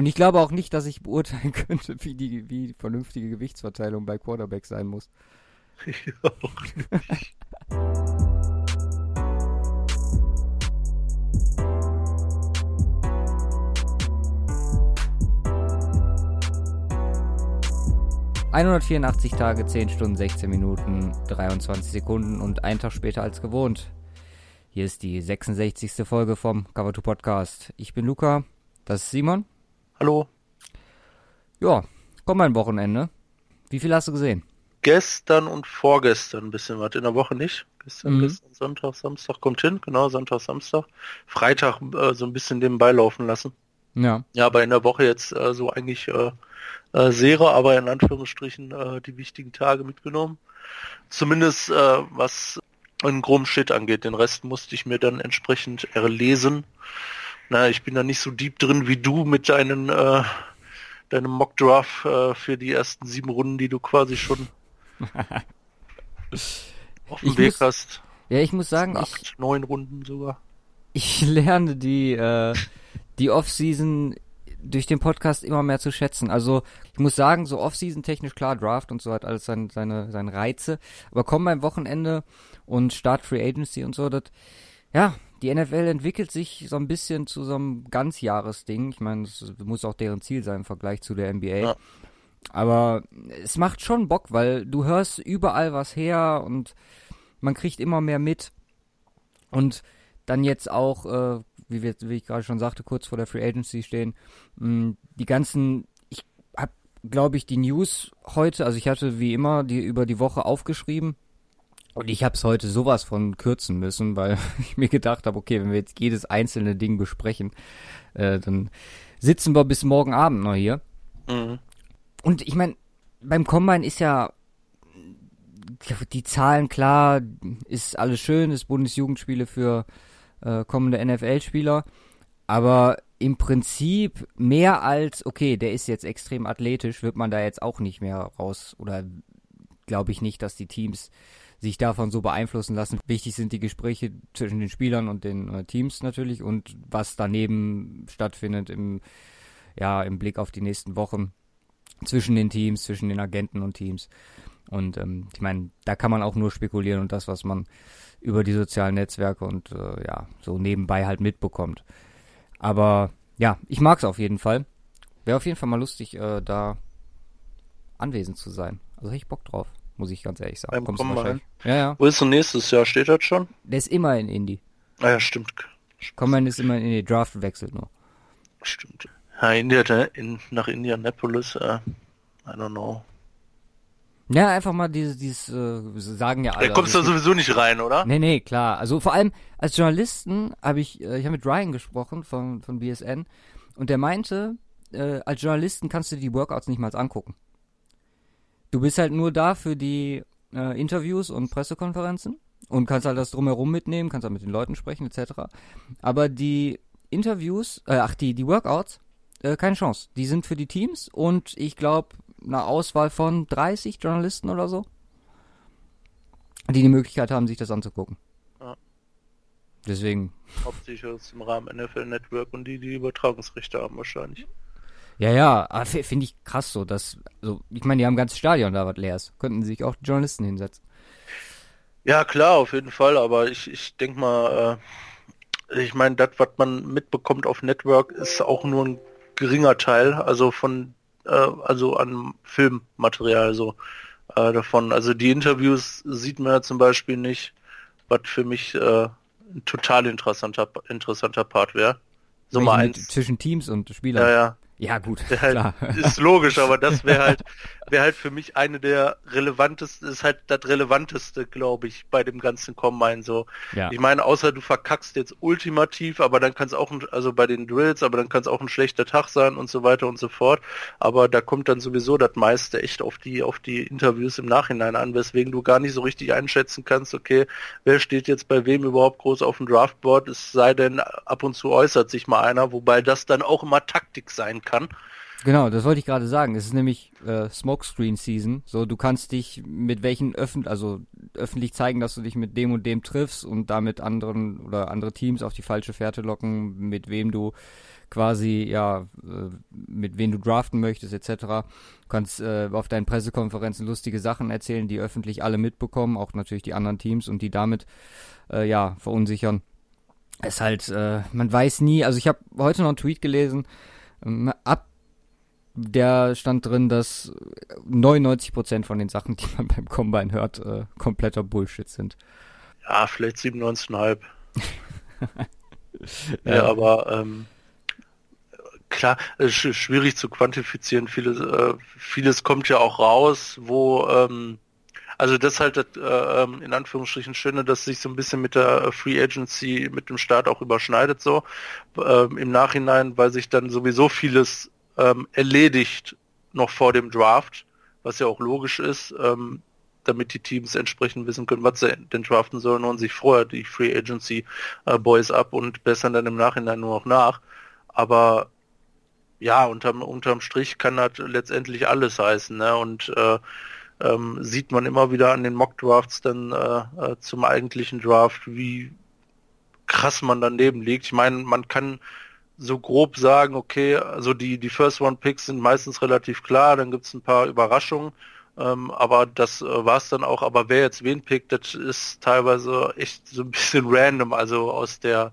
Und ich glaube auch nicht, dass ich beurteilen könnte, wie die, wie die vernünftige Gewichtsverteilung bei Quarterback sein muss. Ich auch nicht. 184 Tage, 10 Stunden, 16 Minuten, 23 Sekunden und ein Tag später als gewohnt. Hier ist die 66. Folge vom Cover 2 Podcast. Ich bin Luca, das ist Simon. Hallo. Ja, komm ein Wochenende. Wie viel hast du gesehen? Gestern und vorgestern ein bisschen was. In der Woche nicht. Gestern, mhm. gestern Sonntag, Samstag kommt hin. Genau, Sonntag, Samstag. Freitag äh, so ein bisschen nebenbei laufen lassen. Ja. Ja, aber in der Woche jetzt äh, so eigentlich äh, äh, Serie, aber in Anführungsstrichen äh, die wichtigen Tage mitgenommen. Zumindest äh, was einen groben Shit angeht. Den Rest musste ich mir dann entsprechend erlesen. Na, ich bin da nicht so deep drin wie du mit deinen äh, deinem Mock Draft äh, für die ersten sieben Runden, die du quasi schon auf dem Weg muss, hast. Ja, ich muss sagen, acht, ich, neun Runden sogar. Ich lerne die äh, die Offseason durch den Podcast immer mehr zu schätzen. Also ich muss sagen, so Offseason technisch klar, Draft und so hat alles seine, seine, seine Reize. Aber kommen beim Wochenende und Start Free Agency und so, das, ja, die NFL entwickelt sich so ein bisschen zu so einem Ganzjahresding. Ich meine, das muss auch deren Ziel sein im Vergleich zu der NBA. Ja. Aber es macht schon Bock, weil du hörst überall was her und man kriegt immer mehr mit. Und dann jetzt auch, äh, wie, wir, wie ich gerade schon sagte, kurz vor der Free Agency stehen, mh, mm, die ganzen, ich habe, glaube ich, die News heute, also ich hatte wie immer die über die Woche aufgeschrieben und ich habe es heute sowas von kürzen müssen, weil ich mir gedacht habe, okay, wenn wir jetzt jedes einzelne Ding besprechen, äh, dann sitzen wir bis morgen Abend noch hier. Mhm. Und ich meine, beim Combine ist ja die Zahlen klar, ist alles schön, ist Bundesjugendspiele für äh, kommende NFL-Spieler. Aber im Prinzip mehr als, okay, der ist jetzt extrem athletisch, wird man da jetzt auch nicht mehr raus oder glaube ich nicht, dass die Teams sich davon so beeinflussen lassen. Wichtig sind die Gespräche zwischen den Spielern und den äh, Teams natürlich und was daneben stattfindet im, ja, im Blick auf die nächsten Wochen zwischen den Teams, zwischen den Agenten und Teams. Und ähm, ich meine, da kann man auch nur spekulieren und das, was man über die sozialen Netzwerke und äh, ja, so nebenbei halt mitbekommt. Aber ja, ich mag es auf jeden Fall. Wäre auf jeden Fall mal lustig, äh, da anwesend zu sein. Also hätte ich Bock drauf, muss ich ganz ehrlich sagen. Beim Kommst du Ja, ja. Wo ist du nächstes Jahr? Steht das schon? Der ist immer in Indie. Ah ja, stimmt. Combine ist immer in Indie. Draft wechselt nur. Stimmt. Ja, India, in, nach Indianapolis, äh, I don't know. Ja, einfach mal dieses, dieses äh, sagen ja alle. Da kommst du also, sowieso nicht rein, oder? Nee, nee, klar. Also vor allem als Journalisten habe ich, äh, ich habe mit Ryan gesprochen von, von BSN und der meinte, äh, als Journalisten kannst du die Workouts nicht mal angucken. Du bist halt nur da für die äh, Interviews und Pressekonferenzen und kannst halt das drumherum mitnehmen, kannst halt mit den Leuten sprechen, etc. Aber die Interviews, äh, ach, die, die Workouts, äh, keine Chance. Die sind für die Teams und ich glaube, eine Auswahl von 30 Journalisten oder so, die die Möglichkeit haben, sich das anzugucken. Ja. Deswegen. Hauptsächlich im Rahmen NFL Network und die, die Übertragungsrechte haben wahrscheinlich. Ja, ja, finde ich krass so, dass, also, ich meine, die haben ein ganzes Stadion da, was leer ist. Könnten sich auch Journalisten hinsetzen. Ja, klar, auf jeden Fall, aber ich, ich denke mal, äh, ich meine, das, was man mitbekommt auf Network, ist auch nur ein geringer Teil, also von äh, also an Filmmaterial so äh, davon. Also die Interviews sieht man ja zum Beispiel nicht, was für mich äh, ein total interessanter interessanter Part wäre. So mal eins. Zwischen Teams und Spielern. Ja, ja. Ja, gut, halt, klar. Ist logisch, aber das wäre halt, wäre halt für mich eine der relevantesten, ist halt das relevanteste, glaube ich, bei dem ganzen Combine so. Ja. Ich meine, außer du verkackst jetzt ultimativ, aber dann kann es auch, ein, also bei den Drills, aber dann kann es auch ein schlechter Tag sein und so weiter und so fort. Aber da kommt dann sowieso das meiste echt auf die, auf die Interviews im Nachhinein an, weswegen du gar nicht so richtig einschätzen kannst, okay, wer steht jetzt bei wem überhaupt groß auf dem Draftboard, es sei denn, ab und zu äußert sich mal einer, wobei das dann auch immer Taktik sein kann kann. Genau, das wollte ich gerade sagen. Es ist nämlich äh, Smokescreen Season. So, du kannst dich mit welchen öffentlich, also öffentlich zeigen, dass du dich mit dem und dem triffst und damit anderen oder andere Teams auf die falsche Fährte locken, mit wem du quasi, ja, äh, mit wem du draften möchtest, etc. Du kannst äh, auf deinen Pressekonferenzen lustige Sachen erzählen, die öffentlich alle mitbekommen, auch natürlich die anderen Teams und die damit, äh, ja, verunsichern. Es ist halt, äh, man weiß nie, also ich habe heute noch einen Tweet gelesen, ab der stand drin, dass 99% von den Sachen, die man beim Combine hört, äh, kompletter Bullshit sind. Ja, vielleicht 97,5. ja. ja, aber ähm, klar, es ist schwierig zu quantifizieren. Vieles, äh, vieles kommt ja auch raus, wo ähm, also das halt das, äh, ähm, in Anführungsstrichen Schöne, dass sich so ein bisschen mit der Free Agency, mit dem Start auch überschneidet so ähm, im Nachhinein, weil sich dann sowieso vieles ähm, erledigt noch vor dem Draft, was ja auch logisch ist, ähm, damit die Teams entsprechend wissen können, was sie denn draften sollen und sich vorher die Free Agency äh, Boys ab und bessern dann im Nachhinein nur noch nach. Aber ja, unterm, unterm Strich kann das letztendlich alles heißen. Ne? Und äh, ähm, sieht man immer wieder an den Mock Drafts dann äh, äh, zum eigentlichen Draft, wie krass man daneben liegt. Ich meine, man kann so grob sagen, okay, also die, die First One Picks sind meistens relativ klar, dann gibt es ein paar Überraschungen, ähm, aber das äh, war es dann auch. Aber wer jetzt wen pickt, das ist teilweise echt so ein bisschen random, also aus der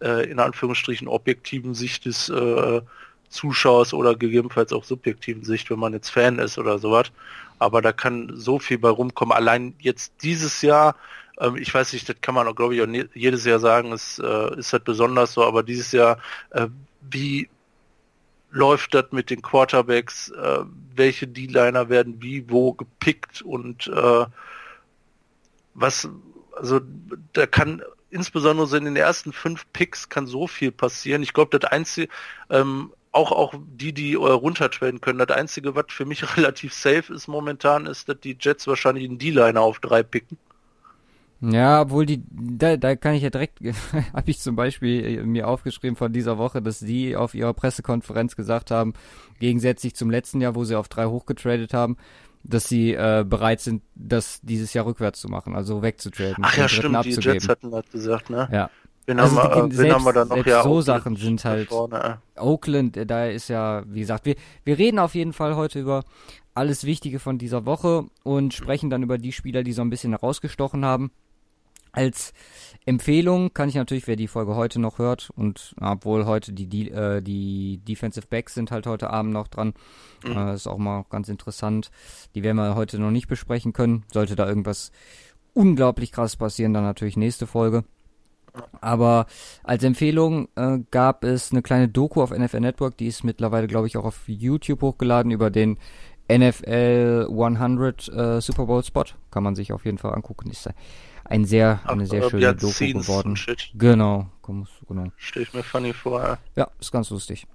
äh, in Anführungsstrichen objektiven Sicht des äh, Zuschauers oder gegebenenfalls auch subjektiven Sicht, wenn man jetzt Fan ist oder sowas aber da kann so viel bei rumkommen. Allein jetzt dieses Jahr, ähm, ich weiß nicht, das kann man auch, glaube ich, auch jedes Jahr sagen, es äh, ist halt besonders so, aber dieses Jahr, äh, wie läuft das mit den Quarterbacks, äh, welche D-Liner werden wie, wo gepickt und äh, was, also da kann insbesondere so in den ersten fünf Picks kann so viel passieren. Ich glaube, das einzige, ähm, auch, auch die, die äh, runtertraden können. Das Einzige, was für mich relativ safe ist momentan, ist, dass die Jets wahrscheinlich einen D-Liner auf drei picken. Ja, obwohl die, da, da kann ich ja direkt, habe ich zum Beispiel äh, mir aufgeschrieben von dieser Woche, dass die auf ihrer Pressekonferenz gesagt haben, gegensätzlich zum letzten Jahr, wo sie auf drei hochgetradet haben, dass sie äh, bereit sind, das dieses Jahr rückwärts zu machen, also wegzutraden. Ach ja, stimmt, die Jets hatten das gesagt, ne? Ja. Wen, also haben, wir, selbst, haben wir dann noch? Ja, so Oakland Sachen sind halt. Vorne. Oakland, äh, da ist ja, wie gesagt, wir, wir reden auf jeden Fall heute über alles Wichtige von dieser Woche und sprechen dann über die Spieler, die so ein bisschen herausgestochen haben. Als Empfehlung kann ich natürlich, wer die Folge heute noch hört und obwohl heute die, die, äh, die Defensive Backs sind halt heute Abend noch dran, mhm. äh, ist auch mal ganz interessant. Die werden wir heute noch nicht besprechen können. Sollte da irgendwas unglaublich krass passieren, dann natürlich nächste Folge. Aber als Empfehlung äh, gab es eine kleine Doku auf NFL Network, die ist mittlerweile, glaube ich, auch auf YouTube hochgeladen über den NFL 100 äh, Super Bowl Spot. Kann man sich auf jeden Fall angucken. Ist ein sehr, eine sehr Ach, schöne Doku geworden. Genau, genau. Stell ich mir funny vor. Ja. ja, ist ganz lustig.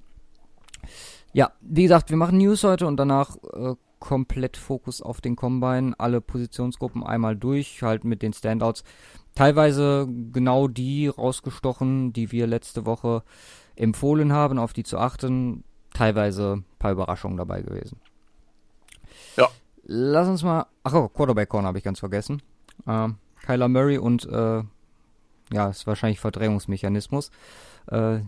Ja, wie gesagt, wir machen News heute und danach äh, komplett Fokus auf den Combine, alle Positionsgruppen einmal durch, halt mit den Standouts teilweise genau die rausgestochen, die wir letzte Woche empfohlen haben, auf die zu achten. Teilweise ein paar Überraschungen dabei gewesen. Ja. Lass uns mal. Ach oh, Quarterback Corner habe ich ganz vergessen. Ähm, Kyler Murray und äh, ja, ist wahrscheinlich Verdrängungsmechanismus. Äh,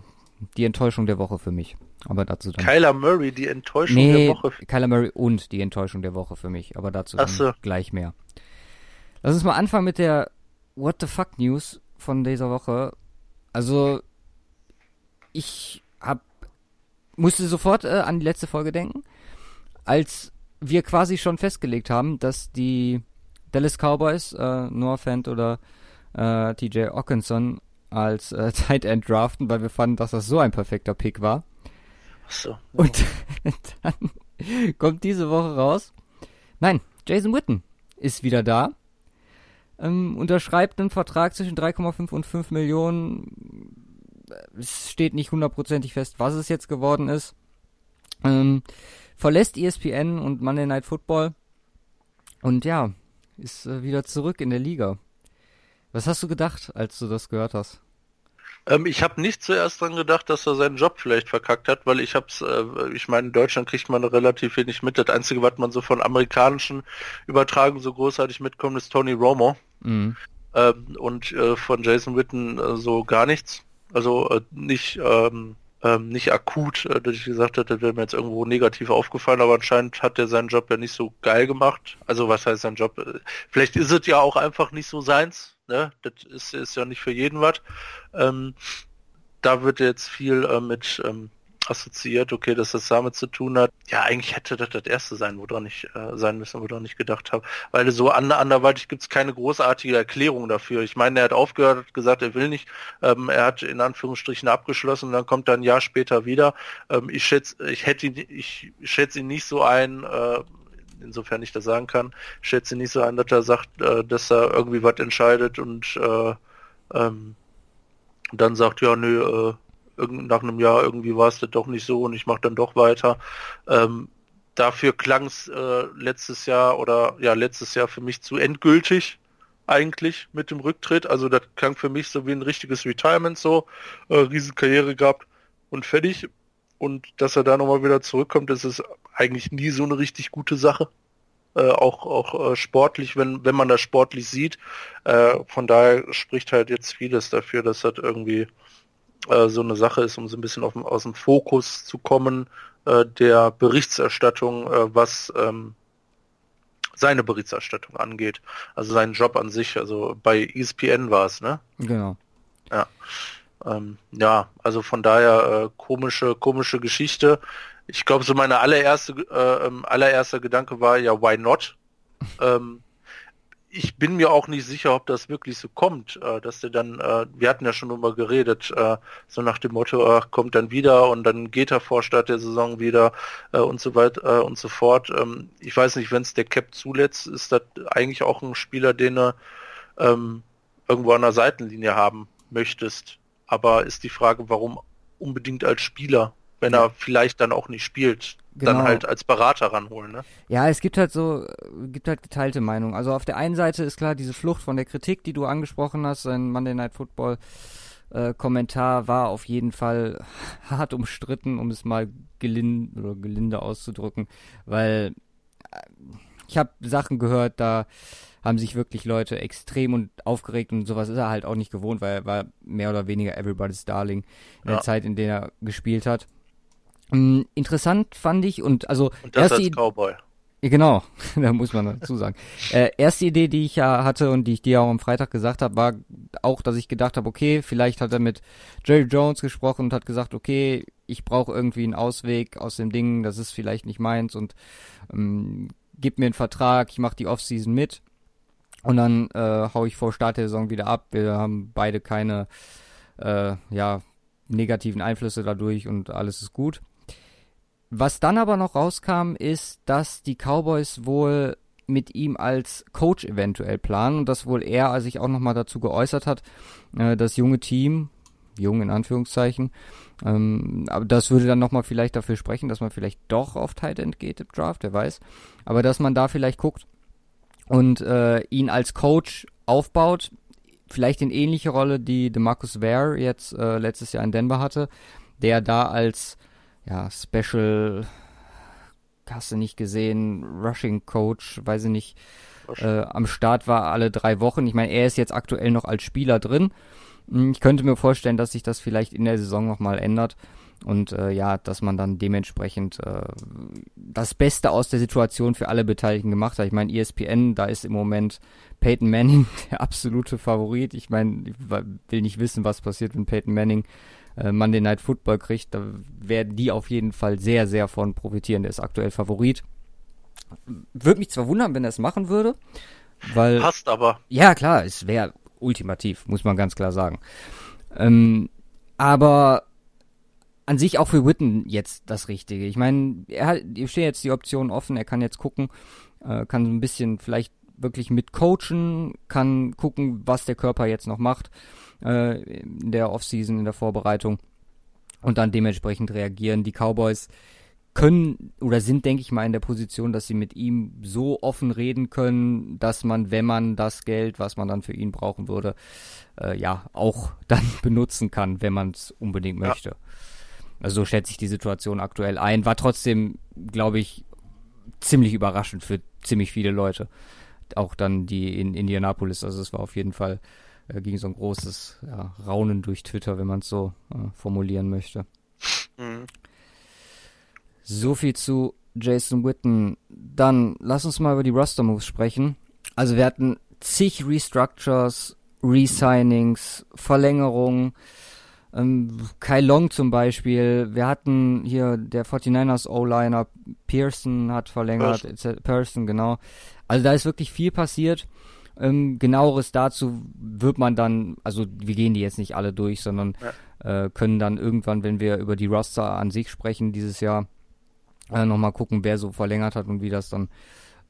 die Enttäuschung der Woche für mich. Aber dazu dann. Kyler Murray, die Enttäuschung nee, der Woche. Kyler Murray und die Enttäuschung der Woche für mich. Aber dazu dann so. gleich mehr. Lass uns mal anfangen mit der What the fuck News von dieser Woche. Also, ich hab, musste sofort äh, an die letzte Folge denken, als wir quasi schon festgelegt haben, dass die Dallas Cowboys äh, Noah Fant oder äh, TJ Ockenson als äh, Tight End draften, weil wir fanden, dass das so ein perfekter Pick war. Ach so. Und dann kommt diese Woche raus. Nein, Jason Witten ist wieder da ähm, unterschreibt einen Vertrag zwischen 3,5 und 5 Millionen. Es steht nicht hundertprozentig fest, was es jetzt geworden ist. Ähm, verlässt ESPN und Monday Night Football. Und ja, ist äh, wieder zurück in der Liga. Was hast du gedacht, als du das gehört hast? Ähm, ich habe nicht zuerst dran gedacht, dass er seinen Job vielleicht verkackt hat, weil ich hab's, äh, ich meine, in Deutschland kriegt man relativ wenig mit. Das Einzige, was man so von amerikanischen Übertragungen so großartig mitkommt, ist Tony Romo. Mhm. Ähm, und äh, von Jason Witten äh, so gar nichts. Also äh, nicht ähm, ähm, nicht akut, äh, dass ich gesagt das wäre mir jetzt irgendwo negativ aufgefallen, aber anscheinend hat er seinen Job ja nicht so geil gemacht. Also was heißt sein Job? Vielleicht ist es ja auch einfach nicht so seins, ne? Das ist, ist ja nicht für jeden was. Ähm, da wird jetzt viel äh, mit ähm, assoziiert, okay, dass das damit zu tun hat. Ja, eigentlich hätte das das erste sein, woran ich äh, sein müssen, woran ich gedacht habe. Weil so an, anderweitig gibt es keine großartige Erklärung dafür. Ich meine, er hat aufgehört, hat gesagt, er will nicht. Ähm, er hat in Anführungsstrichen abgeschlossen, dann kommt er ein Jahr später wieder. Ähm, ich schätze, ich hätte ihn, ich schätze ihn nicht so ein, äh, insofern ich das sagen kann, schätze ihn nicht so ein, dass er sagt, äh, dass er irgendwie was entscheidet und äh, ähm, dann sagt, ja, nö, äh, nach einem Jahr irgendwie war es das doch nicht so und ich mache dann doch weiter. Ähm, dafür klang es äh, letztes Jahr oder ja letztes Jahr für mich zu endgültig eigentlich mit dem Rücktritt. Also das klang für mich so wie ein richtiges Retirement so, äh, Riesenkarriere gehabt und fertig. Und dass er da nochmal wieder zurückkommt, das ist eigentlich nie so eine richtig gute Sache. Äh, auch auch äh, sportlich, wenn wenn man das sportlich sieht. Äh, von daher spricht halt jetzt vieles dafür, dass das irgendwie äh, so eine Sache ist, um so ein bisschen auf, aus dem Fokus zu kommen äh, der Berichterstattung, äh, was ähm, seine Berichterstattung angeht. Also seinen Job an sich. Also bei ESPN war es, ne? Genau. Ja. Ähm, ja, also von daher äh, komische, komische Geschichte. Ich glaube, so meine allererste, äh, ähm, allererster Gedanke war ja, why not? ähm, ich bin mir auch nicht sicher, ob das wirklich so kommt, äh, dass der dann, äh, wir hatten ja schon drüber geredet, äh, so nach dem Motto, kommt dann wieder und dann geht er vor Start der Saison wieder und so weiter und so fort. Ähm, ich weiß nicht, wenn es der Cap zulässt, ist das eigentlich auch ein Spieler, den er ähm, irgendwo an der Seitenlinie haben möchtest. Aber ist die Frage, warum unbedingt als Spieler, wenn er vielleicht dann auch nicht spielt? Genau. dann halt als Berater ranholen, ne? Ja, es gibt halt so, gibt halt geteilte Meinungen. Also auf der einen Seite ist klar diese Flucht von der Kritik, die du angesprochen hast, ein Monday Night Football äh, Kommentar war auf jeden Fall hart umstritten, um es mal gelind oder gelinde auszudrücken, weil äh, ich habe Sachen gehört, da haben sich wirklich Leute extrem und aufgeregt und sowas ist er halt auch nicht gewohnt, weil er war mehr oder weniger Everybody's Darling in ja. der Zeit, in der er gespielt hat. Ähm, interessant fand ich und also und das als Cowboy. Genau, da muss man dazu sagen. äh, erste Idee, die ich ja hatte und die ich dir auch am Freitag gesagt habe, war auch, dass ich gedacht habe, okay, vielleicht hat er mit Jerry Jones gesprochen und hat gesagt, okay, ich brauche irgendwie einen Ausweg aus dem Ding, das ist vielleicht nicht meins und ähm, gib mir einen Vertrag, ich mache die Offseason mit und dann äh, hau ich vor Start der Saison wieder ab. Wir haben beide keine äh, ja, negativen Einflüsse dadurch und alles ist gut. Was dann aber noch rauskam, ist, dass die Cowboys wohl mit ihm als Coach eventuell planen und dass wohl er sich auch nochmal dazu geäußert hat, äh, das junge Team, jung in Anführungszeichen, ähm, aber das würde dann nochmal vielleicht dafür sprechen, dass man vielleicht doch auf Tight End geht im Draft, wer weiß, aber dass man da vielleicht guckt und äh, ihn als Coach aufbaut, vielleicht in ähnliche Rolle, die DeMarcus Ware jetzt äh, letztes Jahr in Denver hatte, der da als ja, Special, hast du nicht gesehen, Rushing Coach, weiß ich nicht, äh, am Start war alle drei Wochen. Ich meine, er ist jetzt aktuell noch als Spieler drin. Hm, ich könnte mir vorstellen, dass sich das vielleicht in der Saison nochmal ändert. Und äh, ja, dass man dann dementsprechend äh, das Beste aus der Situation für alle Beteiligten gemacht hat. Ich meine, ESPN, da ist im Moment Peyton Manning der absolute Favorit. Ich meine, ich will nicht wissen, was passiert, wenn Peyton Manning äh, Monday Night Football kriegt, da werden die auf jeden Fall sehr, sehr von profitieren. Der ist aktuell Favorit. Würde mich zwar wundern, wenn er es machen würde, weil. Passt aber. Ja, klar, es wäre ultimativ, muss man ganz klar sagen. Ähm, aber an sich auch für Witten jetzt das Richtige. Ich meine, er hat, hier steht jetzt die Option offen, er kann jetzt gucken, äh, kann so ein bisschen vielleicht wirklich mit coachen, kann gucken, was der Körper jetzt noch macht äh, in der Offseason, in der Vorbereitung und dann dementsprechend reagieren. Die Cowboys können oder sind, denke ich mal, in der Position, dass sie mit ihm so offen reden können, dass man, wenn man das Geld, was man dann für ihn brauchen würde, äh, ja, auch dann benutzen kann, wenn man es unbedingt möchte. Ja. Also so schätze ich die Situation aktuell ein. War trotzdem, glaube ich, ziemlich überraschend für ziemlich viele Leute. Auch dann die in Indianapolis. Also es war auf jeden Fall äh, ging so ein großes ja, Raunen durch Twitter, wenn man es so äh, formulieren möchte. Mhm. So viel zu Jason Witten. Dann lass uns mal über die Roster Moves sprechen. Also wir hatten zig Restructures, Resignings, Verlängerungen. Ähm, Kai Long zum Beispiel. Wir hatten hier der 49ers O-Liner, Pearson hat verlängert, Pearson. Pearson, genau. Also da ist wirklich viel passiert. Ähm, genaueres dazu wird man dann, also wir gehen die jetzt nicht alle durch, sondern ja. äh, können dann irgendwann, wenn wir über die Roster an sich sprechen dieses Jahr, äh, nochmal gucken, wer so verlängert hat und wie das dann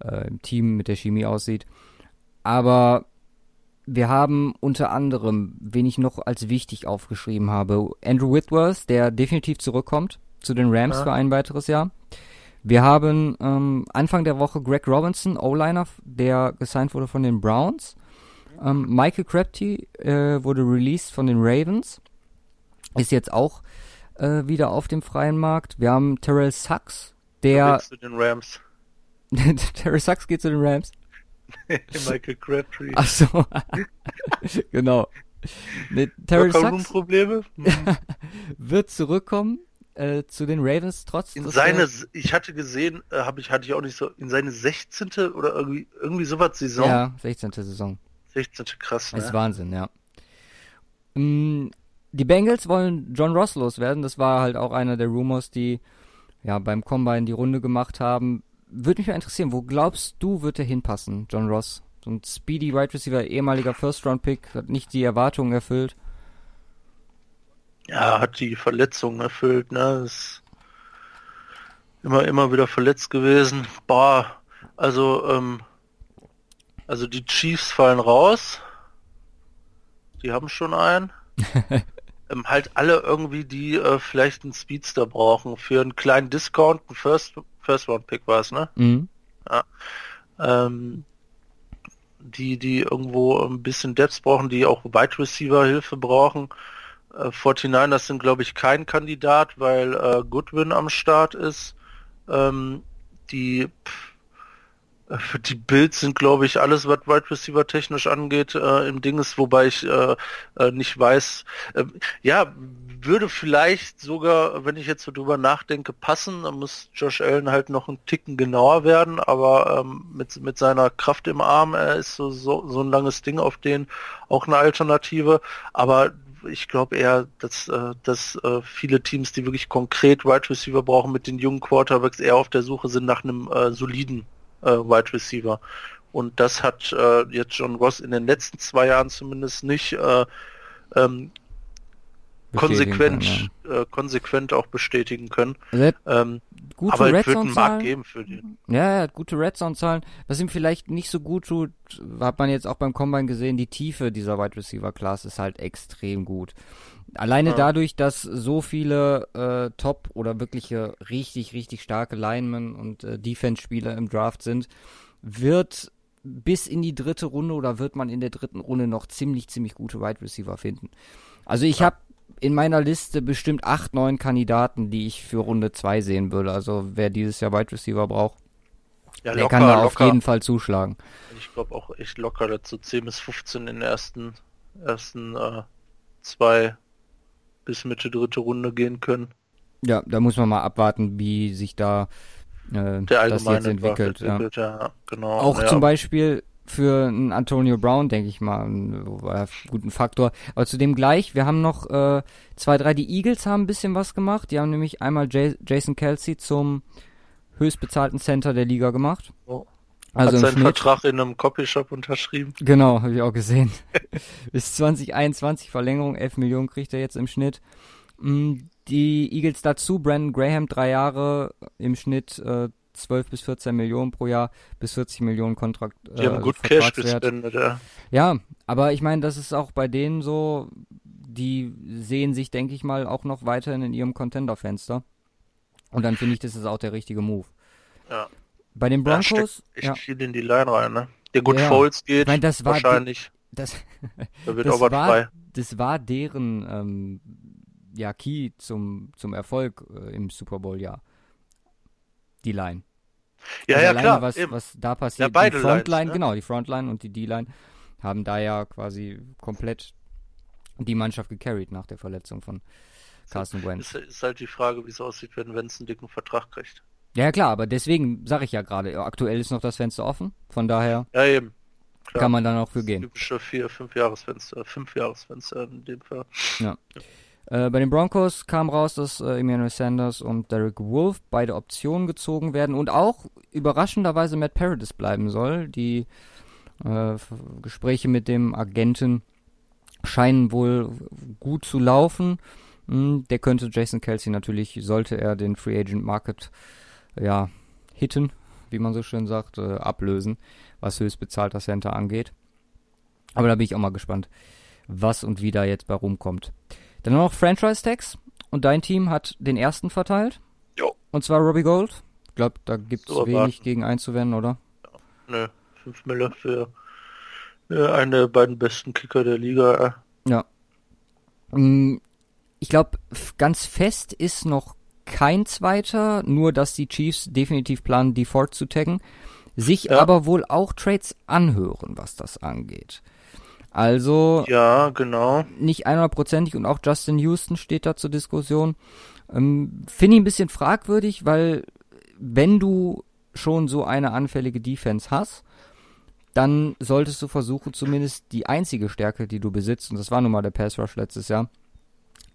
äh, im Team mit der Chemie aussieht. Aber wir haben unter anderem, wen ich noch als wichtig aufgeschrieben habe, Andrew Whitworth, der definitiv zurückkommt zu den Rams ja. für ein weiteres Jahr. Wir haben ähm, Anfang der Woche Greg Robinson, O-Liner, der gesigned wurde von den Browns. Ähm, Michael Crabtree äh, wurde released von den Ravens. Ist jetzt auch äh, wieder auf dem freien Markt. Wir haben Terrell Sachs, der. Zu den Rams. Terrell Sachs geht zu den Rams. Michael Crabtree. Ach so. genau. Nee, Terrell Sachs Probleme? wird zurückkommen äh, zu den Ravens trotz. In seine, ich hatte gesehen, äh, habe ich hatte ich auch nicht so in seine 16. oder irgendwie irgendwie sowas Saison. Ja, 16. Saison. 16. krass. Ne? Das ist Wahnsinn, ja. Mm, die Bengals wollen John Ross loswerden. Das war halt auch einer der Rumors, die ja beim Combine die Runde gemacht haben. Würde mich mal interessieren, wo glaubst du, wird er hinpassen, John Ross? So ein Speedy Wide right Receiver, ehemaliger First-Round-Pick, hat nicht die Erwartungen erfüllt ja, hat die Verletzungen erfüllt, ne? Ist immer, immer wieder verletzt gewesen. Boah, also, ähm, also die Chiefs fallen raus. Die haben schon einen. ähm, halt alle irgendwie, die äh, vielleicht einen Speedster brauchen für einen kleinen Discount, ein First, First Round Pick war es, ne? Mhm. Ja. Ähm, die, die irgendwo ein bisschen Depth brauchen, die auch Wide Receiver Hilfe brauchen. Äh, 49ers sind, glaube ich, kein Kandidat, weil äh, Goodwin am Start ist. Ähm, die pff, äh, die Bills sind, glaube ich, alles, was Wide Receiver technisch angeht, äh, im Ding ist, wobei ich äh, äh, nicht weiß. Äh, ja, würde vielleicht sogar, wenn ich jetzt so drüber nachdenke, passen. Da muss Josh Allen halt noch einen Ticken genauer werden, aber ähm, mit, mit seiner Kraft im Arm, er ist so, so, so ein langes Ding auf den auch eine Alternative. Aber ich glaube eher, dass, äh, dass äh, viele Teams, die wirklich konkret Wide Receiver brauchen, mit den jungen Quarterbacks eher auf der Suche sind nach einem äh, soliden äh, Wide Receiver. Und das hat äh, jetzt John Ross in den letzten zwei Jahren zumindest nicht äh, ähm, konsequent, kann, ja. äh, konsequent auch bestätigen können. Also ähm, gute aber Red einen Markt geben für den. Ja, er hat gute Red Zone Zahlen. Was ihm vielleicht nicht so gut tut, hat man jetzt auch beim Combine gesehen, die Tiefe dieser Wide Receiver Class ist halt extrem gut. Alleine ja. dadurch, dass so viele äh, Top oder wirkliche richtig, richtig starke Linemen und äh, Defense-Spieler im Draft sind, wird bis in die dritte Runde oder wird man in der dritten Runde noch ziemlich, ziemlich gute Wide Receiver finden. Also ich ja. habe in meiner Liste bestimmt acht, neun Kandidaten, die ich für Runde 2 sehen würde. Also wer dieses Jahr Wide Receiver braucht, ja, der locker, kann da locker. auf jeden Fall zuschlagen. Ich glaube auch echt locker dazu 10 bis 15 in den ersten, ersten äh, zwei bis Mitte dritte Runde gehen können. Ja, da muss man mal abwarten, wie sich da äh, das jetzt entwickelt. entwickelt ja. ja. genau. Auch zum Beispiel für einen Antonio Brown, denke ich mal, einen guten Faktor. Aber zudem gleich, wir haben noch äh, zwei, drei, die Eagles haben ein bisschen was gemacht. Die haben nämlich einmal J Jason Kelsey zum höchstbezahlten Center der Liga gemacht. Oh. Also Hat seinen Schnitt, Vertrag in einem Copyshop unterschrieben. Genau, habe ich auch gesehen. Bis 2021 Verlängerung, 11 Millionen kriegt er jetzt im Schnitt. Mm, die Eagles dazu, Brandon Graham, drei Jahre im Schnitt äh, 12 bis 14 Millionen pro Jahr bis 40 Millionen Kontrakt. Äh, Die haben gut Cash gespendet, ja. Ja, aber ich meine, das ist auch bei denen so, die sehen sich, denke ich mal, auch noch weiterhin in ihrem Contender-Fenster. Und dann finde ich, das ist auch der richtige Move. Ja. Bei den Broncos. Ja, echt ja. viel in die Line rein, ne? Der gut ja, Foles geht, ich mein, das war wahrscheinlich. Das, da wird das war, frei. Das war deren ähm, ja, Key zum, zum Erfolg äh, im Super Bowl-Jahr die Line. Ja, also ja, klar. Was, was da passiert, ja, beide die Frontline, Lines, ne? genau, die Frontline und die D-Line haben da ja quasi komplett die Mannschaft gecarried nach der Verletzung von Carson Wentz. Ist, ist halt die Frage, wie es aussieht, wenn Wentz einen dicken Vertrag kriegt. Ja, klar, aber deswegen sage ich ja gerade, aktuell ist noch das Fenster offen, von daher ja, eben. Klar. kann man dann auch für gehen. Typische vier, fünf Jahresfenster, fünf Jahresfenster in dem Fall. Ja. Äh, bei den Broncos kam raus, dass äh, Emmanuel Sanders und Derek Wolf beide Optionen gezogen werden und auch überraschenderweise Matt Paradis bleiben soll. Die äh, Gespräche mit dem Agenten scheinen wohl gut zu laufen. Hm, der könnte Jason Kelsey natürlich, sollte er den Free Agent Market ja, hitten, wie man so schön sagt, äh, ablösen, was höchst bezahlter Center angeht. Aber da bin ich auch mal gespannt, was und wie da jetzt bei rumkommt. Dann noch Franchise Tags und dein Team hat den ersten verteilt. Jo. Und zwar Robbie Gold. Ich glaube, da gibt es wenig gegen einzuwenden, oder? Ja, nö, 5 Mille für äh, einen der beiden besten Kicker der Liga. Ja. Mm, ich glaube, ganz fest ist noch kein zweiter, nur dass die Chiefs definitiv planen, die Ford zu taggen, sich ja. aber wohl auch Trades anhören, was das angeht. Also ja, genau. Nicht 100%ig und auch Justin Houston steht da zur Diskussion. Ähm, Finde ich ein bisschen fragwürdig, weil wenn du schon so eine anfällige Defense hast, dann solltest du versuchen, zumindest die einzige Stärke, die du besitzt, und das war nun mal der Pass Rush letztes Jahr,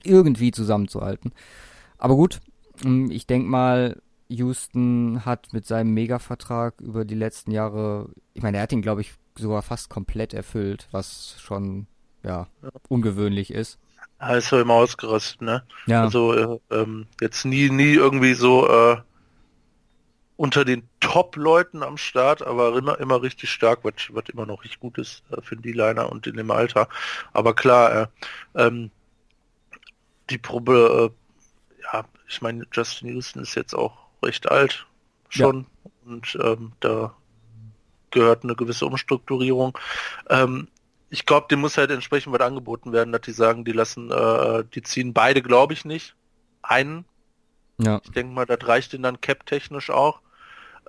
irgendwie zusammenzuhalten. Aber gut, hm, ich denke mal, Houston hat mit seinem Mega-Vertrag über die letzten Jahre, ich meine, er hat ihn, glaube ich, sogar fast komplett erfüllt, was schon, ja, ungewöhnlich ist. Er ist so immer ausgerüstet, ne? Ja. Also, äh, ähm, jetzt nie, nie irgendwie so, äh, unter den Top-Leuten am Start, aber immer, immer richtig stark, was, was immer noch richtig gut ist äh, für die Liner und in dem Alter. Aber klar, äh, ähm, die Probe, äh, ja, ich meine, Justin Houston ist jetzt auch recht alt schon ja. und ähm, da gehört eine gewisse Umstrukturierung. Ähm, ich glaube, dem muss halt entsprechend was angeboten werden, dass die sagen, die lassen, äh, die ziehen beide, glaube ich nicht. Einen. Ja. Ich denke mal, das reicht ihnen dann cap-technisch auch.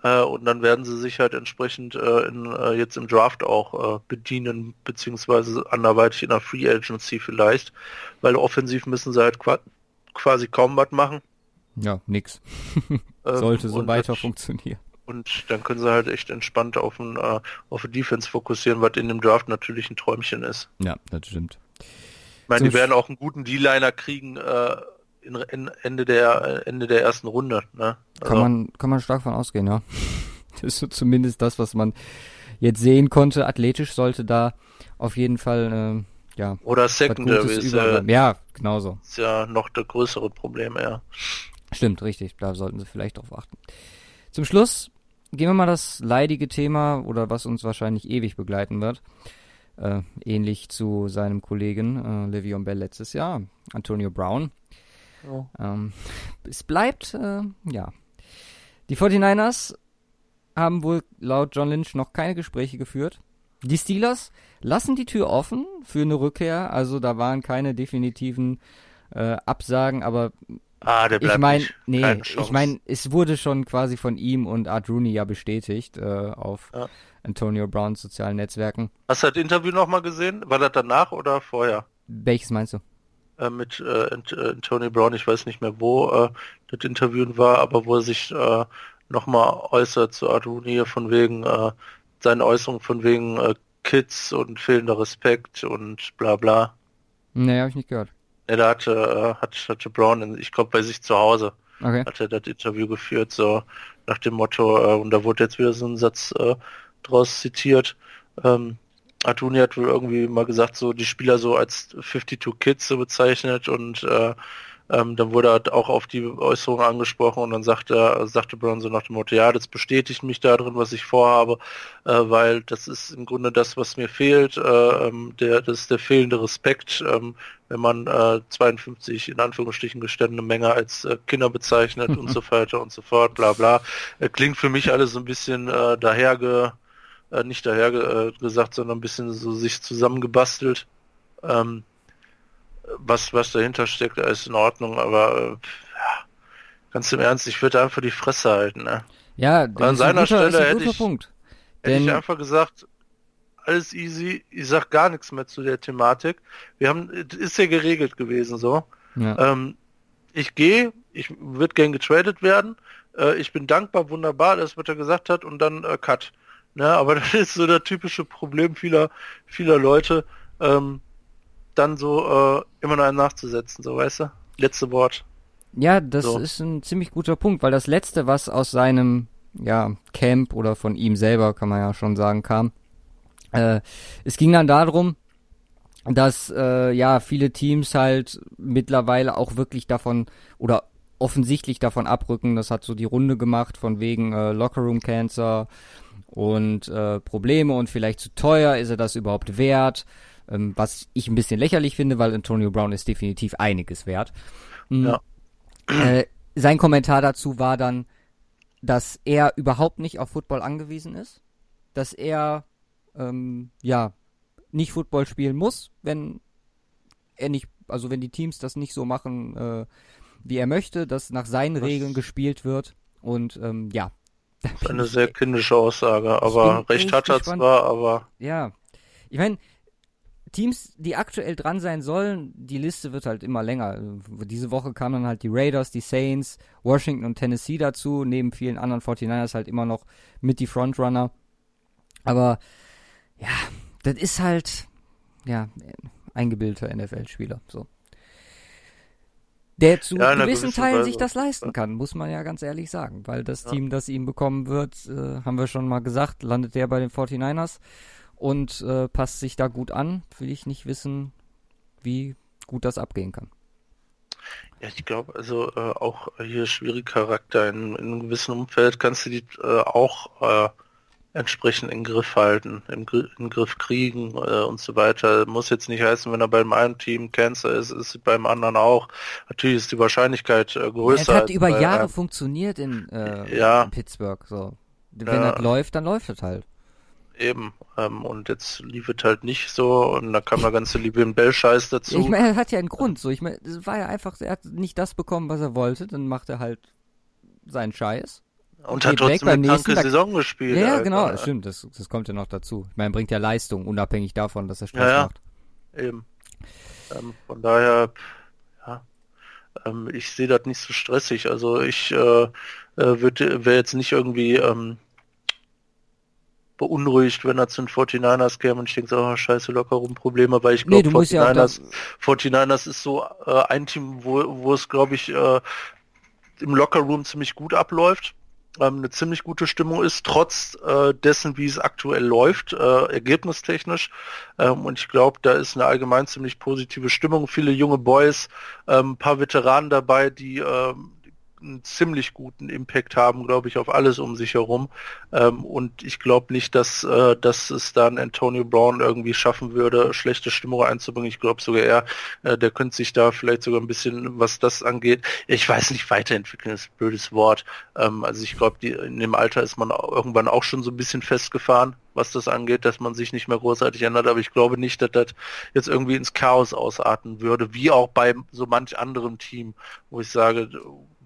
Äh, und dann werden sie sich halt entsprechend äh, in, äh, jetzt im Draft auch äh, bedienen, beziehungsweise anderweitig in der Free Agency vielleicht, weil offensiv müssen sie halt quasi kaum was machen. Ja, nix. Ähm, Sollte so weiter funktionieren. Und dann können sie halt echt entspannt auf ein äh, auf Defense fokussieren, was in dem Draft natürlich ein Träumchen ist. Ja, das stimmt. Ich meine, die werden auch einen guten D-Liner kriegen, äh, in, in Ende der Ende der ersten Runde. Ne? Also. Kann man kann man stark von ausgehen, ja. Das ist so zumindest das, was man jetzt sehen konnte. Athletisch sollte da auf jeden Fall äh, ja oder Secondary ist äh, ja genauso. Ist ja noch das größere Problem, ja. Stimmt, richtig. Da sollten Sie vielleicht drauf achten. Zum Schluss gehen wir mal das leidige Thema oder was uns wahrscheinlich ewig begleiten wird. Äh, ähnlich zu seinem Kollegen äh, Le'Veon Bell letztes Jahr, Antonio Brown. Oh. Ähm, es bleibt, äh, ja. Die 49ers haben wohl laut John Lynch noch keine Gespräche geführt. Die Steelers lassen die Tür offen für eine Rückkehr, also da waren keine definitiven äh, Absagen, aber Ah, der bleibt ich meine, nee, ich meine, es wurde schon quasi von ihm und Art Rooney ja bestätigt äh, auf ja. Antonio Browns sozialen Netzwerken. Hast du das Interview nochmal gesehen? War das danach oder vorher? Welches meinst du? äh, mit äh, äh, Tony Brown, ich weiß nicht mehr, wo äh, das Interview war, aber wo er sich äh, nochmal äußert zu Arduini von wegen äh, seine Äußerung von wegen äh, Kids und fehlender Respekt und bla bla. Nee, habe ich nicht gehört. Nee, da hatte, äh, hat, hatte Brown, in, ich glaube bei sich zu Hause, okay. hat er das Interview geführt, so nach dem Motto, äh, und da wurde jetzt wieder so ein Satz äh, draus zitiert, ähm, Atuni hat wohl irgendwie mal gesagt, so die Spieler so als 52 Kids so bezeichnet und äh, ähm, dann wurde er auch auf die Äußerung angesprochen und dann sagte, sagte Brown so nach dem Motto, ja, das bestätigt mich darin, was ich vorhabe, äh, weil das ist im Grunde das, was mir fehlt, äh, ähm, der, das ist der fehlende Respekt, ähm, wenn man äh, 52 in Anführungsstrichen gestandene Menge als äh, Kinder bezeichnet und so weiter und so fort, bla bla. Äh, klingt für mich alles so ein bisschen äh, daherge äh, nicht daher äh, gesagt, sondern ein bisschen so sich zusammengebastelt. Ähm, was, was dahinter steckt, ist in Ordnung, aber äh, ja, ganz im Ernst, ich würde einfach die Fresse halten. Ne? Ja, an seiner guter, Stelle hätte ich, Punkt. hätte ich einfach gesagt, alles easy, ich sag gar nichts mehr zu der Thematik. Wir haben, ist ja geregelt gewesen so. Ja. Ähm, ich gehe, ich würde gern getradet werden, äh, ich bin dankbar, wunderbar, das was er gesagt hat und dann äh, Cut. Ne, aber das ist so das typische Problem vieler, vieler Leute, ähm, dann so äh, immer noch einen nachzusetzen, so weißt du? Letzte Wort. Ja, das so. ist ein ziemlich guter Punkt, weil das letzte, was aus seinem ja, Camp oder von ihm selber, kann man ja schon sagen, kam, äh, es ging dann darum, dass äh, ja viele Teams halt mittlerweile auch wirklich davon oder offensichtlich davon abrücken. Das hat so die Runde gemacht von wegen äh, Lockerroom Cancer und äh, Probleme und vielleicht zu teuer. Ist er das überhaupt wert? Ähm, was ich ein bisschen lächerlich finde, weil Antonio Brown ist definitiv einiges wert. Mhm. Ja. Äh, sein Kommentar dazu war dann, dass er überhaupt nicht auf Football angewiesen ist, dass er ähm, ja nicht Football spielen muss, wenn er nicht, also wenn die Teams das nicht so machen, äh, wie er möchte, dass nach seinen Was? Regeln gespielt wird. Und ähm, ja. Das ist eine sehr kindische Aussage, aber recht hat er zwar, aber. Ja. Ich meine, Teams, die aktuell dran sein sollen, die Liste wird halt immer länger. Diese Woche kamen dann halt die Raiders, die Saints, Washington und Tennessee dazu, neben vielen anderen 49ers halt immer noch mit die Frontrunner. Aber ja, das ist halt, ja, eingebildeter NFL-Spieler, so. Der zu ja, gewissen Teilen sich das leisten kann, muss man ja ganz ehrlich sagen, weil das ja. Team, das ihm bekommen wird, äh, haben wir schon mal gesagt, landet der bei den 49ers und äh, passt sich da gut an. Will ich nicht wissen, wie gut das abgehen kann. Ja, ich glaube, also äh, auch hier schwierige Charakter in, in, einem gewissen Umfeld kannst du die äh, auch äh, entsprechend in Griff halten, im Gr in Griff kriegen äh, und so weiter. Muss jetzt nicht heißen, wenn er beim einen Team Cancer ist, ist beim anderen auch. Natürlich ist die Wahrscheinlichkeit äh, größer. Es hat über Jahre funktioniert in, äh, ja. in Pittsburgh. So. Wenn ja. das läuft, dann läuft es halt. Eben. Ähm, und jetzt lief es halt nicht so und da kam der ganze Liebe im Bell-Scheiß dazu. Ich meine, er hat ja einen Grund. So, ich meine, es war ja einfach, er hat nicht das bekommen, was er wollte, dann macht er halt seinen Scheiß. Und hat trotzdem eine kranke Saison gespielt. Ja, ja genau, das stimmt, das, das kommt ja noch dazu. Ich meine, bringt ja Leistung, unabhängig davon, dass er Stress ja, ja. macht. Eben. Ähm, von daher, ja, ähm, ich sehe das nicht so stressig. Also ich äh, äh wäre jetzt nicht irgendwie ähm, beunruhigt, wenn er zu den 49ers käme und ich denke so, oh, scheiße, locker rum Probleme, weil ich glaube, nee, 49ers, ja 49ers ist so äh, ein Team, wo, wo es, glaube ich, äh, im Lockerroom ziemlich gut abläuft ähm, eine ziemlich gute Stimmung ist, trotz äh, dessen, wie es aktuell läuft, äh, ergebnistechnisch. Ähm, und ich glaube, da ist eine allgemein ziemlich positive Stimmung. Viele junge Boys, ähm, paar Veteranen dabei, die ähm, einen ziemlich guten Impact haben, glaube ich, auf alles um sich herum. Ähm, und ich glaube nicht, dass, äh, dass es dann Antonio Brown irgendwie schaffen würde, schlechte Stimmung einzubringen. Ich glaube sogar er, äh, der könnte sich da vielleicht sogar ein bisschen, was das angeht, ich weiß nicht, weiterentwickeln ist ein blödes Wort. Ähm, also ich glaube, in dem Alter ist man irgendwann auch schon so ein bisschen festgefahren, was das angeht, dass man sich nicht mehr großartig ändert. Aber ich glaube nicht, dass das jetzt irgendwie ins Chaos ausarten würde, wie auch bei so manch anderem Team, wo ich sage,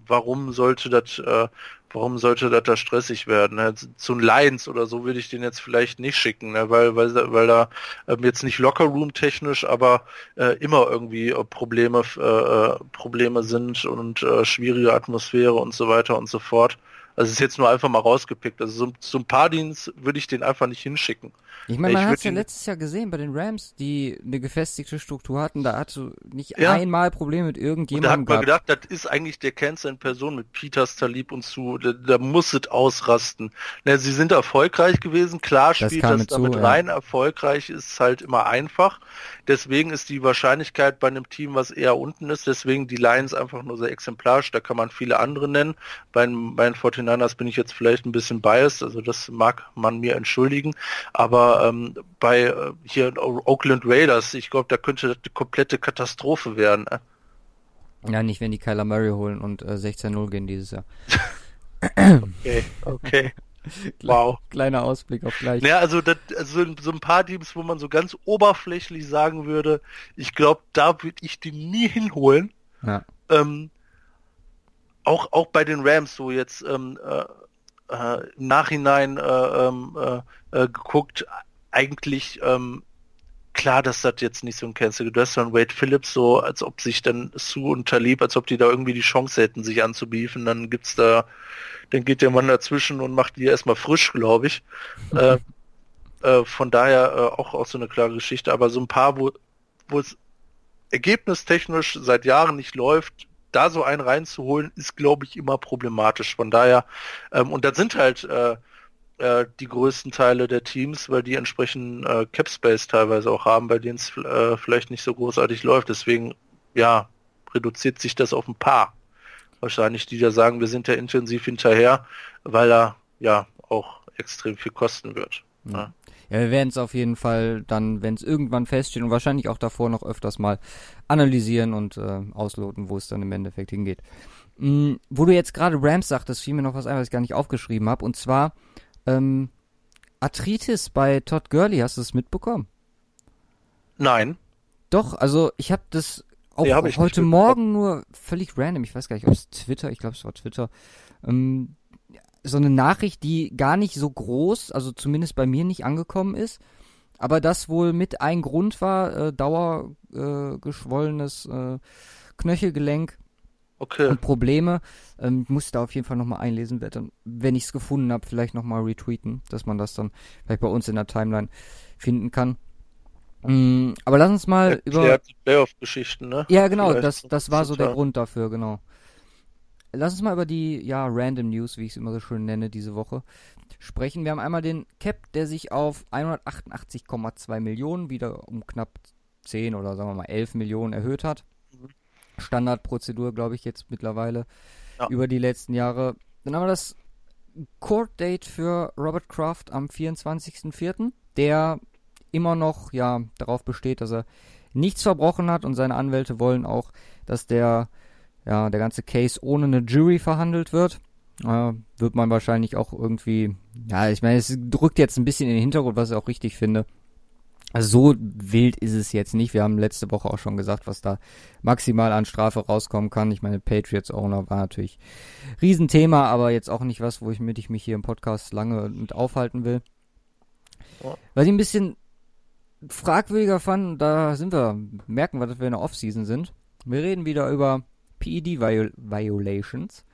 warum sollte das, äh, warum sollte das da stressig werden? Ne? Zu Lions oder so würde ich den jetzt vielleicht nicht schicken, ne? weil, weil, weil da ähm, jetzt nicht Lockerroom technisch, aber äh, immer irgendwie äh, Probleme, äh, äh, Probleme sind und äh, schwierige Atmosphäre und so weiter und so fort. Also es ist jetzt nur einfach mal rausgepickt. Also so, so ein paar Dienst würde ich den einfach nicht hinschicken. Ich meine, man hat es ja letztes Jahr gesehen bei den Rams, die eine gefestigte Struktur hatten. Da hast du nicht ja. einmal Probleme mit irgendjemandem. Und da hat man gedacht, das ist eigentlich der Cancer in Person mit Peters, Talib und zu. Da, da muss es ausrasten. Na, sie sind erfolgreich gewesen. Klar spielt das, das damit zu, rein. Ja. Erfolgreich ist halt immer einfach. Deswegen ist die Wahrscheinlichkeit bei einem Team, was eher unten ist, deswegen die Lions einfach nur sehr exemplarisch. Da kann man viele andere nennen. Bei, bei den 49ers bin ich jetzt vielleicht ein bisschen biased. Also das mag man mir entschuldigen. Aber ähm, bei äh, hier Oakland Raiders, ich glaube, da könnte das eine komplette Katastrophe werden. Äh. Ja, nicht, wenn die Kyler Murray holen und äh, 16-0 gehen dieses Jahr. okay, okay. wow. Kleiner Ausblick auf gleich. Ja, also, das, also so ein paar Teams, wo man so ganz oberflächlich sagen würde, ich glaube, da würde ich die nie hinholen. Ja. Ähm, auch, auch bei den Rams so jetzt ähm, äh, äh, im Nachhinein äh, ähm, äh, äh, geguckt, eigentlich ähm, klar, dass das jetzt nicht so ein Cancel. Du hast dann Wade Phillips so, als ob sich dann Sue und Talib, als ob die da irgendwie die Chance hätten, sich anzubiefen. Dann gibt's da, dann geht der Mann dazwischen und macht die erstmal frisch, glaube ich. äh, äh, von daher äh, auch, auch so eine klare Geschichte. Aber so ein paar, wo, es ergebnistechnisch seit Jahren nicht läuft, da so einen reinzuholen, ist, glaube ich, immer problematisch. Von daher, ähm, und das sind halt äh, die größten Teile der Teams, weil die entsprechend äh, Cap Space teilweise auch haben, bei denen es äh, vielleicht nicht so großartig läuft. Deswegen, ja, reduziert sich das auf ein paar. Wahrscheinlich, die da sagen, wir sind ja intensiv hinterher, weil er ja auch extrem viel kosten wird. Ja. Ja, wir werden es auf jeden Fall dann, wenn es irgendwann feststeht und wahrscheinlich auch davor noch öfters mal analysieren und äh, ausloten, wo es dann im Endeffekt hingeht. Mhm, wo du jetzt gerade Rams sagtest, fiel mir noch was ein, was ich gar nicht aufgeschrieben habe. Und zwar ähm, Arthritis bei Todd Gurley, hast du es mitbekommen? Nein. Doch, also ich habe das auch nee, hab heute Morgen nur völlig random, ich weiß gar nicht, ob es Twitter, ich glaube es war Twitter, ähm, so eine Nachricht, die gar nicht so groß, also zumindest bei mir nicht angekommen ist, aber das wohl mit ein Grund war, äh, dauergeschwollenes äh, äh, Knöchelgelenk okay. und Probleme. Ähm, ich muss da auf jeden Fall nochmal einlesen, werde dann, wenn ich es gefunden habe, vielleicht nochmal retweeten, dass man das dann vielleicht bei uns in der Timeline finden kann. Mm, aber lass uns mal Erklärt über die Playoff-Geschichten, ne? Ja, genau, das, das war so der Grund dafür, genau. Lass uns mal über die, ja, Random News, wie ich es immer so schön nenne, diese Woche sprechen. Wir haben einmal den Cap, der sich auf 188,2 Millionen wieder um knapp 10 oder sagen wir mal 11 Millionen erhöht hat. Standardprozedur, glaube ich, jetzt mittlerweile ja. über die letzten Jahre. Dann haben wir das Court Date für Robert Kraft am 24.04., der immer noch ja darauf besteht, dass er nichts verbrochen hat und seine Anwälte wollen auch, dass der ja der ganze Case ohne eine Jury verhandelt wird. Äh, wird man wahrscheinlich auch irgendwie, ja, ich meine, es drückt jetzt ein bisschen in den Hintergrund, was ich auch richtig finde. Also so wild ist es jetzt nicht. Wir haben letzte Woche auch schon gesagt, was da maximal an Strafe rauskommen kann. Ich meine, Patriots Owner war natürlich Riesenthema, aber jetzt auch nicht was, wo ich mit ich mich hier im Podcast lange mit aufhalten will. Ja. Was ich ein bisschen fragwürdiger fand, da sind wir, merken wir, dass wir in der Offseason sind. Wir reden wieder über PED Viol Violations.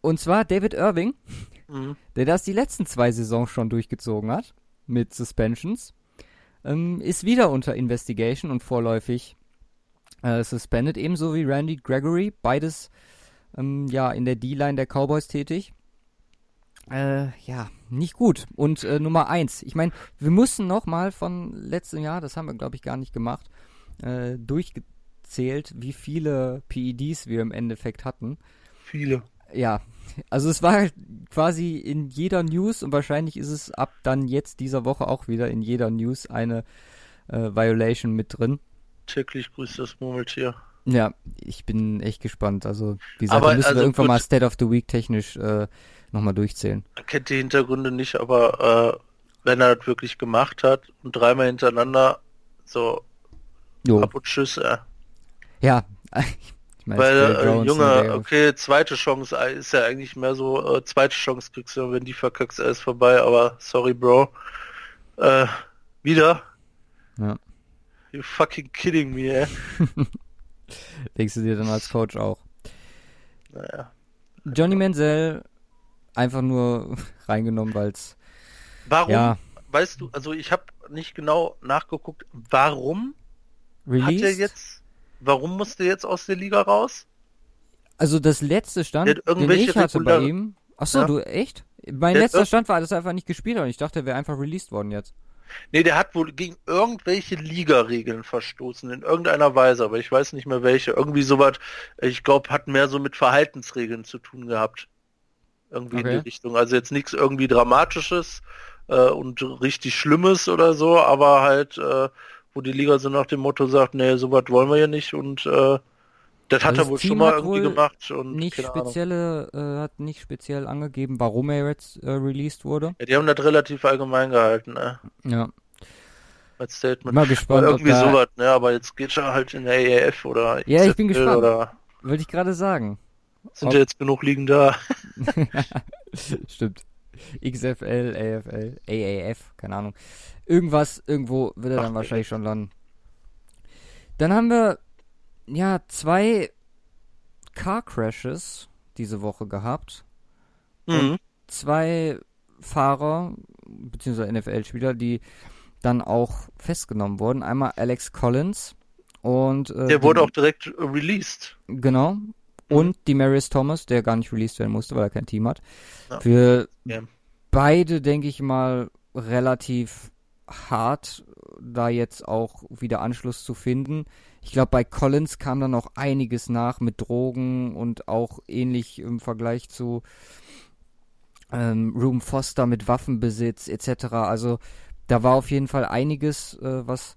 Und zwar David Irving, mhm. der das die letzten zwei Saisons schon durchgezogen hat mit Suspensions, ähm, ist wieder unter Investigation und vorläufig äh, suspended, ebenso wie Randy Gregory, beides ähm, ja in der D-Line der Cowboys tätig. Äh, ja, nicht gut. Und äh, Nummer eins, ich meine, wir mussten noch mal von letztem Jahr, das haben wir glaube ich gar nicht gemacht, äh, durchgezählt, wie viele PEDs wir im Endeffekt hatten. Viele ja, also es war halt quasi in jeder News und wahrscheinlich ist es ab dann jetzt dieser Woche auch wieder in jeder News eine äh, Violation mit drin. Täglich grüßt das Murmeltier. Ja, ich bin echt gespannt. Also, wie gesagt, aber, müssen also wir irgendwann gut, mal State of the Week technisch äh, nochmal durchzählen. Man kennt die Hintergründe nicht, aber äh, wenn er das wirklich gemacht hat und dreimal hintereinander so jo. ab und tschüss, äh. Ja, Weil, äh, Junge, okay, zweite Chance ist ja eigentlich mehr so, äh, zweite Chance kriegst du, wenn die verkackst, ist vorbei, aber sorry, Bro. Äh, wieder? Ja. You fucking kidding me, ey. Denkst du dir dann als Coach auch? Naja. Johnny Menzel einfach nur reingenommen, weil's. Warum? Ja. Weißt du, also ich habe nicht genau nachgeguckt, warum Released? hat er jetzt Warum musste jetzt aus der Liga raus? Also das letzte Stand, den ich hatte bei ihm. Achso, ja. du echt? Mein der letzter Stand war, dass er einfach nicht gespielt hat und ich dachte, er wäre einfach released worden jetzt. Nee, der hat wohl gegen irgendwelche Ligaregeln verstoßen, in irgendeiner Weise, aber ich weiß nicht mehr welche. Irgendwie sowas, ich glaube, hat mehr so mit Verhaltensregeln zu tun gehabt. Irgendwie okay. in die Richtung. Also jetzt nichts irgendwie Dramatisches äh, und richtig Schlimmes oder so, aber halt äh, wo die Liga so nach dem Motto sagt, nee, sowas wollen wir ja nicht und äh, das hat also er wohl schon mal irgendwie gemacht und nicht spezielle äh, hat nicht speziell angegeben, warum er jetzt äh, released wurde. Ja, die haben das relativ allgemein gehalten, ne? Ja. Als Statement. Mal gespannt. Aber irgendwie sowas, ne? Aber jetzt geht er halt in der EAF oder Ja, ich bin gespannt. Oder Wollte ich gerade sagen. Sind ja jetzt genug liegen da. Stimmt. XFL, AFL, AAF, keine Ahnung. Irgendwas, irgendwo wird er dann Ach, wahrscheinlich schon landen. Dann haben wir, ja, zwei Car Crashes diese Woche gehabt. Mhm. zwei Fahrer, beziehungsweise NFL-Spieler, die dann auch festgenommen wurden. Einmal Alex Collins und äh, der wurde auch direkt released. Genau. Und die Marius Thomas, der gar nicht released werden musste, weil er kein Team hat. Ja. Für ja. beide, denke ich mal, relativ hart, da jetzt auch wieder Anschluss zu finden. Ich glaube, bei Collins kam dann noch einiges nach mit Drogen und auch ähnlich im Vergleich zu ähm, Ruben Foster mit Waffenbesitz etc. Also da war auf jeden Fall einiges, äh, was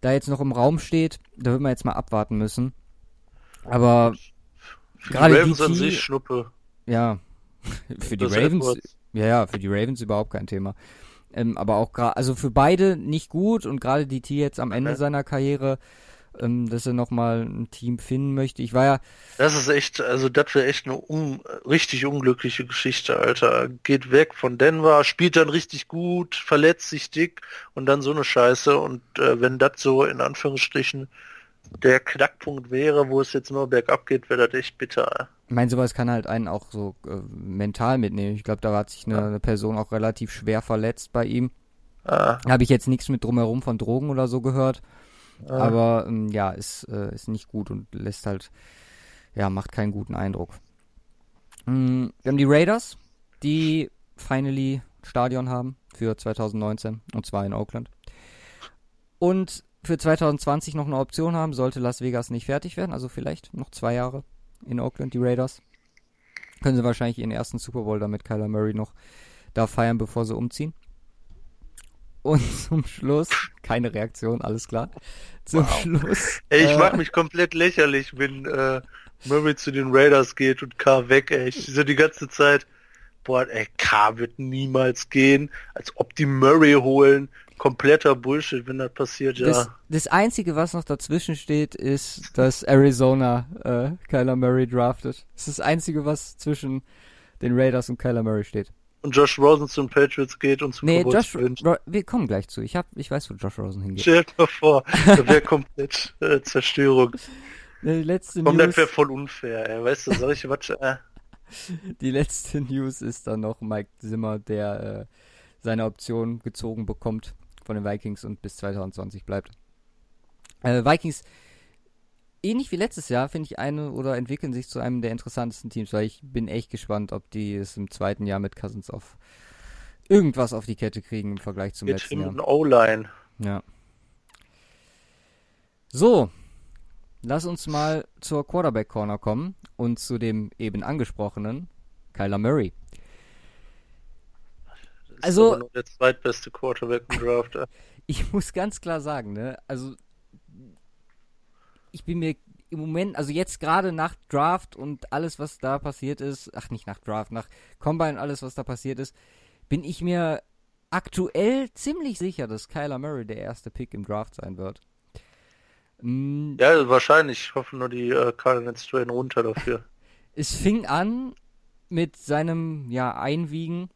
da jetzt noch im Raum steht. Da wird man jetzt mal abwarten müssen. Aber gerade die Ravens an sich Schnuppe. Ja, für die Ravens, ja, ja, für die Ravens überhaupt kein Thema. Ähm, aber auch gerade, also für beide nicht gut und gerade die T jetzt am Ende okay. seiner Karriere ähm, dass er nochmal ein Team finden möchte. Ich war ja. Das ist echt, also das wäre echt eine un richtig unglückliche Geschichte, Alter. Geht weg von Denver, spielt dann richtig gut, verletzt sich dick und dann so eine Scheiße. Und äh, wenn das so in Anführungsstrichen der Knackpunkt wäre, wo es jetzt nur bergab geht, wäre das echt bitter. Ich meine, sowas kann halt einen auch so äh, mental mitnehmen. Ich glaube, da hat sich eine, ja. eine, Person auch relativ schwer verletzt bei ihm. Ah. Habe ich jetzt nichts mit drumherum von Drogen oder so gehört. Ah. Aber ähm, ja, ist, äh, ist nicht gut und lässt halt, ja, macht keinen guten Eindruck. Mhm, wir haben die Raiders, die finally Stadion haben für 2019 und zwar in Oakland. Und für 2020 noch eine Option haben, sollte Las Vegas nicht fertig werden, also vielleicht noch zwei Jahre in Oakland, die Raiders. Können sie wahrscheinlich ihren ersten Super Bowl damit Kyler Murray noch da feiern, bevor sie umziehen. Und zum Schluss, keine Reaktion, alles klar. Zum wow. Schluss. Ey, ich äh, mach mich komplett lächerlich, wenn äh, Murray zu den Raiders geht und K weg, ey. Ich so die ganze Zeit, boah, ey, K wird niemals gehen, als ob die Murray holen. Kompletter Bullshit, wenn das passiert, ja. Das, das Einzige, was noch dazwischen steht, ist, dass Arizona äh, Kyler Murray draftet. Das ist das Einzige, was zwischen den Raiders und Kyler Murray steht und Josh Rosen zum Patriots geht und zum Nee, Josh, Ro wir kommen gleich zu. Ich hab, ich weiß, wo Josh Rosen hingeht. Stell dir mal vor, da wäre komplett äh, Zerstörung. Die letzte Komm, News. das wäre voll unfair, ey. Weißt du, sag ich was? Äh. Die letzte News ist dann noch Mike Zimmer, der äh, seine Option gezogen bekommt von den Vikings und bis 2020 bleibt. Äh, Vikings ähnlich wie letztes Jahr, finde ich, eine oder entwickeln sich zu einem der interessantesten Teams, weil ich bin echt gespannt, ob die es im zweiten Jahr mit Cousins auf irgendwas auf die Kette kriegen im Vergleich zum Jetzt letzten Jahr. O-Line. Ja. So, lass uns mal zur Quarterback Corner kommen und zu dem eben angesprochenen Kyler Murray. Also der zweitbeste Quarterback im Draft. ich muss ganz klar sagen, ne, also ich bin mir im Moment, also jetzt gerade nach Draft und alles, was da passiert ist, ach nicht nach Draft, nach Combine, alles, was da passiert ist, bin ich mir aktuell ziemlich sicher, dass Kyler Murray der erste Pick im Draft sein wird. Mm. Ja, wahrscheinlich. Ich hoffe nur, die äh, Cardinals trainen runter dafür. es fing an mit seinem ja, Einwiegen,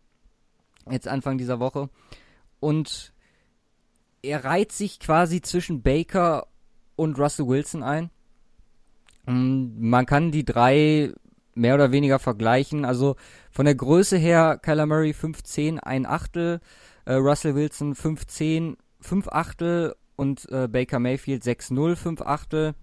jetzt Anfang dieser Woche. Und er reiht sich quasi zwischen Baker und Russell Wilson ein. Mm, man kann die drei mehr oder weniger vergleichen. Also von der Größe her Kyler Murray 5'10, ein Achtel, äh, Russell Wilson 5'10, 5 Achtel und äh, Baker Mayfield 6'0, 5 Achtel.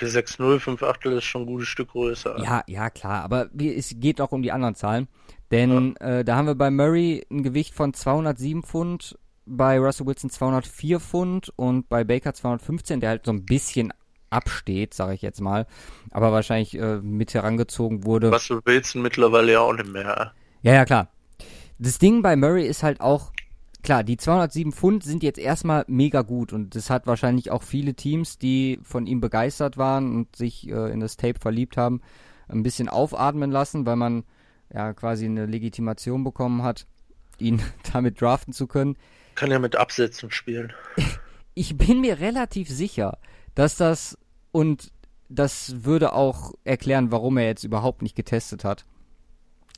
Okay, 6'0, 5 Achtel ist schon ein gutes Stück größer. Ja, ja, klar, aber es geht auch um die anderen Zahlen. Denn ja. äh, da haben wir bei Murray ein Gewicht von 207 Pfund bei Russell Wilson 204 Pfund und bei Baker 215, der halt so ein bisschen absteht, sage ich jetzt mal, aber wahrscheinlich äh, mit herangezogen wurde. Russell Wilson mittlerweile ja auch nicht mehr. Ja, ja, klar. Das Ding bei Murray ist halt auch, klar, die 207 Pfund sind jetzt erstmal mega gut und das hat wahrscheinlich auch viele Teams, die von ihm begeistert waren und sich äh, in das Tape verliebt haben, ein bisschen aufatmen lassen, weil man ja quasi eine Legitimation bekommen hat, ihn damit draften zu können. Kann ja mit Absätzen spielen. Ich bin mir relativ sicher, dass das und das würde auch erklären, warum er jetzt überhaupt nicht getestet hat.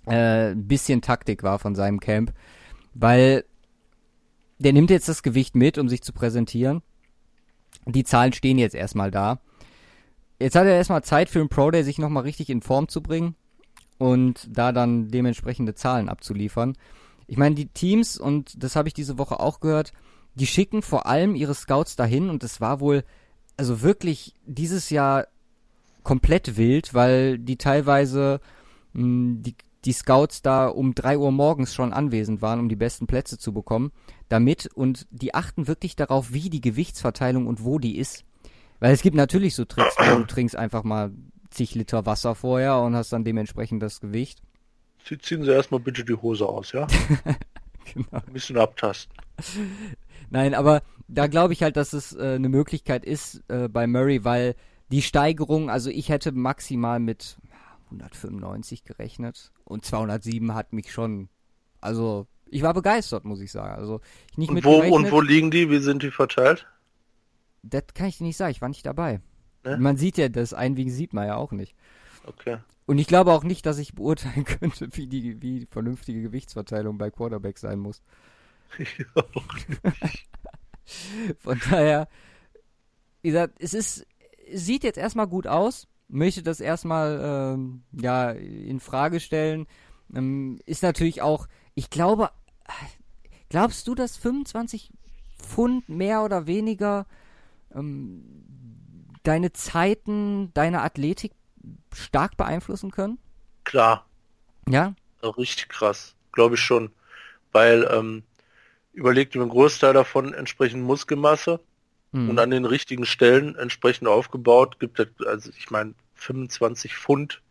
äh, ein bisschen Taktik war von seinem Camp, weil der nimmt jetzt das Gewicht mit, um sich zu präsentieren. Die Zahlen stehen jetzt erstmal da. Jetzt hat er erstmal Zeit für einen Pro Day, sich nochmal richtig in Form zu bringen und da dann dementsprechende Zahlen abzuliefern. Ich meine, die Teams, und das habe ich diese Woche auch gehört, die schicken vor allem ihre Scouts dahin und es war wohl, also wirklich dieses Jahr komplett wild, weil die teilweise mh, hm, die, die Scouts da um drei Uhr morgens schon anwesend waren, um die besten Plätze zu bekommen, damit und die achten wirklich darauf, wie die Gewichtsverteilung und wo die ist. Weil es gibt natürlich so Tricks, wo du trinkst einfach mal zig Liter Wasser vorher und hast dann dementsprechend das Gewicht. Ziehen Sie erstmal bitte die Hose aus, ja? genau. Ein bisschen abtasten. Nein, aber da glaube ich halt, dass es äh, eine Möglichkeit ist äh, bei Murray, weil die Steigerung, also ich hätte maximal mit 195 gerechnet und 207 hat mich schon, also ich war begeistert, muss ich sagen. Also ich nicht und wo, und wo liegen die? Wie sind die verteilt? Das kann ich dir nicht sagen, ich war nicht dabei. Ne? Man sieht ja, das Einwiegen sieht man ja auch nicht. Okay. Und ich glaube auch nicht, dass ich beurteilen könnte, wie die, wie die vernünftige Gewichtsverteilung bei Quarterback sein muss. Ich auch nicht. Von daher, wie gesagt, es ist, sieht jetzt erstmal gut aus. Möchte das erstmal ähm, ja in Frage stellen. Ähm, ist natürlich auch, ich glaube, glaubst du, dass 25 Pfund mehr oder weniger ähm, deine Zeiten, deine Athletik stark beeinflussen können? Klar. Ja? Richtig krass, glaube ich schon. Weil ähm, überlegt einen Großteil davon entsprechend Muskelmasse mhm. und an den richtigen Stellen entsprechend aufgebaut gibt es, also ich meine, 25 Pfund.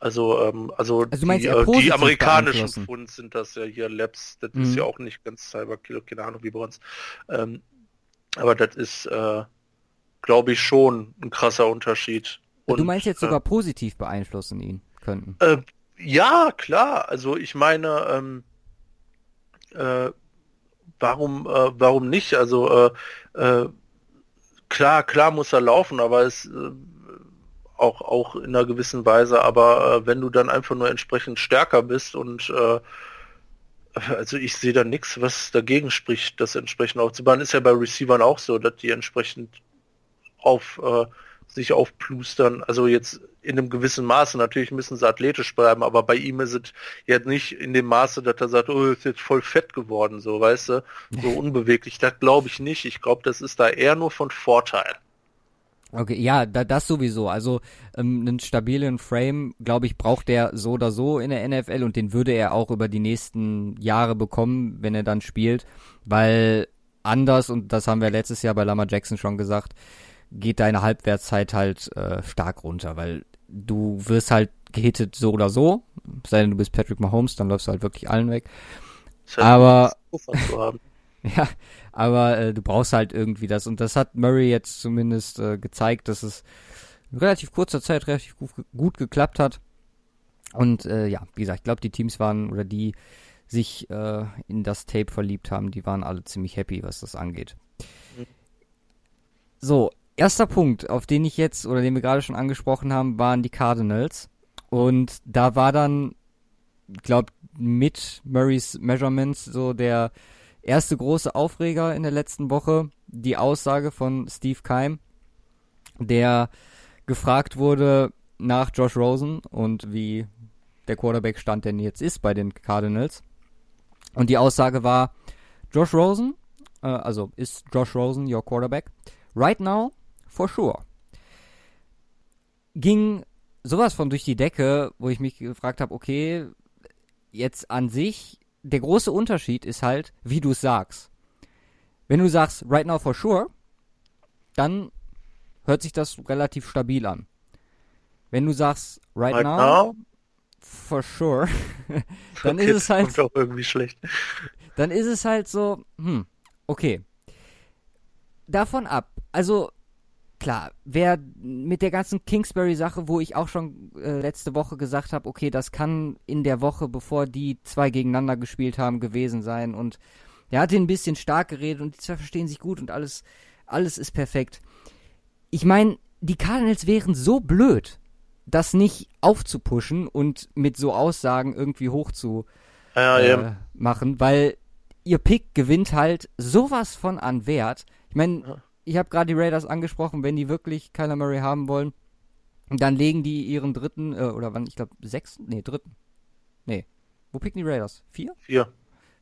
Also, ähm, also, also die, äh, die, amerikanischen Pfund sind das ja hier Labs, das mhm. ist ja auch nicht ganz halber Kilo, keine Ahnung wie bei uns. Ähm, aber das ist, äh, glaube ich, schon ein krasser Unterschied. Und, du meinst jetzt sogar äh, positiv beeinflussen ihn könnten? Äh, ja, klar. Also ich meine, ähm, äh, warum, warum nicht? Also klar, klar muss er laufen, aber es auch auch in einer gewissen Weise. Aber äh, wenn du dann einfach nur entsprechend stärker bist und äh, also ich sehe da nichts, was dagegen spricht, das entsprechend aufzubauen. Ist ja bei Receivern auch so, dass die entsprechend auf äh, sich aufplustern. Also jetzt in einem gewissen Maße. Natürlich müssen sie athletisch bleiben, aber bei ihm ist es jetzt nicht in dem Maße, dass er sagt, oh, ist jetzt voll fett geworden, so, weißt du, so unbeweglich. Das glaube ich nicht. Ich glaube, das ist da eher nur von Vorteil. Okay, ja, da, das sowieso. Also ähm, einen stabilen Frame, glaube ich, braucht er so oder so in der NFL und den würde er auch über die nächsten Jahre bekommen, wenn er dann spielt, weil anders, und das haben wir letztes Jahr bei Lama Jackson schon gesagt, geht deine Halbwertszeit halt äh, stark runter, weil du wirst halt gehittet so oder so. Sei denn, du bist Patrick Mahomes, dann läufst du halt wirklich allen weg. Aber ja, aber äh, du brauchst halt irgendwie das und das hat Murray jetzt zumindest äh, gezeigt, dass es in relativ kurzer Zeit relativ gut, gut geklappt hat. Und äh, ja, wie gesagt, ich glaube, die Teams waren oder die sich äh, in das Tape verliebt haben, die waren alle ziemlich happy, was das angeht. So, erster Punkt, auf den ich jetzt oder den wir gerade schon angesprochen haben, waren die Cardinals. Und da war dann, ich glaube, mit Murrays Measurements so der erste große Aufreger in der letzten Woche, die Aussage von Steve Keim, der gefragt wurde nach Josh Rosen und wie der Quarterback-Stand denn jetzt ist bei den Cardinals. Und die Aussage war, Josh Rosen, äh, also ist Josh Rosen your Quarterback? Right now, for sure. Ging sowas von durch die Decke, wo ich mich gefragt habe, okay, jetzt an sich, der große Unterschied ist halt, wie du es sagst. Wenn du sagst, right now for sure, dann hört sich das relativ stabil an. Wenn du sagst, right, right now, now, for sure, dann ist es halt. Auch irgendwie schlecht. Dann ist es halt so, hm, okay. Davon ab. Also, klar, wer mit der ganzen Kingsbury-Sache, wo ich auch schon äh, letzte Woche gesagt habe, okay, das kann in der Woche, bevor die zwei gegeneinander gespielt haben, gewesen sein. Und er hat ihn ein bisschen stark geredet und die zwei verstehen sich gut und alles, alles ist perfekt. Ich meine, die Cardinals wären so blöd, das nicht aufzupuschen und mit so Aussagen irgendwie hoch zu ja, äh, machen, weil ihr Pick gewinnt halt sowas von an Wert. Ich meine, ja. Ich habe gerade die Raiders angesprochen, wenn die wirklich Kyler Murray haben wollen, dann legen die ihren dritten, äh, oder wann, ich glaube, sechsten, nee, dritten. Nee. Wo picken die Raiders? Vier? Vier.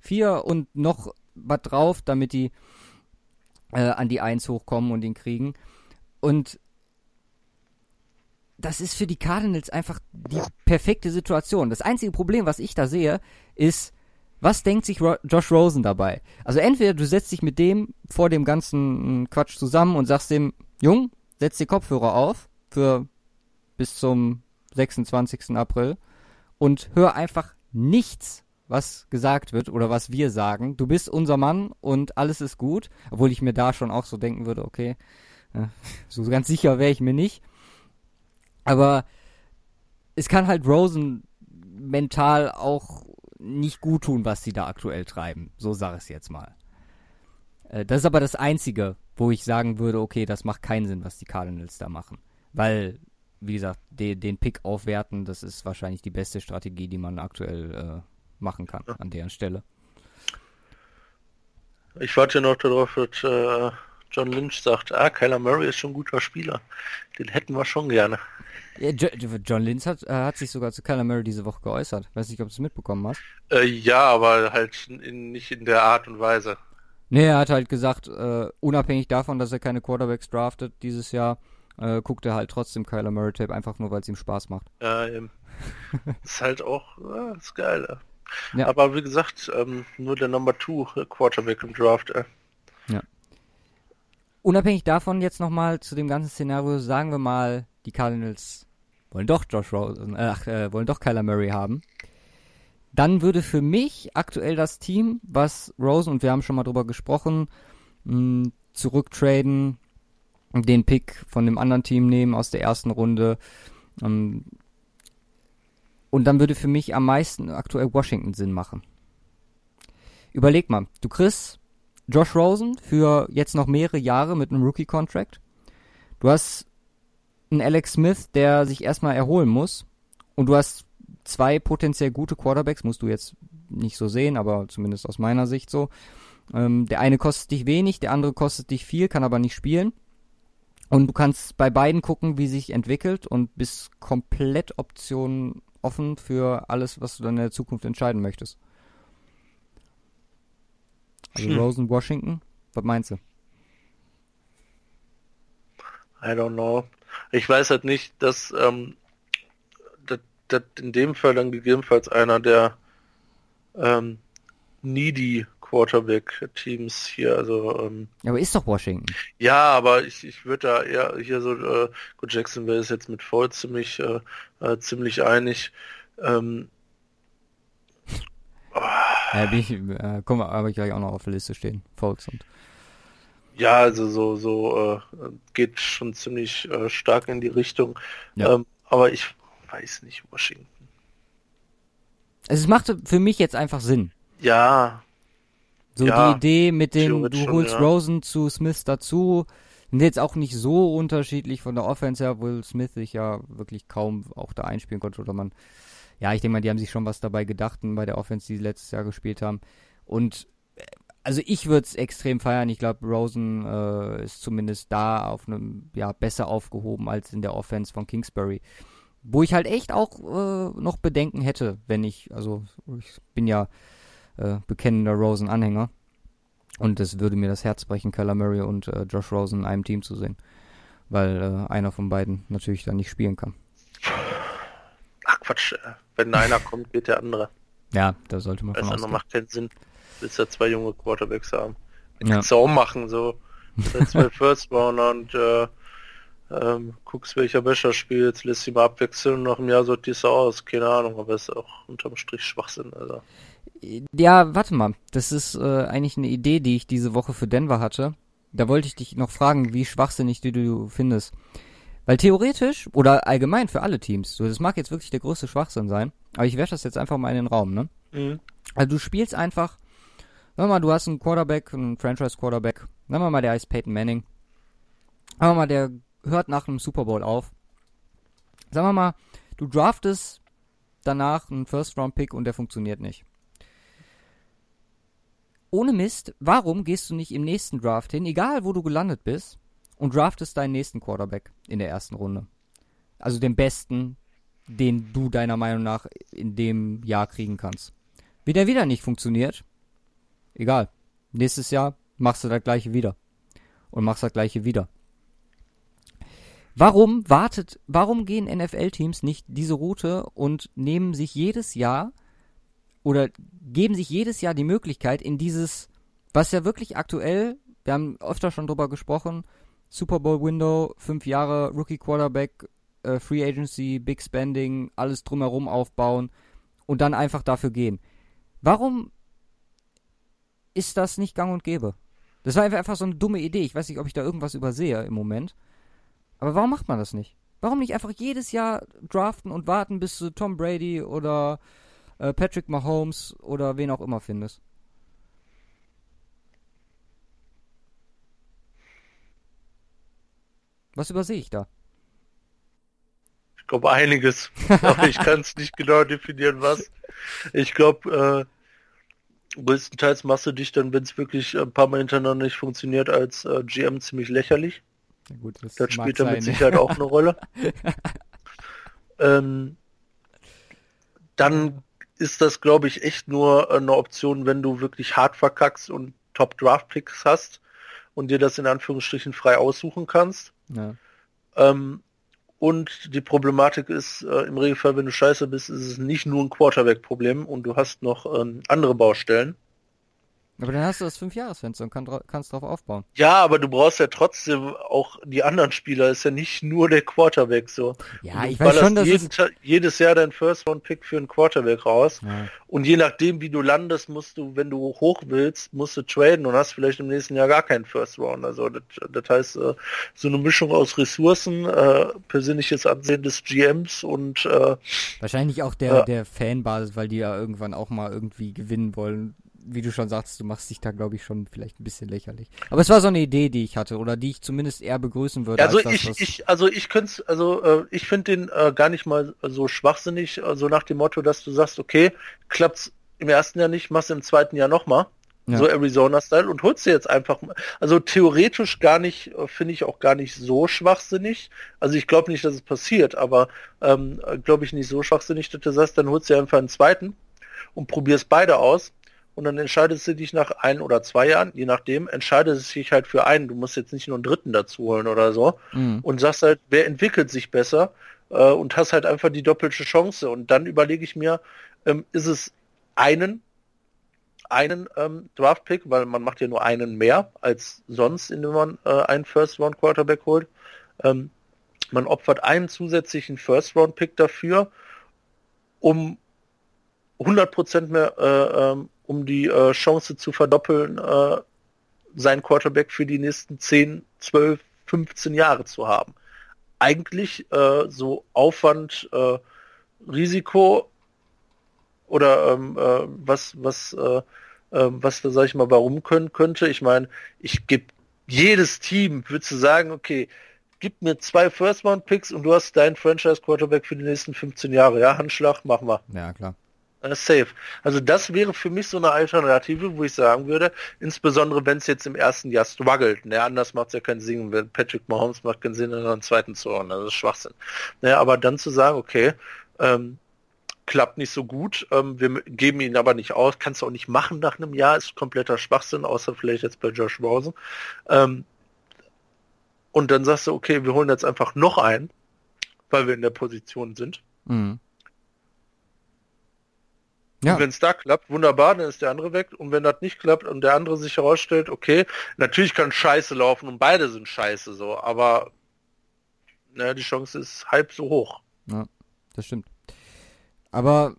Vier und noch was drauf, damit die äh, an die Eins hochkommen und ihn kriegen. Und das ist für die Cardinals einfach die perfekte Situation. Das einzige Problem, was ich da sehe, ist, was denkt sich Ro Josh Rosen dabei? Also entweder du setzt dich mit dem vor dem ganzen Quatsch zusammen und sagst dem, Jung, setz die Kopfhörer auf für bis zum 26. April und hör einfach nichts, was gesagt wird oder was wir sagen. Du bist unser Mann und alles ist gut, obwohl ich mir da schon auch so denken würde, okay, so ganz sicher wäre ich mir nicht. Aber es kann halt Rosen mental auch nicht gut tun, was sie da aktuell treiben. So sage ich es jetzt mal. Äh, das ist aber das Einzige, wo ich sagen würde, okay, das macht keinen Sinn, was die Cardinals da machen. Weil, wie gesagt, de, den Pick aufwerten, das ist wahrscheinlich die beste Strategie, die man aktuell äh, machen kann an deren Stelle. Ich warte noch darauf, dass äh, John Lynch sagt, ah, Kyler Murray ist schon ein guter Spieler. Den hätten wir schon gerne. Ja, John Lynch hat, äh, hat sich sogar zu Kyler Murray diese Woche geäußert. Weiß nicht, ob du es mitbekommen hast. Äh, ja, aber halt in, nicht in der Art und Weise. Nee, er hat halt gesagt, äh, unabhängig davon, dass er keine Quarterbacks draftet dieses Jahr, äh, guckt er halt trotzdem Kyler Murray Tape, einfach nur, weil es ihm Spaß macht. Ja, eben. ist halt auch, ist geil. Ja. Aber wie gesagt, ähm, nur der Number 2 Quarterback im Draft. Äh. Ja. Unabhängig davon jetzt nochmal zu dem ganzen Szenario, sagen wir mal, die Cardinals wollen doch Josh Rosen, äh, äh, wollen doch Kyler Murray haben, dann würde für mich aktuell das Team, was Rosen, und wir haben schon mal drüber gesprochen, mh, zurücktraden, den Pick von dem anderen Team nehmen aus der ersten Runde. Ähm, und dann würde für mich am meisten aktuell Washington Sinn machen. Überleg mal, du kriegst Josh Rosen für jetzt noch mehrere Jahre mit einem Rookie-Contract. Du hast ein Alex Smith, der sich erstmal erholen muss. Und du hast zwei potenziell gute Quarterbacks, musst du jetzt nicht so sehen, aber zumindest aus meiner Sicht so. Ähm, der eine kostet dich wenig, der andere kostet dich viel, kann aber nicht spielen. Und du kannst bei beiden gucken, wie sich entwickelt und bist komplett Optionen offen für alles, was du dann in der Zukunft entscheiden möchtest. Also hm. Rosen, Washington, was meinst du? I don't know. Ich weiß halt nicht, dass ähm, das, in dem Fall dann gegebenenfalls einer der ähm, needy Quarterback-Teams hier, also ähm, aber ist doch Washington. Ja, aber ich, ich würde da eher hier so, äh, gut, Jacksonville ist jetzt mit voll ziemlich, äh, äh, ziemlich einig. Ähm, oh. Ja, ich, äh, komm, habe ich gleich auch noch auf der Liste stehen. Folks und ja, also so, so äh, geht schon ziemlich äh, stark in die Richtung. Ja. Ähm, aber ich weiß nicht, Washington. Also es macht für mich jetzt einfach Sinn. Ja. So ja, die Idee mit dem, du holst ja. Rosen zu Smith dazu, sind jetzt auch nicht so unterschiedlich von der Offense her, obwohl Smith sich ja wirklich kaum auch da einspielen konnte oder man, ja, ich denke mal, die haben sich schon was dabei gedacht bei der Offense, die sie letztes Jahr gespielt haben. Und also ich würde es extrem feiern. Ich glaube, Rosen äh, ist zumindest da auf einem, ja, besser aufgehoben als in der Offense von Kingsbury. Wo ich halt echt auch äh, noch Bedenken hätte, wenn ich, also ich bin ja äh, bekennender Rosen-Anhänger. Und es würde mir das Herz brechen, Kyler Murray und äh, Josh Rosen in einem Team zu sehen. Weil äh, einer von beiden natürlich dann nicht spielen kann. Ach Quatsch, wenn einer kommt, geht der andere. Ja, da sollte man von ausgehen. macht keinen Sinn willst ja zwei junge Quarterbacks haben. Ja. Kannst du auch machen, so. zwei First Rounder und äh, ähm, guckst, welcher Becher spielt, lässt sie mal abwechseln und nach einem Jahr sortierst du aus. Keine Ahnung, aber ist auch unterm Strich Schwachsinn, also. Ja, warte mal. Das ist äh, eigentlich eine Idee, die ich diese Woche für Denver hatte. Da wollte ich dich noch fragen, wie schwachsinnig die du findest. Weil theoretisch, oder allgemein für alle Teams, so, das mag jetzt wirklich der größte Schwachsinn sein, aber ich werfe das jetzt einfach mal in den Raum, ne? Mhm. Also du spielst einfach Sagen wir mal, du hast einen Quarterback, einen Franchise-Quarterback. Sagen wir mal, der heißt Peyton Manning. Sagen wir mal, der hört nach einem Super Bowl auf. sagen wir mal, du draftest danach einen First-Round-Pick und der funktioniert nicht. Ohne Mist, warum gehst du nicht im nächsten Draft hin, egal wo du gelandet bist, und draftest deinen nächsten Quarterback in der ersten Runde? Also den besten, den du deiner Meinung nach in dem Jahr kriegen kannst. Wie der wieder nicht funktioniert, egal. Nächstes Jahr machst du das gleiche wieder. Und machst das gleiche wieder. Warum wartet, warum gehen NFL-Teams nicht diese Route und nehmen sich jedes Jahr oder geben sich jedes Jahr die Möglichkeit in dieses, was ja wirklich aktuell, wir haben öfter schon drüber gesprochen, Super Bowl Window, fünf Jahre Rookie Quarterback, äh, Free Agency, Big Spending, alles drumherum aufbauen und dann einfach dafür gehen. Warum ist das nicht gang und gäbe? Das war einfach so eine dumme Idee. Ich weiß nicht, ob ich da irgendwas übersehe im Moment. Aber warum macht man das nicht? Warum nicht einfach jedes Jahr draften und warten, bis du Tom Brady oder äh, Patrick Mahomes oder wen auch immer findest? Was übersehe ich da? Ich glaube einiges, aber ich kann es nicht genau definieren, was. Ich glaube, äh, größtenteils machst du dich dann, wenn es wirklich ein paar Mal hintereinander nicht funktioniert, als äh, GM ziemlich lächerlich. Ja, gut, das, das spielt da mit Sicherheit auch eine Rolle. ähm, dann ist das, glaube ich, echt nur eine Option, wenn du wirklich hart verkackst und Top Draft Picks hast und dir das in Anführungsstrichen frei aussuchen kannst. Ja. Ähm, und die Problematik ist, äh, im Regelfall, wenn du scheiße bist, ist es nicht nur ein Quarterback-Problem und du hast noch ähm, andere Baustellen. Aber dann hast du das Fünfjahresfenster und kann, kannst drauf aufbauen. Ja, aber du brauchst ja trotzdem auch die anderen Spieler. Ist ja nicht nur der Quarterback so. Ja, ich weiß schon, dass jeden, jedes Jahr dein First Round Pick für einen Quarterback raus. Ja. Und je nachdem, wie du landest, musst du, wenn du hoch willst, musst du traden und hast vielleicht im nächsten Jahr gar keinen First Round. Also das, das heißt, äh, so eine Mischung aus Ressourcen, äh, persönliches Ansehen des GMs und äh, wahrscheinlich auch der, der Fanbasis, weil die ja irgendwann auch mal irgendwie gewinnen wollen wie du schon sagst, du machst dich da, glaube ich, schon vielleicht ein bisschen lächerlich. Aber es war so eine Idee, die ich hatte oder die ich zumindest eher begrüßen würde. Also ich, das, ich, also ich könnte, also äh, ich finde den äh, gar nicht mal so schwachsinnig, äh, so nach dem Motto, dass du sagst, okay, klappt's im ersten Jahr nicht, machst im zweiten Jahr nochmal. Ja. So Arizona-Style und holst dir jetzt einfach, also theoretisch gar nicht, äh, finde ich auch gar nicht so schwachsinnig. Also ich glaube nicht, dass es passiert, aber ähm, glaube ich nicht so schwachsinnig, dass du sagst, dann holst du dir einfach einen zweiten und probierst beide aus und dann entscheidest du dich nach ein oder zwei Jahren, je nachdem, entscheidest du dich halt für einen. Du musst jetzt nicht nur einen dritten dazu holen oder so mhm. und sagst halt, wer entwickelt sich besser äh, und hast halt einfach die doppelte Chance. Und dann überlege ich mir, ähm, ist es einen einen ähm, Draft-Pick, weil man macht ja nur einen mehr als sonst, indem man äh, einen First-Round-Quarterback holt. Ähm, man opfert einen zusätzlichen First-Round-Pick dafür, um 100% mehr äh, ähm, um die äh, Chance zu verdoppeln, äh, sein Quarterback für die nächsten 10, 12, 15 Jahre zu haben. Eigentlich äh, so Aufwand, äh, Risiko oder ähm, äh, was, was, äh, äh, was da sag ich mal, warum können könnte. Ich meine, ich gebe jedes Team, würdest du sagen, okay, gib mir zwei First-Round-Picks und du hast deinen Franchise-Quarterback für die nächsten 15 Jahre. Ja, Handschlag, machen wir. Ja, klar. Äh, safe. Also das wäre für mich so eine Alternative, wo ich sagen würde, insbesondere wenn es jetzt im ersten Jahr struggelt. Ne, anders macht es ja keinen Sinn. Wenn Patrick Mahomes macht keinen Sinn, in einen zweiten zu holen. Das ist Schwachsinn. Ne, aber dann zu sagen, okay, ähm, klappt nicht so gut, ähm, wir geben ihn aber nicht aus, kannst du auch nicht machen nach einem Jahr, ist kompletter Schwachsinn, außer vielleicht jetzt bei Josh Rosen. Ähm, und dann sagst du, okay, wir holen jetzt einfach noch einen, weil wir in der Position sind. Mhm. Ja. Und wenn es da klappt, wunderbar, dann ist der andere weg. Und wenn das nicht klappt und der andere sich herausstellt, okay, natürlich kann Scheiße laufen und beide sind Scheiße so, aber naja, die Chance ist halb so hoch. Ja, das stimmt. Aber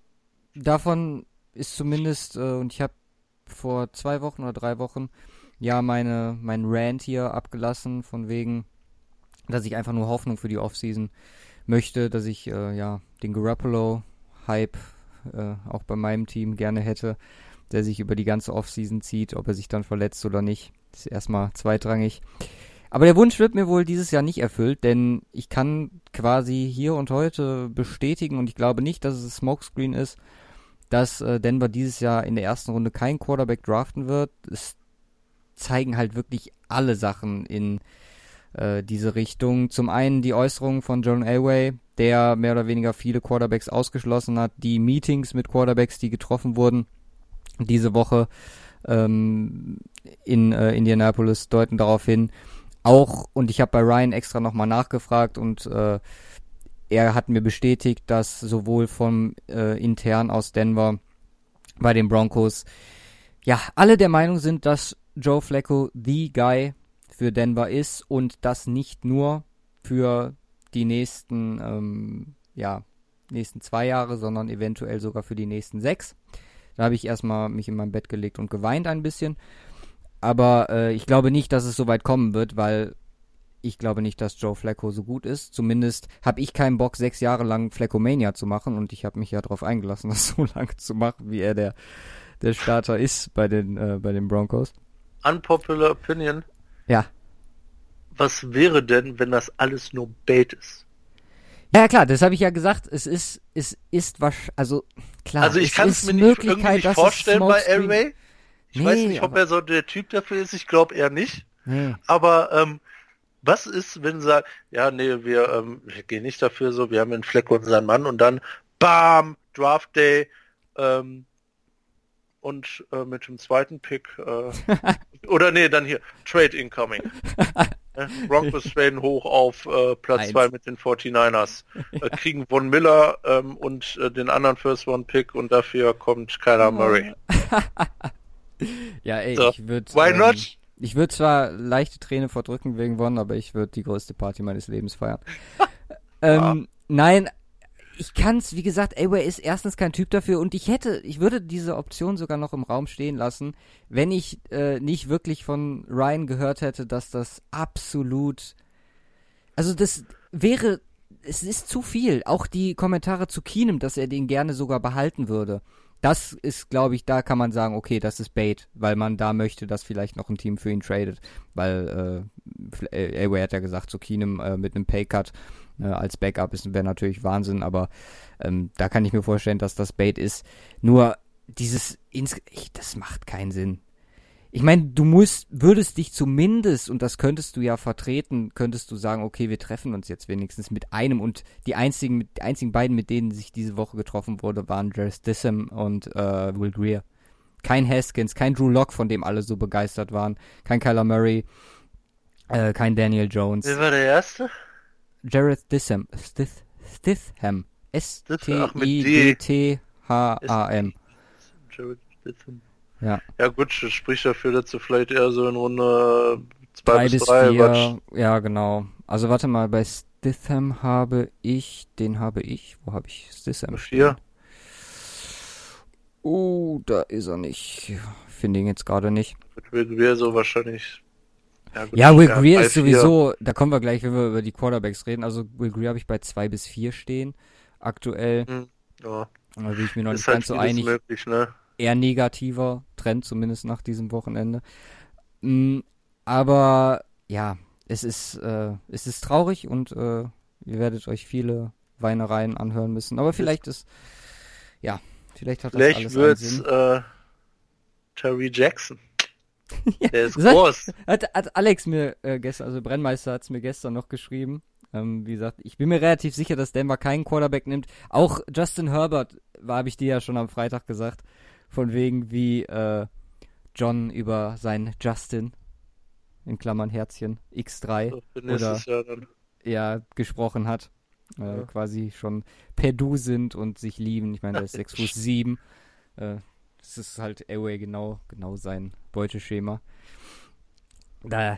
davon ist zumindest, äh, und ich habe vor zwei Wochen oder drei Wochen ja meine mein Rant hier abgelassen, von wegen, dass ich einfach nur Hoffnung für die Offseason möchte, dass ich äh, ja den Garoppolo-Hype äh, auch bei meinem Team gerne hätte, der sich über die ganze Offseason zieht, ob er sich dann verletzt oder nicht, ist erstmal zweitrangig. Aber der Wunsch wird mir wohl dieses Jahr nicht erfüllt, denn ich kann quasi hier und heute bestätigen und ich glaube nicht, dass es Smokescreen ist, dass äh, Denver dieses Jahr in der ersten Runde kein Quarterback draften wird. Es zeigen halt wirklich alle Sachen in äh, diese Richtung. Zum einen die Äußerungen von John Elway, der mehr oder weniger viele Quarterbacks ausgeschlossen hat, die Meetings mit Quarterbacks, die getroffen wurden diese Woche ähm, in äh, Indianapolis, deuten darauf hin. Auch, und ich habe bei Ryan extra nochmal nachgefragt und äh, er hat mir bestätigt, dass sowohl vom äh, intern aus Denver bei den Broncos ja alle der Meinung sind, dass Joe Flacco the guy für Denver ist und das nicht nur für die nächsten ähm, ja nächsten zwei Jahre, sondern eventuell sogar für die nächsten sechs. Da habe ich erstmal mich in mein Bett gelegt und geweint ein bisschen. Aber äh, ich glaube nicht, dass es so weit kommen wird, weil ich glaube nicht, dass Joe Flacco so gut ist. Zumindest habe ich keinen Bock, sechs Jahre lang Flaccomania zu machen und ich habe mich ja darauf eingelassen, das so lange zu machen, wie er der, der Starter ist bei den, äh, bei den Broncos. Unpopular Opinion. Ja. Was wäre denn, wenn das alles nur Bait ist? Ja, klar, das habe ich ja gesagt. Es ist, es ist was, also klar. Also ich kann es mir nicht, irgendwie nicht vorstellen bei Airway. Ich nee, weiß nicht, ob er so der Typ dafür ist. Ich glaube eher nicht. Nee. Aber ähm, was ist, wenn sie sagen, ja, nee, wir, ähm, wir gehen nicht dafür so, wir haben einen Fleck unseren Mann und dann BAM, Draft Day ähm, und äh, mit dem zweiten Pick äh, oder nee, dann hier Trade Incoming. Broncos traden hoch auf äh, Platz 2 mit den 49ers. Äh, kriegen Von Miller ähm, und äh, den anderen First One Pick und dafür kommt Kyler Murray. ja, ey, so. ich würde. Why ähm, not? Ich würde zwar leichte Träne verdrücken wegen Won, aber ich würde die größte Party meines Lebens feiern. ähm, ja. Nein, ich kann's, wie gesagt, Away ist erstens kein Typ dafür und ich hätte, ich würde diese Option sogar noch im Raum stehen lassen, wenn ich äh, nicht wirklich von Ryan gehört hätte, dass das absolut, also das wäre, es ist zu viel. Auch die Kommentare zu Keenum, dass er den gerne sogar behalten würde das ist, glaube ich, da kann man sagen, okay, das ist Bait, weil man da möchte, dass vielleicht noch ein Team für ihn tradet, weil äh, Elway hat ja gesagt, so Keenum äh, mit einem Paycut äh, als Backup ist wäre natürlich Wahnsinn, aber ähm, da kann ich mir vorstellen, dass das Bait ist. Nur dieses, Ins das macht keinen Sinn ich meine, du musst, würdest dich zumindest, und das könntest du ja vertreten, könntest du sagen, okay, wir treffen uns jetzt wenigstens mit einem und die einzigen, die einzigen beiden, mit denen sich diese Woche getroffen wurde, waren Jared Dissem und äh, Will Greer. Kein Haskins, kein Drew Lock, von dem alle so begeistert waren, kein Kyler Murray, äh, kein Daniel Jones. Wer war der Erste? Jared Dissem, Stith, Stitham. S-T-I-D-T-H-A-M. Jared Stitham. Ja. Ja gut, das spricht dafür, dass du vielleicht eher so in Runde 2 drei bis 3 vier, Ja, genau. Also warte mal, bei Stitham habe ich, den habe ich, wo habe ich Stitham? 4. Oh, da ist er nicht. Finde ihn jetzt gerade nicht. Will Greer so wahrscheinlich. Ja, gut, ja Will Greer ist sowieso, da kommen wir gleich, wenn wir über die Quarterbacks reden. Also Will Greer habe ich bei 2 bis 4 stehen, aktuell. Hm, ja. Da bin ich mir noch ist nicht halt ganz so einig. Möglich, ne? eher negativer Trend, zumindest nach diesem Wochenende. Mm, aber ja, es ist, äh, es ist traurig und äh, ihr werdet euch viele Weinereien anhören müssen. Aber vielleicht ist, ja, vielleicht hat das vielleicht alles wird's, Sinn. Äh, Terry Jackson. ja, Der ist groß. Hat, hat Alex mir äh, gestern, also Brennmeister hat es mir gestern noch geschrieben. Ähm, wie gesagt, ich bin mir relativ sicher, dass Denver keinen Quarterback nimmt. Auch Justin Herbert, habe ich dir ja schon am Freitag gesagt, von wegen wie äh, John über sein Justin in Klammern Herzchen X3 so, oder ja, ja, gesprochen hat. Äh, ja. Quasi schon per Du sind und sich lieben. Ich meine, der ist 6 Fuß 7. Äh, das ist halt Airway genau, genau sein Beuteschema. Da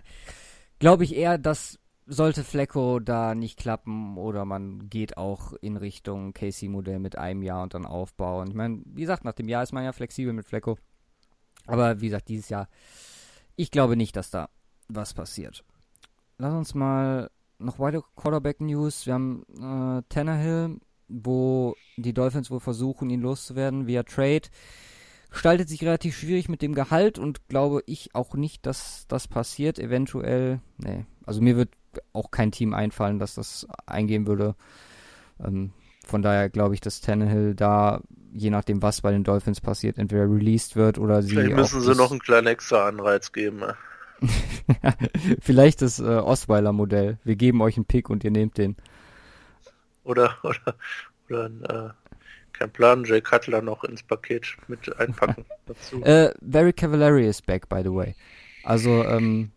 glaube ich eher, dass sollte Flecko da nicht klappen oder man geht auch in Richtung Casey-Modell mit einem Jahr und dann aufbauen. Ich meine, wie gesagt, nach dem Jahr ist man ja flexibel mit Flecko. Aber wie gesagt, dieses Jahr, ich glaube nicht, dass da was passiert. Lass uns mal noch weitere Quarterback-News. Wir haben äh, Tannehill, wo die Dolphins wohl versuchen, ihn loszuwerden via Trade. Gestaltet sich relativ schwierig mit dem Gehalt und glaube ich auch nicht, dass das passiert. Eventuell, nee, also mir wird auch kein Team einfallen, dass das eingehen würde. Ähm, von daher glaube ich, dass Tannehill da, je nachdem, was bei den Dolphins passiert, entweder released wird oder sie. Vielleicht müssen sie noch einen kleinen extra Anreiz geben. Vielleicht das äh, Osweiler-Modell. Wir geben euch einen Pick und ihr nehmt den. Oder, oder, oder ein, äh, kein Plan, Jay Cutler noch ins Paket mit einpacken dazu. Äh, Very Cavallari is back, by the way. Also, ähm.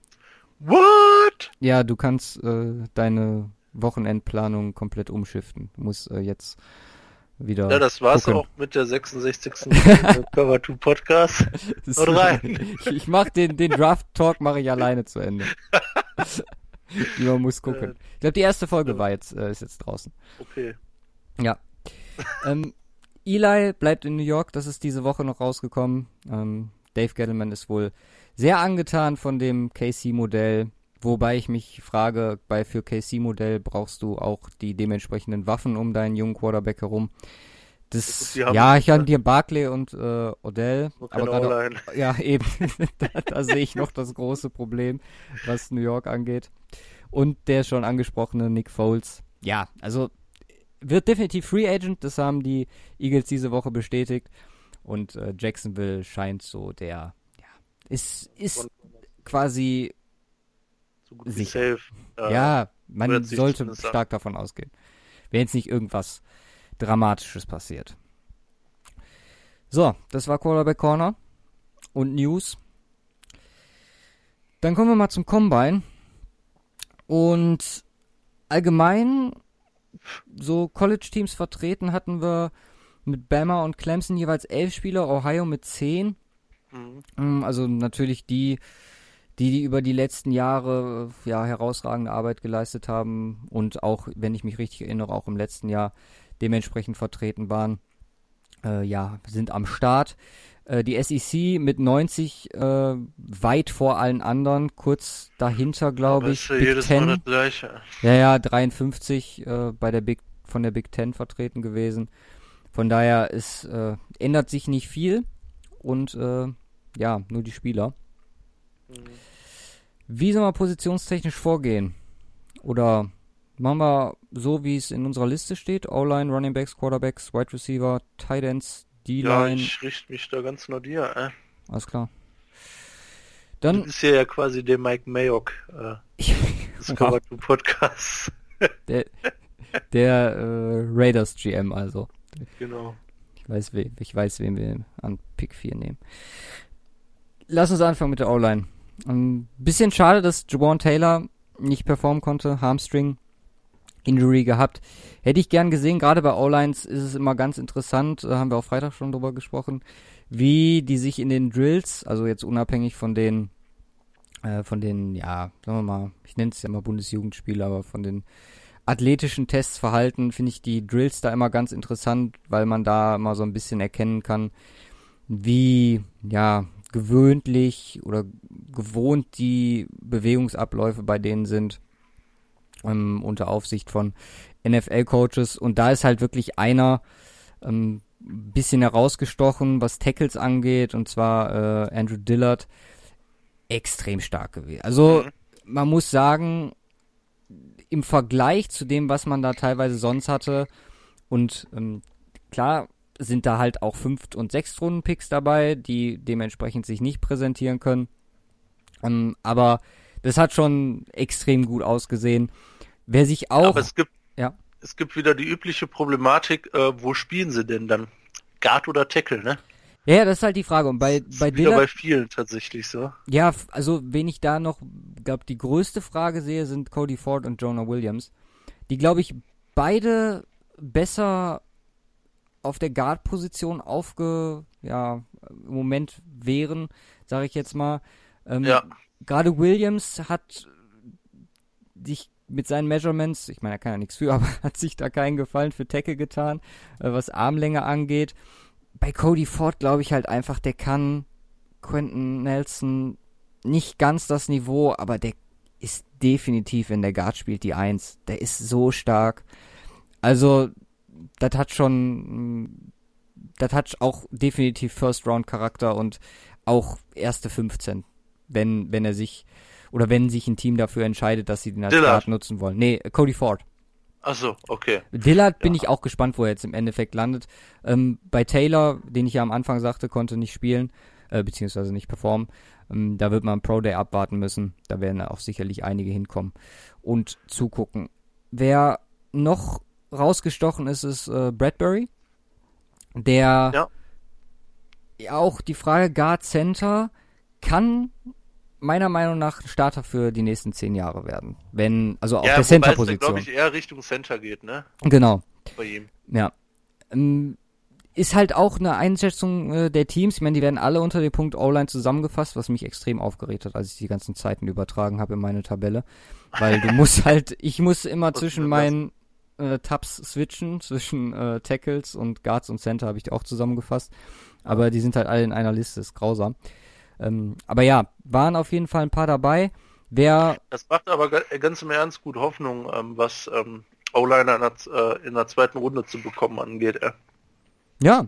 What? Ja, du kannst äh, deine Wochenendplanung komplett umschiften. Du musst äh, jetzt wieder. Ja, das war's gucken. auch mit der 66. Cover 2 Podcast. Und rein. ich, ich mach den, den Draft Talk mache ich alleine zu Ende. Man muss gucken. Ich glaube, die erste Folge war jetzt, äh, ist jetzt draußen. Okay. Ja. ähm, Eli bleibt in New York, das ist diese Woche noch rausgekommen. Ähm, Dave Gettleman ist wohl sehr angetan von dem KC-Modell, wobei ich mich frage, bei für KC-Modell brauchst du auch die dementsprechenden Waffen um deinen jungen Quarterback herum. Das, ja, ich habe dir Barclay und äh, Odell, aber gerade, ja eben, da, da sehe ich noch das große Problem, was New York angeht. Und der schon angesprochene Nick Foles. Ja, also wird definitiv Free Agent, das haben die Eagles diese Woche bestätigt. Und äh, Jacksonville scheint so der, ja, ist, ist quasi so sicher. Safe. Äh, ja, man sollte stark davon ausgehen. Wenn jetzt nicht irgendwas Dramatisches passiert. So, das war Quarterback Corner und News. Dann kommen wir mal zum Combine. Und allgemein so College-Teams vertreten hatten wir mit Bama und Clemson jeweils elf Spieler, Ohio mit zehn. Mhm. Mm, also natürlich die, die, die über die letzten Jahre ja herausragende Arbeit geleistet haben und auch, wenn ich mich richtig erinnere, auch im letzten Jahr dementsprechend vertreten waren. Äh, ja, sind am Start. Äh, die SEC mit 90 äh, weit vor allen anderen, kurz dahinter, glaube ich. Ist Big jedes Ten. Mal das gleiche. Ja, ja, 53 äh, bei der Big, von der Big Ten vertreten gewesen. Von daher es äh, ändert sich nicht viel und äh, ja, nur die Spieler. Mhm. Wie soll man positionstechnisch vorgehen? Oder machen wir so, wie es in unserer Liste steht? O-Line, Running Backs, Quarterbacks, Wide Receiver, Tight Ends, D-Line. Ja, ich richte mich da ganz nach dir. Äh. Alles klar. Dann. Du bist hier ja quasi der Mike Mayock äh, des Cover wow. Podcast. der der äh, Raiders GM also. Genau. Ich weiß, we ich weiß, wen wir an Pick 4 nehmen. Lass uns anfangen mit der O-Line. Ein bisschen schade, dass Jawan Taylor nicht performen konnte. Hamstring Injury gehabt. Hätte ich gern gesehen, gerade bei O-Lines ist es immer ganz interessant, da haben wir auch Freitag schon drüber gesprochen, wie die sich in den Drills, also jetzt unabhängig von den, äh, von den, ja, sagen wir mal, ich nenne es ja immer Bundesjugendspiele, aber von den athletischen Tests verhalten, finde ich die Drills da immer ganz interessant, weil man da immer so ein bisschen erkennen kann, wie, ja, gewöhnlich oder gewohnt die Bewegungsabläufe bei denen sind ähm, unter Aufsicht von NFL-Coaches. Und da ist halt wirklich einer ähm, bisschen herausgestochen, was Tackles angeht, und zwar äh, Andrew Dillard, extrem stark gewesen. Also mhm. man muss sagen, im Vergleich zu dem, was man da teilweise sonst hatte, und ähm, klar sind da halt auch Fünft- und Sechstrunden-Picks dabei, die dementsprechend sich nicht präsentieren können. Ähm, aber das hat schon extrem gut ausgesehen. Wer sich auch. Aber es gibt, ja. es gibt wieder die übliche Problematik, äh, wo spielen sie denn dann? Guard oder Tackle, ne? Ja, das ist halt die Frage. Und bei, bei Dillard, bei vielen tatsächlich so. Ja, also wen ich da noch, glaube die größte Frage sehe, sind Cody Ford und Jonah Williams. Die, glaube ich, beide besser auf der Guard-Position aufge, ja, im Moment wären, sage ich jetzt mal. Ähm, ja. Gerade Williams hat sich mit seinen Measurements, ich meine, er kann ja nichts für, aber hat sich da keinen Gefallen für Tackle getan, äh, was Armlänge angeht. Bei Cody Ford glaube ich halt einfach, der kann Quentin Nelson nicht ganz das Niveau, aber der ist definitiv, wenn der Guard spielt, die Eins. Der ist so stark. Also, das hat schon, das hat auch definitiv First Round Charakter und auch erste 15, wenn, wenn er sich oder wenn sich ein Team dafür entscheidet, dass sie den als Dillard. Guard nutzen wollen. Nee, Cody Ford. Ach so, okay. Dillard ja. bin ich auch gespannt, wo er jetzt im Endeffekt landet. Ähm, bei Taylor, den ich ja am Anfang sagte, konnte nicht spielen, äh, beziehungsweise nicht performen. Ähm, da wird man Pro Day abwarten müssen. Da werden auch sicherlich einige hinkommen und zugucken. Wer noch rausgestochen ist, ist äh, Bradbury. Der ja. auch die Frage Guard Center kann meiner Meinung nach Starter für die nächsten zehn Jahre werden. Wenn, also auf ja, der Center-Position. glaube ich, eher Richtung Center geht, ne? Genau. Bei ihm. Ja. Ähm, ist halt auch eine Einschätzung äh, der Teams. Ich meine, die werden alle unter dem Punkt O-Line zusammengefasst, was mich extrem aufgeregt hat, als ich die ganzen Zeiten übertragen habe in meine Tabelle. Weil du musst halt, ich muss immer zwischen meinen äh, Tabs switchen, zwischen äh, Tackles und Guards und Center habe ich die auch zusammengefasst. Aber die sind halt alle in einer Liste, ist grausam. Ähm, aber ja, waren auf jeden Fall ein paar dabei. Wer. Das macht aber ganz im Ernst gut Hoffnung, ähm, was ähm, O-Liner in, der, äh, in der zweiten Runde zu bekommen angeht. Äh. Ja.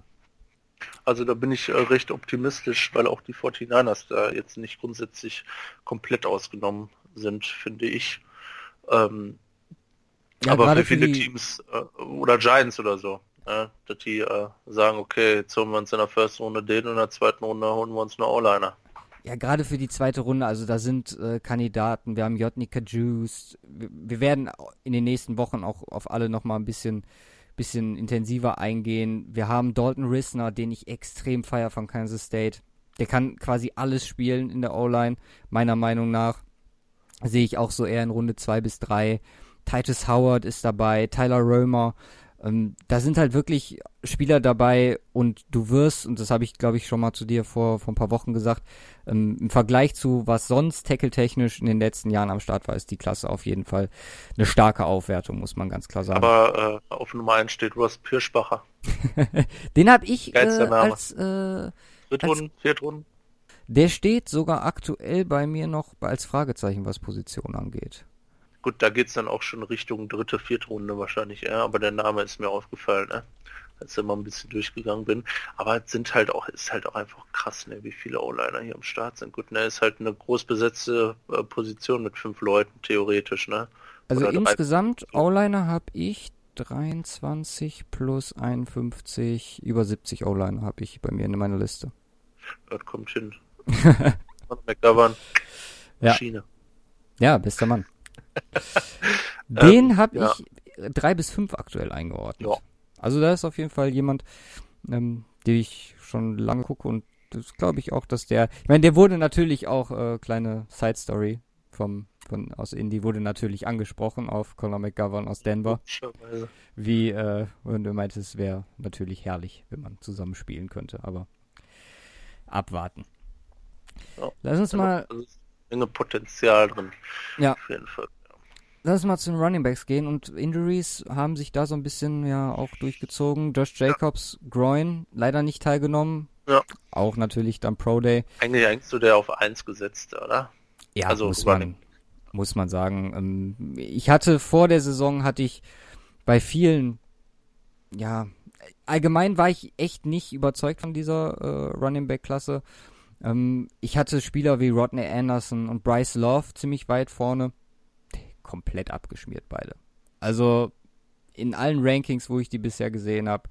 Also da bin ich äh, recht optimistisch, weil auch die 49ers da jetzt nicht grundsätzlich komplett ausgenommen sind, finde ich. Ähm, ja, aber für viele Teams äh, oder Giants oder so, äh, dass die äh, sagen, okay, jetzt holen wir uns in der ersten Runde den und in der zweiten Runde holen wir uns eine O-Liner. Ja, gerade für die zweite Runde, also da sind äh, Kandidaten, wir haben Jotnika Juice, wir, wir, werden in den nächsten Wochen auch auf alle nochmal ein bisschen, bisschen intensiver eingehen. Wir haben Dalton Risner, den ich extrem feier von Kansas State. Der kann quasi alles spielen in der O-Line, meiner Meinung nach. Sehe ich auch so eher in Runde 2 bis 3. Titus Howard ist dabei, Tyler Römer, ähm, da sind halt wirklich Spieler dabei und du wirst, und das habe ich glaube ich schon mal zu dir vor, vor ein paar Wochen gesagt, ähm, im Vergleich zu was sonst tackle-technisch in den letzten Jahren am Start war, ist die Klasse auf jeden Fall eine starke Aufwertung, muss man ganz klar sagen. Aber äh, auf Nummer 1 steht Ross Pirschbacher. Den habe ich äh, als äh, Drittrunden, Viertrunden. Der steht sogar aktuell bei mir noch als Fragezeichen, was Position angeht. Gut, da geht's dann auch schon Richtung dritte, vierte Runde wahrscheinlich eher, aber der Name ist mir aufgefallen, ne? als ich immer ein bisschen durchgegangen bin. Aber es sind halt auch, ist halt auch einfach krass, ne, wie viele O-Liner hier am Start sind. Gut, ne, ist halt eine groß besetzte äh, Position mit fünf Leuten, theoretisch, ne? Also Oder insgesamt O-Liner habe ich 23 plus 51, über 70 O-Liner habe ich bei mir in meiner Liste. Das kommt hin. McGovern. Maschine. Ja. ja, bester Mann. Den ähm, habe ja. ich drei bis fünf aktuell eingeordnet. Ja. Also da ist auf jeden Fall jemand, ähm, den ich schon lange gucke und das glaube ich auch, dass der, ich meine, der wurde natürlich auch, äh, kleine Side Story vom, von, aus Indie wurde natürlich angesprochen auf Conor McGovern aus Denver. Wie, äh, und du meintest, es wäre natürlich herrlich, wenn man zusammen spielen könnte, aber abwarten. Ja. Lass uns mal. Also, Menge Potenzial drin. Ja. Auf jeden Fall lass uns mal zu den Running Backs gehen und Injuries haben sich da so ein bisschen ja auch durchgezogen. Josh Jacobs, ja. Groin, leider nicht teilgenommen. Ja. Auch natürlich dann Pro Day. Eigentlich eigentlich so der auf 1 gesetzt, oder? Ja, also muss man, muss man sagen. Ähm, ich hatte vor der Saison hatte ich bei vielen, ja, allgemein war ich echt nicht überzeugt von dieser äh, Running Back Klasse. Ähm, ich hatte Spieler wie Rodney Anderson und Bryce Love ziemlich weit vorne komplett abgeschmiert, beide. Also in allen Rankings, wo ich die bisher gesehen habe,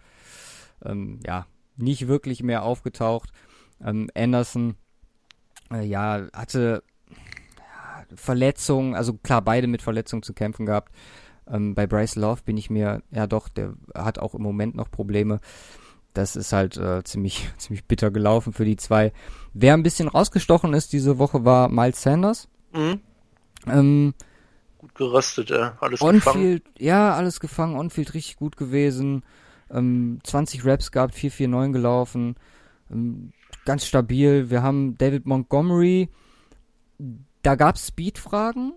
ähm, ja, nicht wirklich mehr aufgetaucht. Ähm, Anderson, äh, ja, hatte ja, Verletzungen, also klar, beide mit Verletzungen zu kämpfen gehabt. Ähm, bei Bryce Love bin ich mir, ja doch, der hat auch im Moment noch Probleme. Das ist halt äh, ziemlich, ziemlich bitter gelaufen für die zwei. Wer ein bisschen rausgestochen ist diese Woche war Miles Sanders. Mhm. Ähm, gut geröstet, äh, alles Onfield, gefangen. Ja, alles gefangen, Onfield richtig gut gewesen. Ähm, 20 Raps gehabt, 4-4-9 gelaufen. Ähm, ganz stabil. Wir haben David Montgomery. Da gab es Speed-Fragen,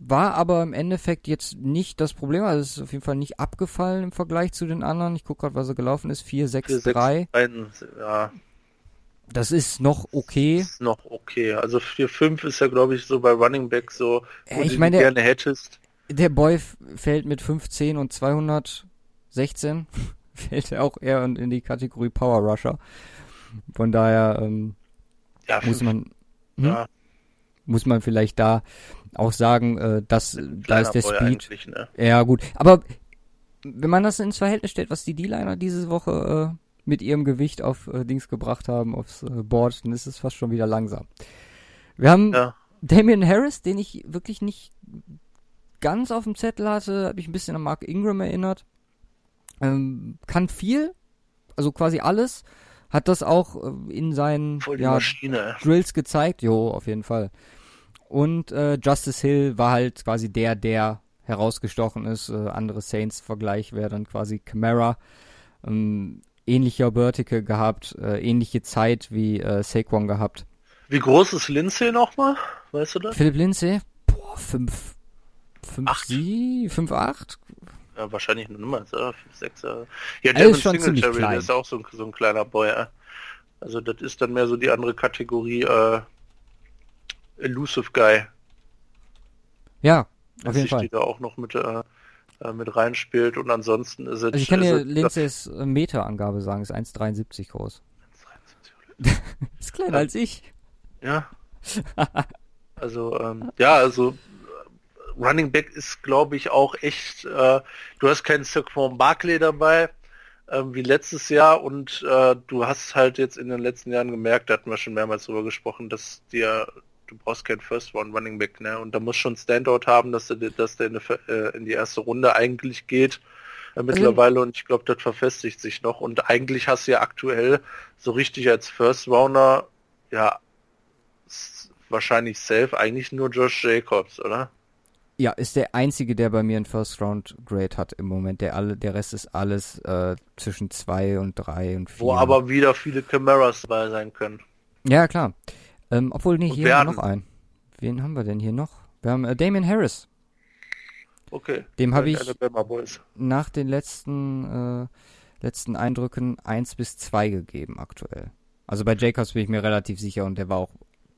war aber im Endeffekt jetzt nicht das Problem. Also es ist auf jeden Fall nicht abgefallen im Vergleich zu den anderen. Ich gucke gerade, was er gelaufen ist. 4-6-3. Ja. Das ist noch okay. Ist noch okay. Also 4-5 ist ja, glaube ich, so bei Running Back so, wo ich du meine, gerne hättest. Der Boy fällt mit 15 und 216. fällt er auch eher in, in, die Kategorie Power Rusher. Von daher ähm, ja, muss man. Hm? Ja. muss man vielleicht da auch sagen, äh, dass da ist der Speed. Ne? Ja, gut. Aber wenn man das ins Verhältnis stellt, was die D-Liner diese Woche äh, mit ihrem Gewicht auf äh, Dings gebracht haben, aufs äh, Board, dann ist es fast schon wieder langsam. Wir haben ja. Damian Harris, den ich wirklich nicht ganz auf dem Zettel hatte, habe ich ein bisschen an Mark Ingram erinnert. Ähm, kann viel, also quasi alles, hat das auch äh, in seinen ja, Drills gezeigt, jo, auf jeden Fall. Und äh, Justice Hill war halt quasi der, der herausgestochen ist. Äh, andere Saints-Vergleich wäre dann quasi Camara. Ähm, ähnlicher Vertical gehabt, äh, ähnliche Zeit wie äh, Saquon gehabt. Wie groß ist Lindsay nochmal? Weißt du das? Philipp Lindsay? Boah, 5, 5, 5, 8? Ja, wahrscheinlich nur Nummer, 5, 6. Ja, der ist schon ziemlich klein. der ist auch so ein, so ein kleiner Boy. Also das ist dann mehr so die andere Kategorie äh, Elusive Guy. Ja, auf jeden Fall. Die da auch noch mit, äh, äh, mit reinspielt und ansonsten ist es... Also ich kann dir Lindsays äh, Meterangabe sagen, ist 1,73 groß. 1,73 ist kleiner ja. als ich. Ja. also, ähm, ja, also Running Back ist, glaube ich, auch echt, äh, du hast keinen Saquon Barkley dabei, äh, wie letztes Jahr und äh, du hast halt jetzt in den letzten Jahren gemerkt, da hatten wir schon mehrmals drüber gesprochen, dass dir du brauchst keinen First One Running Back, ne? Und da muss schon Standout haben, dass der, dass der in, die, äh, in die erste Runde eigentlich geht äh, mittlerweile und ich glaube, das verfestigt sich noch. Und eigentlich hast du ja aktuell so richtig als First Rounder ja wahrscheinlich safe eigentlich nur Josh Jacobs, oder? Ja, ist der einzige, der bei mir ein First Round Grade hat im Moment. Der alle, der Rest ist alles äh, zwischen zwei und drei und vier. Wo aber wieder viele Cameras dabei sein können. Ja, klar. Ähm, obwohl, nee, hier haben wir noch einen. Wen haben wir denn hier noch? Wir haben äh, Damien Harris. Okay. Dem habe ich nach den letzten, äh, letzten Eindrücken 1 bis 2 gegeben aktuell. Also bei Jacobs bin ich mir relativ sicher und der war auch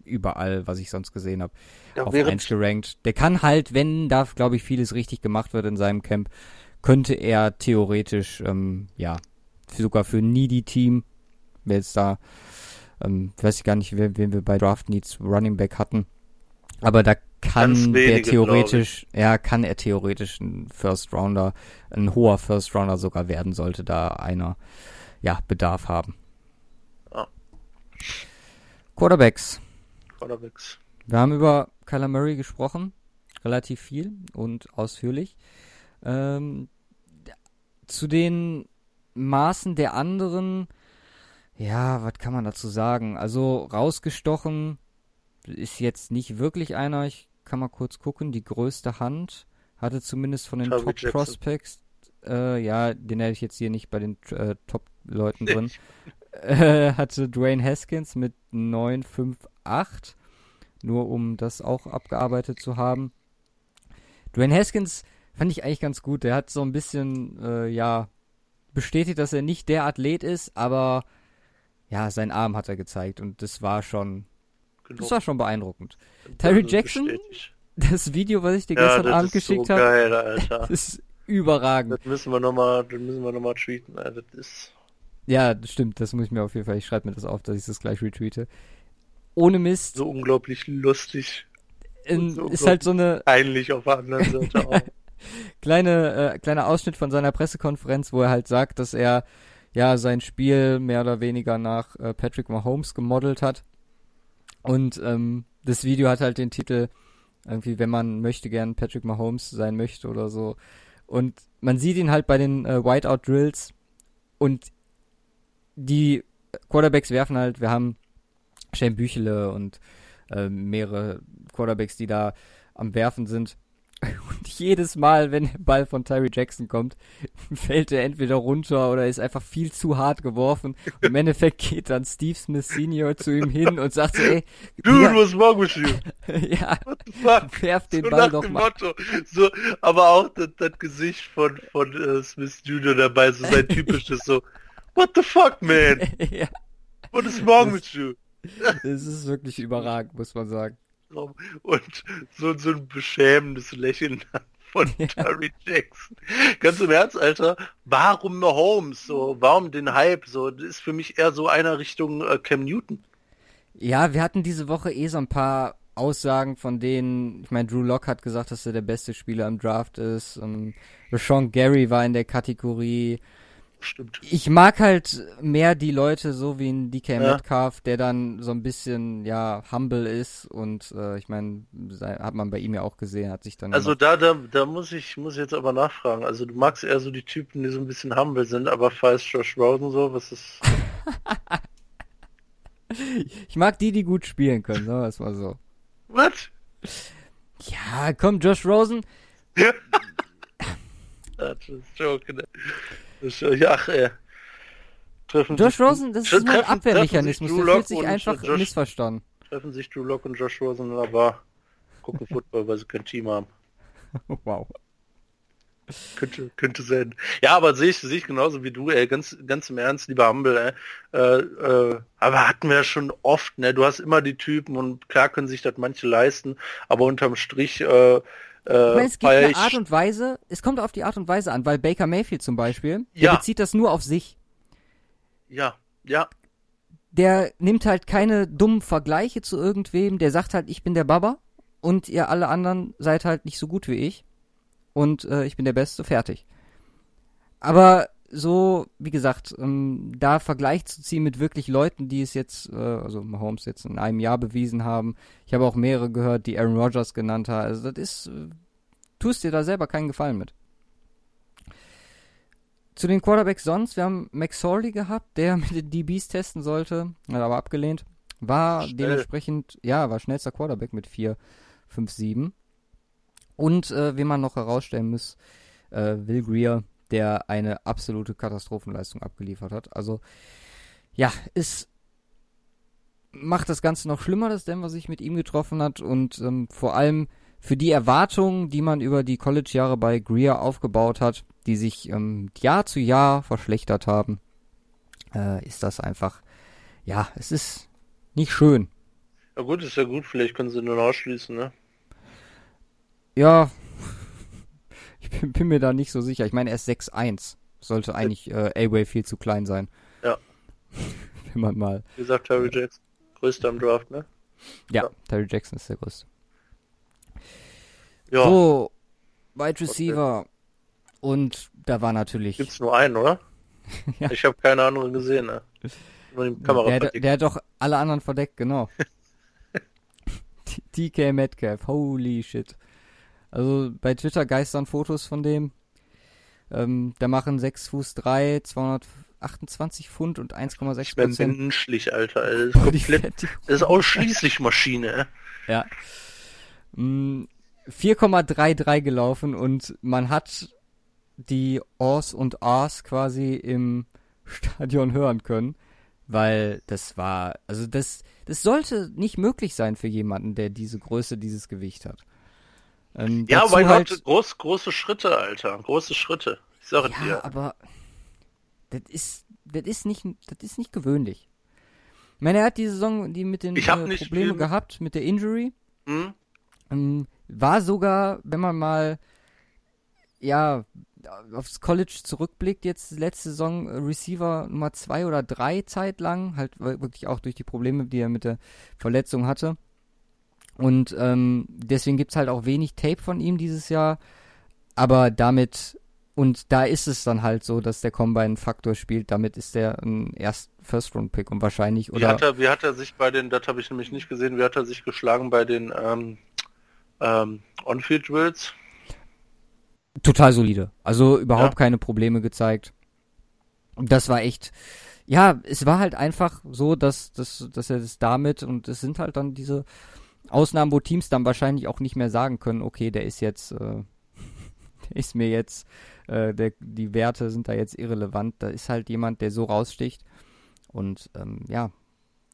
überall, was ich sonst gesehen habe, ja, auf 1 gerankt. Der kann halt, wenn da, glaube ich, vieles richtig gemacht wird in seinem Camp, könnte er theoretisch, ähm, ja, sogar für Needy Team, wer jetzt da ähm, weiß ich gar nicht, wen, wen wir bei Draft Needs Running Back hatten. Aber da kann wenige, der theoretisch, ja, kann er theoretisch ein First Rounder, ein hoher First Rounder sogar werden, sollte da einer, ja, Bedarf haben. Ja. Quarterbacks. Quarterbacks. Wir haben über Kyler Murray gesprochen, relativ viel und ausführlich. Ähm, zu den Maßen der anderen ja, was kann man dazu sagen? Also rausgestochen ist jetzt nicht wirklich einer. Ich kann mal kurz gucken. Die größte Hand hatte zumindest von den Top Jackson. Prospects. Äh, ja, den hätte ich jetzt hier nicht bei den äh, Top-Leuten drin. äh, hatte Dwayne Haskins mit 958. Nur um das auch abgearbeitet zu haben. Dwayne Haskins fand ich eigentlich ganz gut. Der hat so ein bisschen, äh, ja, bestätigt, dass er nicht der Athlet ist, aber ja, sein Arm hat er gezeigt und das war schon, Genug. das war schon beeindruckend. Terry Jackson, bestätigt. das Video, was ich dir ja, gestern Abend geschickt so habe, ist überragend. Das müssen wir nochmal, das müssen wir nochmal tweeten, das ist... Ja, stimmt, das muss ich mir auf jeden Fall, ich schreibe mir das auf, dass ich das gleich retweete. Ohne Mist. So unglaublich lustig. In, so ist halt so eine... Peinlich auf der anderen Seite auch. Kleine, äh, kleiner Ausschnitt von seiner Pressekonferenz, wo er halt sagt, dass er ja sein Spiel mehr oder weniger nach äh, Patrick Mahomes gemodelt hat. Und ähm, das Video hat halt den Titel irgendwie, wenn man möchte gern Patrick Mahomes sein möchte oder so. Und man sieht ihn halt bei den äh, Whiteout Drills und die Quarterbacks werfen halt, wir haben Shane Büchele und äh, mehrere Quarterbacks, die da am Werfen sind. Und jedes Mal, wenn der Ball von Tyree Jackson kommt, fällt er entweder runter oder ist einfach viel zu hart geworfen. Und Im Endeffekt geht dann Steve Smith Senior zu ihm hin und sagt so, ey, Dude, was wrong with you? ja, werf den so Ball doch mal. Motto. So, aber auch das, das Gesicht von, von uh, Smith Jr. dabei, so sein typisches so, what the fuck, man? ja. What is wrong das, with you? Es ist wirklich überragend, muss man sagen und so, so ein beschämendes Lächeln von ja. Terry Jackson. Ganz im Ernst, Alter, warum Mahomes? So, warum den Hype? So, das ist für mich eher so einer Richtung äh, Cam Newton. Ja, wir hatten diese Woche eh so ein paar Aussagen von denen, ich meine, Drew Locke hat gesagt, dass er der beste Spieler im Draft ist. Und Rashawn Gary war in der Kategorie. Stimmt. Ich mag halt mehr die Leute so wie ein DK ja. Metcalf, der dann so ein bisschen, ja, humble ist und äh, ich meine, hat man bei ihm ja auch gesehen, hat sich dann. Also da, da, da muss ich, muss jetzt aber nachfragen. Also du magst eher so die Typen, die so ein bisschen humble sind, aber falls Josh Rosen so, was ist. ich mag die, die gut spielen können, sagen wir es mal so. Was? Ja, komm, Josh Rosen. Ja. das ist Joke, ist, ja, ey. Treffen Josh sich, Rosen, das ist nur ein Abwehrmechanismus, der fühlt sich einfach Josh, missverstanden. Treffen sich Drew Lock und Josh Rosen in der Bar, gucken Football, weil sie kein Team haben. wow. Könnte, könnte sein. Ja, aber sehe ich, sehe ich genauso wie du, ey, ganz, ganz im Ernst, lieber Humble, ey. Äh, äh, aber hatten wir ja schon oft, ne? Du hast immer die Typen und klar können sich das manche leisten, aber unterm Strich, äh, äh, meine, es gibt eine Art und Weise, es kommt auf die Art und Weise an, weil Baker Mayfield zum Beispiel, der bezieht das nur auf sich. Ja, ja. Der nimmt halt keine dummen Vergleiche zu irgendwem, der sagt halt, ich bin der Baba und ihr alle anderen seid halt nicht so gut wie ich und äh, ich bin der Beste, fertig. Aber so, wie gesagt, ähm, da Vergleich zu ziehen mit wirklich Leuten, die es jetzt, äh, also Mahomes jetzt in einem Jahr bewiesen haben. Ich habe auch mehrere gehört, die Aaron Rodgers genannt haben. Also das ist, äh, tust dir da selber keinen Gefallen mit. Zu den Quarterbacks sonst, wir haben McSorley gehabt, der mit den DBs testen sollte, hat aber abgelehnt. War Schnell. dementsprechend, ja, war schnellster Quarterback mit 4, 5, 7. Und äh, wie man noch herausstellen muss, äh, Will Greer, der eine absolute Katastrophenleistung abgeliefert hat. Also, ja, es macht das Ganze noch schlimmer, dass Denver sich mit ihm getroffen hat und ähm, vor allem für die Erwartungen, die man über die College-Jahre bei Greer aufgebaut hat, die sich ähm, Jahr zu Jahr verschlechtert haben, äh, ist das einfach, ja, es ist nicht schön. Ja gut, ist ja gut, vielleicht können sie nur ausschließen, ne? Ja, ich bin, bin, mir da nicht so sicher. Ich meine, er ist 6'1. Sollte eigentlich äh, A-Way viel zu klein sein. Ja. Wenn man mal. Wie gesagt, Terry Jackson. Größter am Draft, ne? Ja, ja, Terry Jackson ist der größte. Ja. So, Wide Receiver. Okay. Und da war natürlich. Gibt's nur einen, oder? ja. Ich habe keine anderen gesehen, ne? Nur die Kamera der, der hat doch alle anderen verdeckt, genau. DK Metcalf, holy shit. Also bei Twitter geistern Fotos von dem. Ähm, der machen 6 Fuß 3, 228 Pfund und 1,6 Prozent. menschlich, Alter. Das ist, komplett, das ist ausschließlich Maschine. Ja. 4,33 mm, gelaufen und man hat die Ors und Ars quasi im Stadion hören können, weil das war, also das, das sollte nicht möglich sein für jemanden, der diese Größe, dieses Gewicht hat. Ähm, ja, mein halt, Gott, groß, große Schritte, Alter. Große Schritte. Ich sage ja, dir. aber das ist, das ist nicht, das ist nicht gewöhnlich. Ich meine, er hat die Saison, die mit den äh, Problemen gehabt, mit der Injury. Hm? Ähm, war sogar, wenn man mal, ja, aufs College zurückblickt, jetzt letzte Saison äh, Receiver Nummer zwei oder drei Zeit lang, halt wirklich auch durch die Probleme, die er mit der Verletzung hatte. Und ähm, deswegen gibt's halt auch wenig Tape von ihm dieses Jahr. Aber damit, und da ist es dann halt so, dass der Combine Faktor spielt. Damit ist der ein erst First-Round-Pick und wahrscheinlich, oder? Wie hat, er, wie hat er sich bei den, das habe ich nämlich nicht gesehen, wie hat er sich geschlagen bei den ähm, ähm, On-Field-Drills? Total solide. Also überhaupt ja. keine Probleme gezeigt. Das war echt, ja, es war halt einfach so, dass, dass, dass er das damit und es sind halt dann diese Ausnahmen, wo Teams dann wahrscheinlich auch nicht mehr sagen können, okay, der ist jetzt, äh, ist mir jetzt, äh, der, die Werte sind da jetzt irrelevant. Da ist halt jemand, der so raussticht. Und ähm, ja,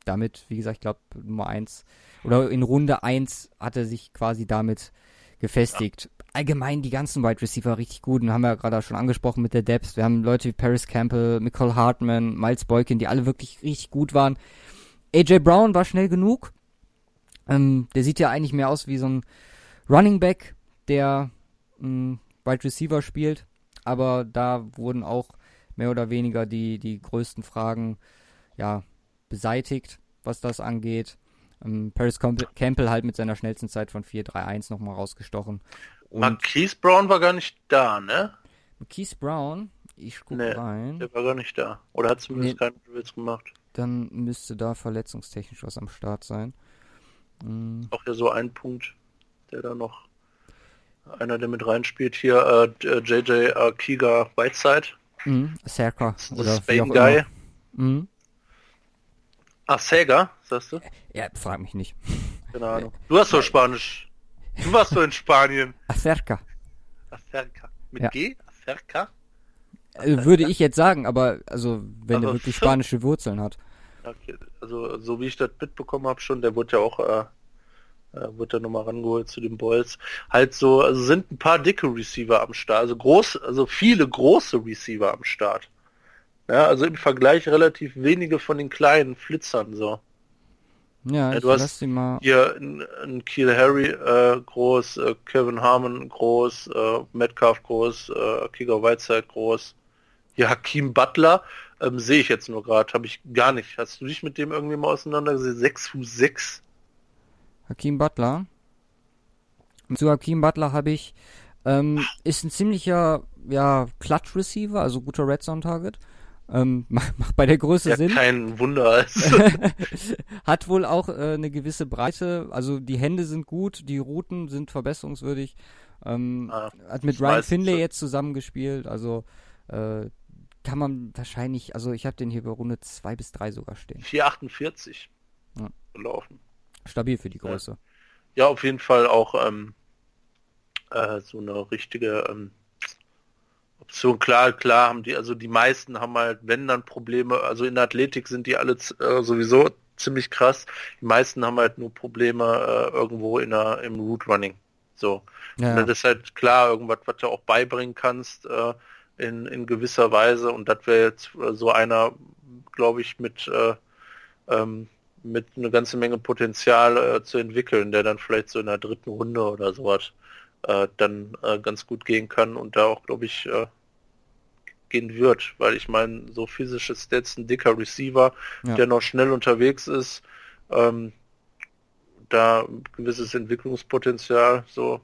damit, wie gesagt, ich glaube, Nummer eins oder in Runde eins hat er sich quasi damit gefestigt. Allgemein die ganzen Wide Receiver richtig gut und haben wir ja gerade schon angesprochen mit der Depth. Wir haben Leute wie Paris Campbell, Nicole Hartman, Miles Boykin, die alle wirklich richtig gut waren. AJ Brown war schnell genug, ähm, der sieht ja eigentlich mehr aus wie so ein Running Back, der ähm, Wide Receiver spielt. Aber da wurden auch mehr oder weniger die, die größten Fragen ja, beseitigt, was das angeht. Ähm, Paris Campbell halt mit seiner schnellsten Zeit von 4-3-1 nochmal rausgestochen. Und Marquise Brown war gar nicht da, ne? Marquise Brown, ich gucke nee, rein. Der war gar nicht da. Oder hat zumindest nee, keinen Drills gemacht. Dann müsste da verletzungstechnisch was am Start sein. Mhm. Auch ja so ein Punkt, der da noch einer, der mit reinspielt hier, äh, JJ äh, Kiga Whiteside. Mhm. Serka oder Spain Guy. Mhm. Ach, Sega, sagst du? Ja, frag mich nicht. Keine Ahnung. Du hast doch Spanisch. Du warst doch in Spanien. Acerca. Acerca. Mit ja. G? Acerca? Acerca? Äh, würde ich jetzt sagen, aber also wenn also, er wirklich spanische Wurzeln hat. Okay, also so wie ich das mitbekommen habe schon, der wurde ja auch äh, äh, wird da nochmal rangeholt zu den Boys. Halt so, also sind ein paar dicke Receiver am Start, also groß, also viele große Receiver am Start. Ja, also im Vergleich relativ wenige von den kleinen Flitzern so. Ja, ja du hast mal... hier ein Kiel Harry äh, groß, äh, Kevin Harmon groß, äh, Metcalf groß, äh, Kicker Whiteside groß. Hier Hakim Butler ähm, sehe ich jetzt nur gerade, habe ich gar nicht. Hast du dich mit dem irgendwie mal auseinandergesetzt? 6 Fuß 6. Hakim Butler. Zu Hakim Butler habe ich, ähm, ist ein ziemlicher, ja, Clutch-Receiver, also guter Red Zone-Target. Ähm, macht bei der Größe ja, Sinn. Kein Wunder. Hat wohl auch äh, eine gewisse Breite. Also die Hände sind gut, die Routen sind verbesserungswürdig. Ähm, ah, hat mit Ryan Finlay jetzt zusammengespielt. Also äh, kann man wahrscheinlich, also ich habe den hier bei Runde 2 bis 3 sogar stehen. 4,48 ja. gelaufen. Stabil für die Größe. Ja, ja auf jeden Fall auch ähm, äh, so eine richtige ähm, Option. Klar, klar haben die, also die meisten haben halt, wenn dann Probleme, also in der Athletik sind die alle äh, sowieso ziemlich krass. Die meisten haben halt nur Probleme äh, irgendwo in der, im Root Running. So. Ja. Und das ist halt klar, irgendwas, was du auch beibringen kannst äh, in, in gewisser Weise. Und das wäre jetzt äh, so einer, glaube ich, mit äh, ähm, mit einer ganze Menge Potenzial äh, zu entwickeln, der dann vielleicht so in der dritten Runde oder sowas äh, dann äh, ganz gut gehen kann und da auch, glaube ich, äh, gehen wird, weil ich meine, so physische Stats, ein dicker Receiver, ja. der noch schnell unterwegs ist, ähm, da gewisses Entwicklungspotenzial, so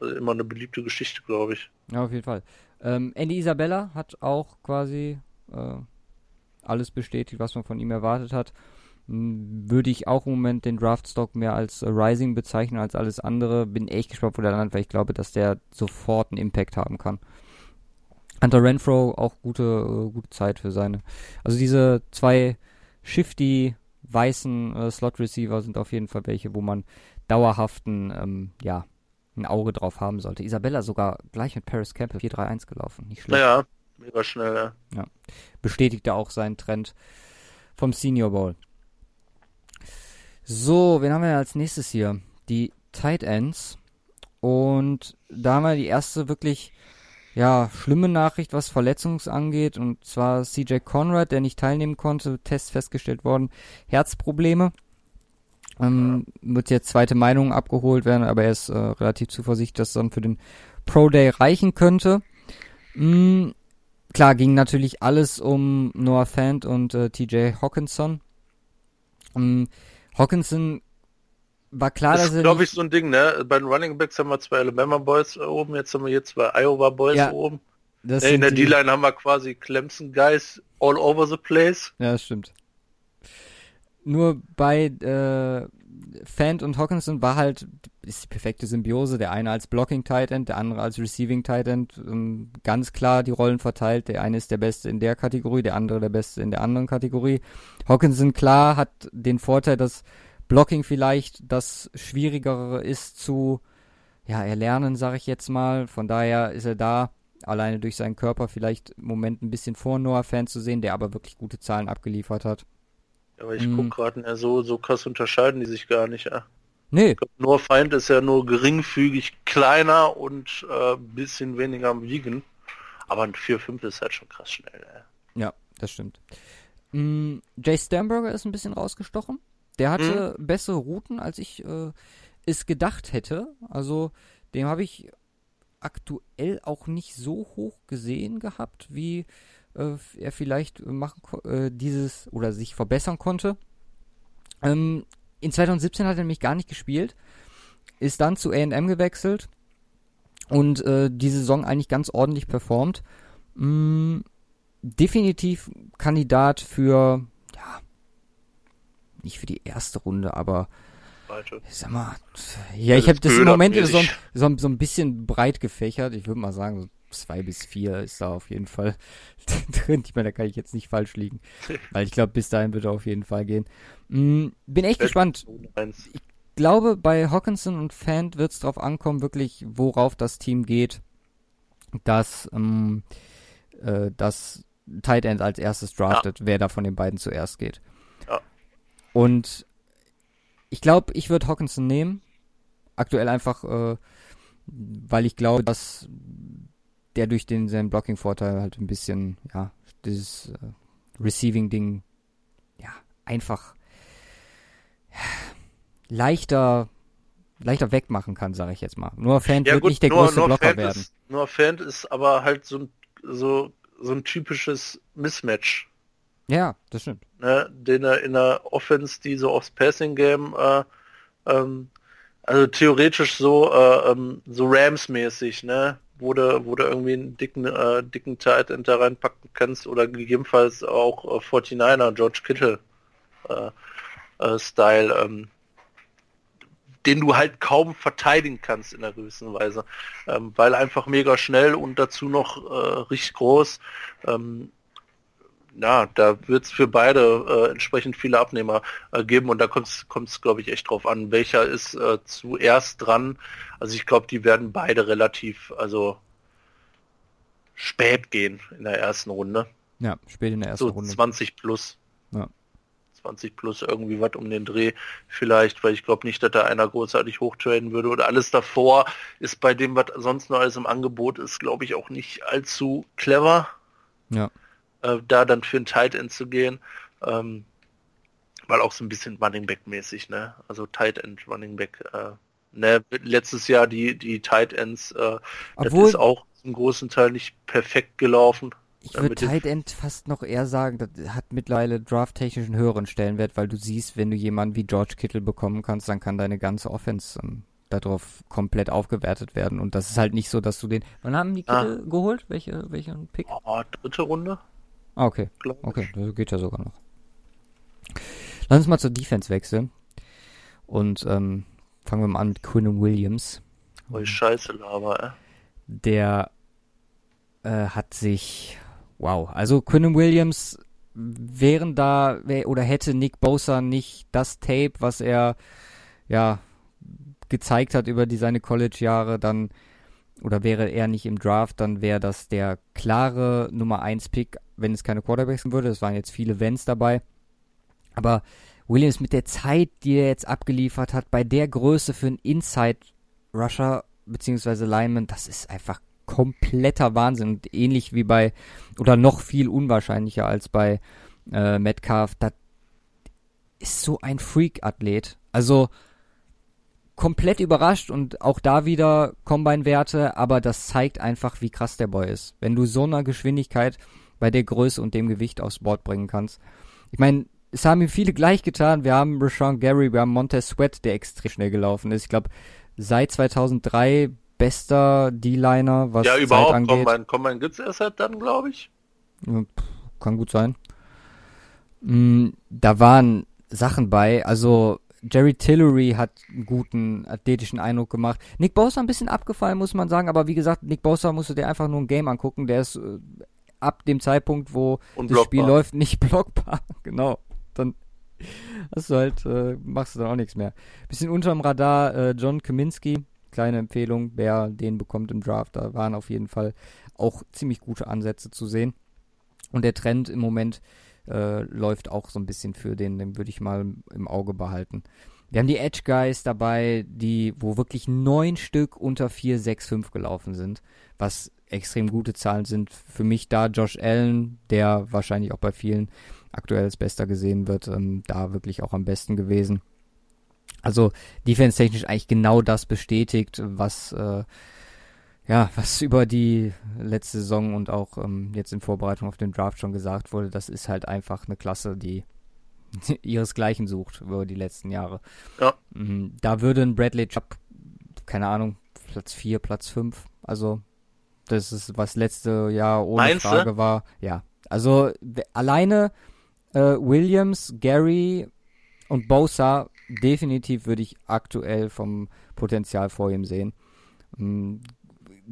also immer eine beliebte Geschichte, glaube ich. Ja, auf jeden Fall. Ähm, Andy Isabella hat auch quasi äh, alles bestätigt, was man von ihm erwartet hat würde ich auch im Moment den Draftstock mehr als Rising bezeichnen als alles andere. Bin echt gespannt, wo der landet, weil ich glaube, dass der sofort einen Impact haben kann. Hunter Renfro auch gute, äh, gute Zeit für seine. Also diese zwei shifty weißen äh, Slot Receiver sind auf jeden Fall welche, wo man dauerhaften, ähm, ja, ein Auge drauf haben sollte. Isabella sogar gleich mit Paris Campbell 4-3-1 gelaufen. Nicht schlecht. Ja, mega schnell, ja. ja. Bestätigte auch seinen Trend vom Senior Bowl. So, wen haben wir als nächstes hier? Die Tight Ends. Und da haben wir die erste wirklich, ja, schlimme Nachricht, was Verletzungs angeht. Und zwar CJ Conrad, der nicht teilnehmen konnte, Test festgestellt worden, Herzprobleme. Ähm, wird jetzt zweite Meinung abgeholt werden, aber er ist äh, relativ zuversichtlich, dass es dann für den Pro Day reichen könnte. Mhm, klar, ging natürlich alles um Noah Fant und äh, TJ Hawkinson. Ähm, Hawkinson war klar, das dass er. glaube ich, so ein Ding, ne? Bei den Running Backs haben wir zwei Alabama Boys oben, jetzt haben wir hier zwei Iowa Boys ja, oben. In der D-Line haben wir quasi Clemson Guys all over the place. Ja, das stimmt. Nur bei äh, Fant und Hawkinson war halt ist die perfekte Symbiose. Der eine als Blocking Tight End, der andere als Receiving Tight End. Ähm, ganz klar die Rollen verteilt. Der eine ist der Beste in der Kategorie, der andere der Beste in der anderen Kategorie. Hawkinson klar hat den Vorteil, dass Blocking vielleicht das Schwierigere ist zu ja erlernen, sage ich jetzt mal. Von daher ist er da alleine durch seinen Körper vielleicht im Moment ein bisschen vor Noah Fan zu sehen, der aber wirklich gute Zahlen abgeliefert hat. Aber ich mhm. guck gerade, so, so krass unterscheiden die sich gar nicht. Ja. Nee. Glaub, nur Feind ist ja nur geringfügig kleiner und äh, bisschen weniger am Wiegen. Aber ein 4-5 ist halt schon krass schnell. Ey. Ja, das stimmt. Mhm, Jay Sternberger ist ein bisschen rausgestochen. Der hatte mhm. bessere Routen, als ich äh, es gedacht hätte. Also dem habe ich aktuell auch nicht so hoch gesehen gehabt, wie äh, er vielleicht machen äh, dieses oder sich verbessern konnte. Ähm, in 2017 hat er nämlich gar nicht gespielt, ist dann zu A&M gewechselt und äh, die Saison eigentlich ganz ordentlich performt. Mm, definitiv Kandidat für, ja, nicht für die erste Runde, aber ich sag mal, ja, ich habe das im Moment so, so, so, ein bisschen breit gefächert. Ich würde mal sagen, so zwei bis vier ist da auf jeden Fall drin. Ich meine, da kann ich jetzt nicht falsch liegen, weil ich glaube, bis dahin wird er auf jeden Fall gehen. Mm, bin echt gespannt. Ich glaube, bei Hawkinson und Fant wird es darauf ankommen, wirklich, worauf das Team geht, dass ähm, äh, das Tight End als erstes draftet, ja. wer da von den beiden zuerst geht. Ja. Und ich glaube, ich würde Hawkinson nehmen. Aktuell einfach, äh, weil ich glaube, dass der durch den seinen Blocking-Vorteil halt ein bisschen, ja, dieses äh, Receiving-Ding, ja, einfach leichter leichter wegmachen kann, sage ich jetzt mal. Nur Fan ja, wird gut, nicht der nur, größte nur Blocker Fan werden. Ist, nur Fan ist aber halt so ein, so, so ein typisches Mismatch. Ja, das stimmt. Ne, den er in der Offense, die so aufs Passing Game, äh, ähm, also theoretisch so, äh, ähm, so Rams-mäßig, ne, wo du, wo du irgendwie einen dicken, äh, dicken Tight End da reinpacken kannst oder gegebenenfalls auch äh, 49er, George Kittle, äh, äh, Style, ähm, den du halt kaum verteidigen kannst in einer gewissen Weise, ähm, weil einfach mega schnell und dazu noch äh, richtig groß. Ähm, ja, da wird es für beide äh, entsprechend viele Abnehmer äh, geben und da kommt es, glaube ich, echt drauf an, welcher ist äh, zuerst dran. Also ich glaube, die werden beide relativ, also spät gehen in der ersten Runde. Ja, spät in der ersten so Runde. 20 plus. Ja. 20 plus irgendwie was um den Dreh vielleicht, weil ich glaube nicht, dass da einer großartig hochtraden würde oder alles davor ist bei dem, was sonst noch alles im Angebot ist, glaube ich auch nicht allzu clever. Ja. Äh, da dann für ein Tight End zu gehen, ähm, weil auch so ein bisschen Running Back mäßig, ne? Also Tight End Running Back, äh, ne? Letztes Jahr die die Tight Ends, äh, Obwohl, das ist auch zum großen Teil nicht perfekt gelaufen. Ich würde Tight End fast noch eher sagen, das hat mittlerweile drafttechnisch einen höheren Stellenwert, weil du siehst, wenn du jemanden wie George Kittle bekommen kannst, dann kann deine ganze Offense ähm, darauf komplett aufgewertet werden. Und das ist halt nicht so, dass du den. Wann haben die ah. Kittle ah. geholt? Welche, welchen Pick? Oh, dritte Runde. Ah, okay. Okay, das geht ja sogar noch. Lass uns mal zur Defense wechseln. Und ähm, fangen wir mal an mit Quinn Williams. Oh, Scheiße, Lava, ey. Der äh, hat sich wow. Also Quinn Williams wären da wär, oder hätte Nick Bosa nicht das Tape, was er ja gezeigt hat über die seine College-Jahre, dann oder wäre er nicht im Draft, dann wäre das der klare Nummer 1 Pick, wenn es keine Quarterbacks würde. Es waren jetzt viele Wenns dabei. Aber Williams mit der Zeit, die er jetzt abgeliefert hat, bei der Größe für einen Inside Rusher beziehungsweise Lineman, das ist einfach kompletter Wahnsinn. Und ähnlich wie bei, oder noch viel unwahrscheinlicher als bei äh, Metcalf, das ist so ein Freak-Athlet. Also komplett überrascht und auch da wieder Combine-Werte, aber das zeigt einfach, wie krass der Boy ist. Wenn du so eine Geschwindigkeit bei der Größe und dem Gewicht aufs Board bringen kannst. Ich meine, es haben ihm viele gleich getan. Wir haben Rashawn Gary, wir haben Montez Sweat, der extrem schnell gelaufen ist. Ich glaube, seit 2003 bester D-Liner, was Ja, überhaupt, Zeit angeht. Combine, Combine gibt's erst halt dann, glaube ich. kann gut sein. Mm, da waren Sachen bei, also Jerry Tillery hat einen guten athletischen Eindruck gemacht. Nick Bosa ein bisschen abgefallen, muss man sagen, aber wie gesagt, Nick Bosa musste dir einfach nur ein Game angucken, der ist äh, ab dem Zeitpunkt, wo das Spiel läuft, nicht blockbar. genau. Dann hast du halt, äh, machst du dann auch nichts mehr. Bisschen unterm Radar, äh, John Kaminski, kleine Empfehlung, wer den bekommt im Draft. Da waren auf jeden Fall auch ziemlich gute Ansätze zu sehen. Und der Trend im Moment äh, läuft auch so ein bisschen für den, den würde ich mal im Auge behalten. Wir haben die Edge Guys dabei, die, wo wirklich neun Stück unter 4, 6, 5 gelaufen sind, was extrem gute Zahlen sind. Für mich da Josh Allen, der wahrscheinlich auch bei vielen aktuell als bester gesehen wird, ähm, da wirklich auch am besten gewesen. Also defense-technisch eigentlich genau das bestätigt, was äh, ja, was über die letzte Saison und auch ähm, jetzt in Vorbereitung auf den Draft schon gesagt wurde, das ist halt einfach eine Klasse, die ihresgleichen sucht über die letzten Jahre. Ja. Mhm. Da würde ein Bradley Chubb, keine Ahnung, Platz 4, Platz 5, also das ist was letzte Jahr ohne Meinst Frage du? war. Ja, also alleine äh, Williams, Gary und Bosa definitiv würde ich aktuell vom Potenzial vor ihm sehen.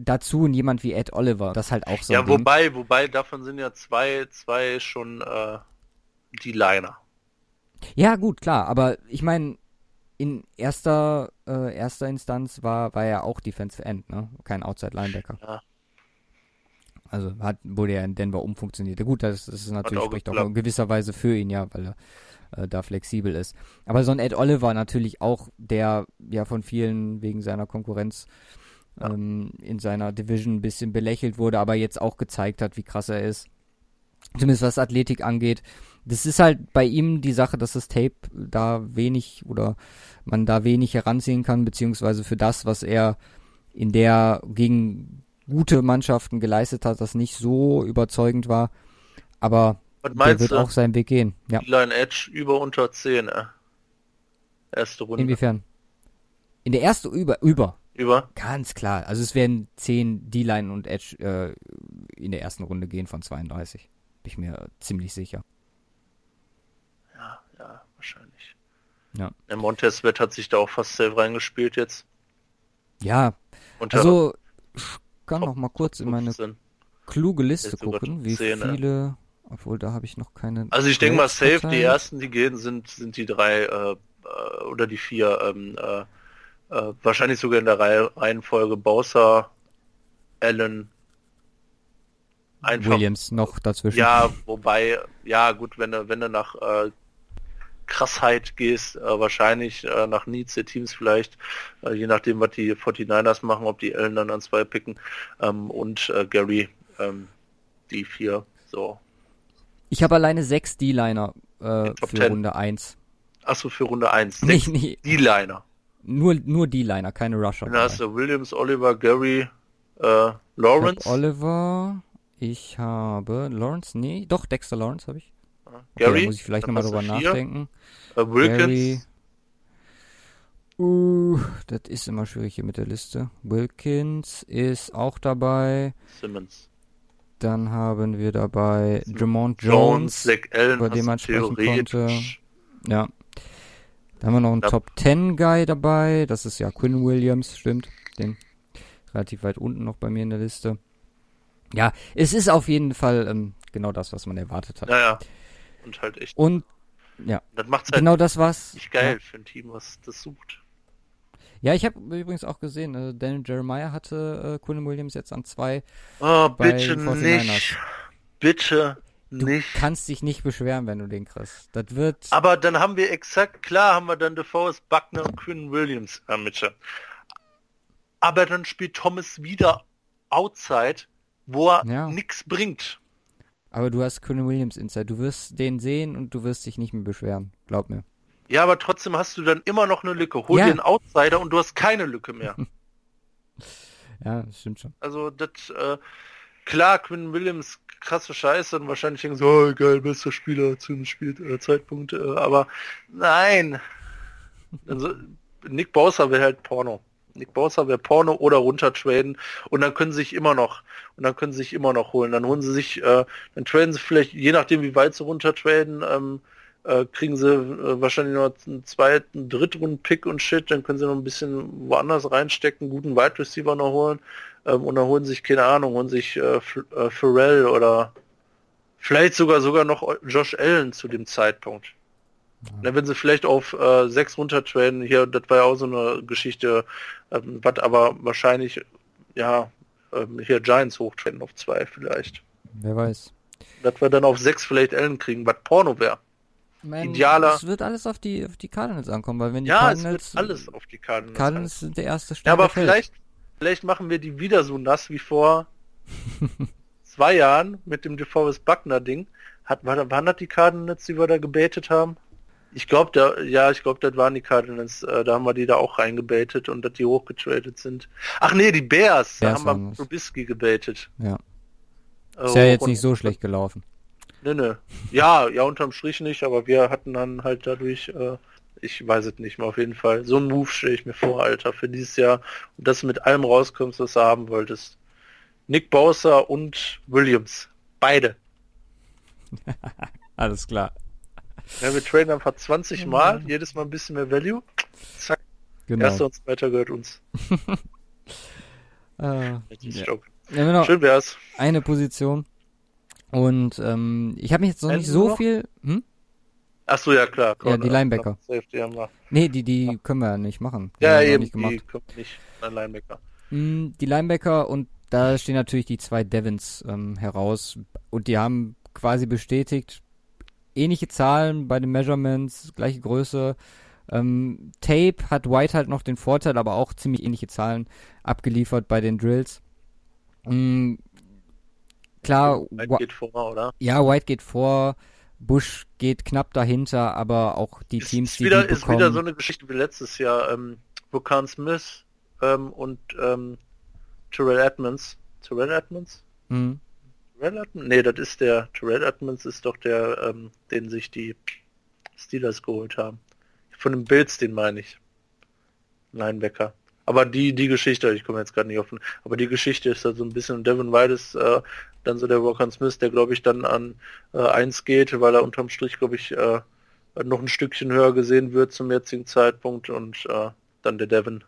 Dazu jemand wie Ed Oliver, das halt auch so. Ja, wobei, Ding. wobei davon sind ja zwei, zwei schon äh, die Liner. Ja, gut, klar, aber ich meine, in erster, äh, erster Instanz war, war er auch Defensive End, ne? Kein Outside Linebacker. Ja. Also hat, wurde er in Denver umfunktioniert. Gut, das, das ist natürlich auch spricht auch in gewisser Weise für ihn, ja, weil er äh, da flexibel ist. Aber so ein Ed Oliver natürlich auch, der ja von vielen wegen seiner Konkurrenz ja. ähm, in seiner Division ein bisschen belächelt wurde, aber jetzt auch gezeigt hat, wie krass er ist. Zumindest was Athletik angeht das ist halt bei ihm die Sache, dass das Tape da wenig oder man da wenig heranziehen kann, beziehungsweise für das, was er in der gegen gute Mannschaften geleistet hat, das nicht so überzeugend war. Aber der wird auch seinen Weg gehen. Ja. Line Edge über unter 10, äh. Erste Runde. Inwiefern? In der ersten über, über. Über? Ganz klar. Also es werden 10 D-Line und Edge äh, in der ersten Runde gehen von 32. Bin ich mir ziemlich sicher wahrscheinlich. Ja. Der Montez-Wett hat sich da auch fast safe reingespielt jetzt. Ja, Unter also ich kann noch mal kurz in meine kluge Liste gucken, wie 10, viele, obwohl da habe ich noch keine. Also ich denke mal safe, die ersten, die gehen, sind sind die drei äh, äh, oder die vier, ähm, äh, äh, wahrscheinlich sogar in der Reihe, Reihenfolge Bowser, Allen, einfach, Williams noch dazwischen. Ja, wobei, ja gut, wenn du wenn du nach äh, Krassheit gehst, äh, wahrscheinlich äh, nach Needs der Teams vielleicht, äh, je nachdem, was die 49ers machen, ob die Ellen dann an zwei picken ähm, und äh, Gary ähm, die vier. So. Ich habe alleine sechs D-Liner äh, für 10. Runde 1. Achso, für Runde 1. Nicht, nicht. D-Liner. Nur, nur D-Liner, keine Rusher. Dann hast du Williams, Oliver, Gary, äh, Lawrence. Ich Oliver, ich habe Lawrence, nee, doch, Dexter Lawrence habe ich. Okay, Gary, muss ich vielleicht nochmal drüber nachdenken. Uh, Wilkins. Gary, uh, das ist immer schwierig hier mit der Liste. Wilkins ist auch dabei. Simmons. Dann haben wir dabei Jamont Jones, Jones Allen, über den man sprechen konnte. Ja. Dann haben wir noch einen ja. Top 10 Guy dabei. Das ist ja Quinn Williams, stimmt. Den relativ weit unten noch bei mir in der Liste. Ja, es ist auf jeden Fall ähm, genau das, was man erwartet hat. Ja, ja. Und halt echt. Und ja. Das macht's halt genau das war's. Nicht geil ja. für ein Team, was das sucht. Ja, ich habe übrigens auch gesehen, äh, Daniel Jeremiah hatte äh, Quinn Williams jetzt an zwei. Oh, bitte nicht. Bitte nicht. Du kannst dich nicht beschweren, wenn du den kriegst. Das wird. Aber dann haben wir exakt, klar haben wir dann DeForest Buckner und Quinn Williams in der Mitte. Aber dann spielt Thomas wieder Outside, wo er ja. nichts bringt. Aber du hast Quinn Williams Inside. Du wirst den sehen und du wirst dich nicht mehr beschweren. Glaub mir. Ja, aber trotzdem hast du dann immer noch eine Lücke. Hol ja. dir einen Outsider und du hast keine Lücke mehr. ja, das stimmt schon. Also, das, äh, klar, Quinn Williams, krasse Scheiße und wahrscheinlich denken so, oh, geil, bester Spieler zu einem Spiel, äh, Zeitpunkt, äh, aber nein. Also, Nick Bowser will halt Porno. Nick Bosa wäre Porno oder runtertraden und dann können sie sich immer noch und dann können sie sich immer noch holen. Dann holen sie sich, äh, dann traden sie vielleicht, je nachdem wie weit sie runtertraden, ähm, äh, kriegen sie äh, wahrscheinlich noch einen zweiten, Drittrunden-Pick und Shit, dann können sie noch ein bisschen woanders reinstecken, guten Wide Receiver noch holen ähm, und dann holen sich, keine Ahnung, holen sich äh, äh, Pharrell oder vielleicht sogar sogar noch Josh Allen zu dem Zeitpunkt. Ja. Wenn sie vielleicht auf äh, sechs runtertraden, hier, das war ja auch so eine Geschichte, ähm, was aber wahrscheinlich, ja, ähm, hier Giants hochtraden auf zwei vielleicht. Wer weiß. Dass wir dann auf sechs vielleicht Ellen kriegen, was Porno wäre. Idealer. Es wird alles auf die, auf die Cardinals ankommen, weil wenn die ja, Cardinals. Es wird alles auf die Cardinals. Cardinals sind der erste Start. Ja, aber vielleicht, vielleicht machen wir die wieder so nass wie vor zwei Jahren mit dem DeForest Buckner Ding. Hat, war, waren das die Cardinals, die wir da gebetet haben? Ich glaube, da, ja, ich glaube, das waren die Cardinals. Äh, da haben wir die da auch reingebaitet und dass die hochgetradet sind. Ach nee, die Bears. Bears da haben wir Trubisky gebaitet. Ja. Äh, Ist ja jetzt nicht so schlecht gelaufen. Nö, nö. Ja, ja, unterm Strich nicht, aber wir hatten dann halt dadurch, äh, ich weiß es nicht mehr auf jeden Fall. So ein Move stelle ich mir vor, Alter, für dieses Jahr. Und dass du mit allem rauskommst, was du haben wolltest. Nick Bowser und Williams. Beide. Alles klar. Ja, wir traden einfach 20 Mal, jedes Mal ein bisschen mehr Value. Zack. Genau. Erster und zweiter gehört uns. äh, ja. Schön wär's. Eine Position. Und ähm, ich habe mich jetzt noch nicht so noch? viel. Hm? Ach so, ja klar. ja, die Linebacker. Safety haben wir. Nee, die, die können wir ja nicht machen. Die ja, eben, nicht gemacht. die kommt nicht an Linebacker. Hm, die Linebacker und da stehen natürlich die zwei Devons ähm, heraus und die haben quasi bestätigt, ähnliche Zahlen bei den Measurements, gleiche Größe. Ähm, Tape hat White halt noch den Vorteil, aber auch ziemlich ähnliche Zahlen abgeliefert bei den Drills. Mhm, klar. White geht vor, oder? Ja, White geht vor. Bush geht knapp dahinter, aber auch die ist Teams, die wieder, die bekommen, Ist wieder so eine Geschichte wie letztes Jahr. Ähm, Vulcan Smith ähm, und ähm, Terrell Edmonds. Terrell Edmonds? Mhm. Terrell Edmonds? Nee, das ist der. Terrell Edmonds ist doch der, ähm, den sich die Steelers geholt haben. Von den Bills, den meine ich. Linebacker. Aber die, die Geschichte, ich komme jetzt gerade nicht offen, aber die Geschichte ist da so ein bisschen, Devin White ist äh, dann so der Walker Smith, der glaube ich dann an äh, 1 geht, weil er unterm Strich, glaube ich, äh, noch ein Stückchen höher gesehen wird zum jetzigen Zeitpunkt und äh, dann der Devin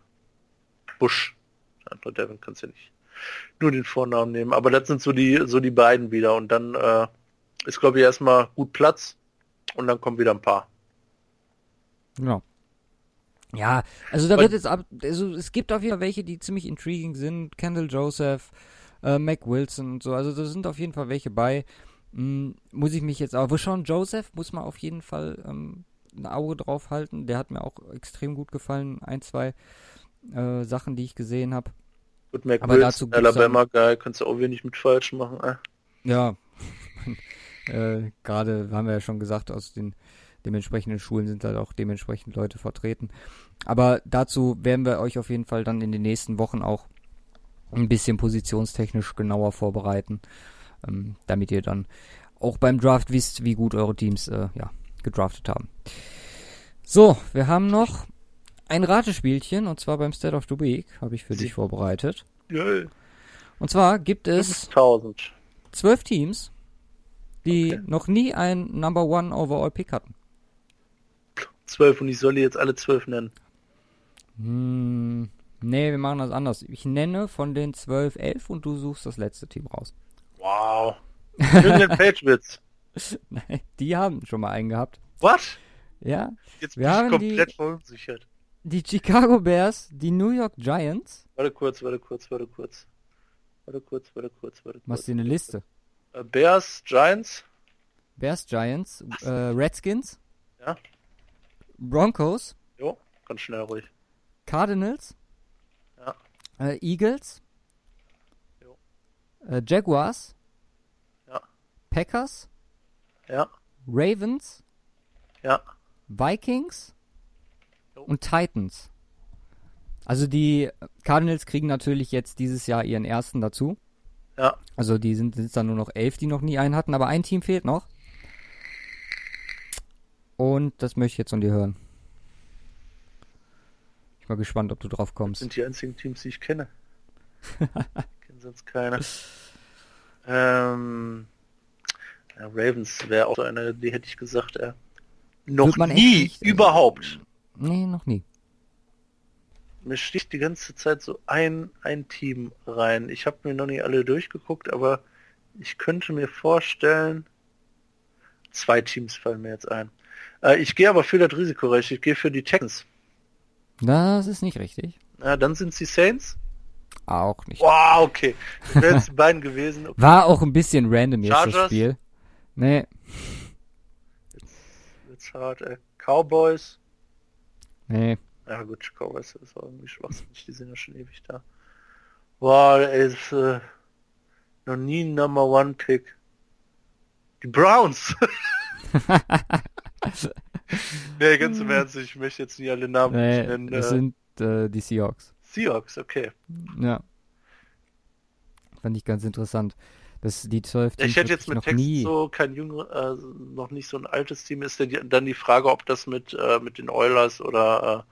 Bush. Andere Devin kannst du ja nicht nur den Vornamen nehmen, aber das sind so die, so die beiden wieder und dann äh, ist glaube ich erstmal gut Platz und dann kommen wieder ein paar. Genau. Ja, also da wird jetzt ab, also es gibt auf jeden Fall welche, die ziemlich intriguing sind. Kendall Joseph, äh, Mac Wilson und so. Also da sind auf jeden Fall welche bei. Hm, muss ich mich jetzt auch. Wo schon Joseph muss man auf jeden Fall ähm, ein Auge drauf halten. Der hat mir auch extrem gut gefallen. Ein, zwei äh, Sachen, die ich gesehen habe. Gut, Mac Aber Wilson, Alabama Guy, kannst du auch wenig mit falsch machen, äh? Ja. äh, Gerade haben wir ja schon gesagt, aus den dementsprechenden Schulen sind halt auch dementsprechend Leute vertreten. Aber dazu werden wir euch auf jeden Fall dann in den nächsten Wochen auch ein bisschen positionstechnisch genauer vorbereiten, ähm, damit ihr dann auch beim Draft wisst, wie gut eure Teams äh, ja, gedraftet haben. So, wir haben noch ein Ratespielchen und zwar beim State of the Week habe ich für dich vorbereitet. Und zwar gibt es 1000. zwölf Teams, die okay. noch nie ein Number One Overall Pick hatten zwölf und ich soll die jetzt alle zwölf nennen. Hm, nee, wir machen das anders. Ich nenne von den zwölf elf und du suchst das letzte Team raus. Wow. New Patriots. Nein, die haben schon mal einen gehabt. Was? Ja. Jetzt bin wir ich haben komplett die, verunsichert. Die Chicago Bears, die New York Giants. Warte kurz, warte kurz, warte kurz. Warte kurz, warte kurz, warte kurz. Machst du eine Liste? Äh, Bears, Giants. Bears, Giants, äh, Redskins. Ja. Broncos. Jo, ganz schnell ruhig. Cardinals. Äh, Eagles. Äh, Jaguars. Ja. Packers. Ja. Ravens. Ja. Vikings. Jo. Und Titans. Also die Cardinals kriegen natürlich jetzt dieses Jahr ihren ersten dazu. Ja. Also die sind, sind dann nur noch elf, die noch nie einen hatten, aber ein Team fehlt noch. Und das möchte ich jetzt von dir hören. Ich mal gespannt, ob du drauf kommst. Das sind die einzigen Teams, die ich kenne. kenne sonst keiner. Ähm, ja, Ravens wäre auch so eine, die hätte ich gesagt, äh, noch nie, nicht, überhaupt. Nee, noch nie. Mir sticht die ganze Zeit so ein, ein Team rein. Ich habe mir noch nicht alle durchgeguckt, aber ich könnte mir vorstellen, zwei Teams fallen mir jetzt ein. Äh, ich gehe aber für das Risikorecht. Ich gehe für die Texans. Das ist nicht richtig. Ja, dann sind sie Saints. Auch nicht. Wow, okay. Das wären die beiden gewesen. Okay. War auch ein bisschen random jetzt Chargers. das Spiel. Nee. Jetzt, jetzt hart, ey. Cowboys. Nee. Ja gut, Cowboys ist auch irgendwie schwachsinnig. Die sind ja schon ewig da. Wow, ey, ist äh, noch nie ein Number One Pick. Die Browns. nee, ganz im Ernst, ich möchte jetzt nicht alle Namen nee, nennen. Das äh, sind äh, die Seahawks. Seahawks, okay. Ja. Fand ich ganz interessant. Das, die 12 Teams Ich hätte jetzt mit Text nie. so kein jünger, äh, noch nicht so ein altes Team. Ist denn dann die Frage, ob das mit, äh, mit den Oilers oder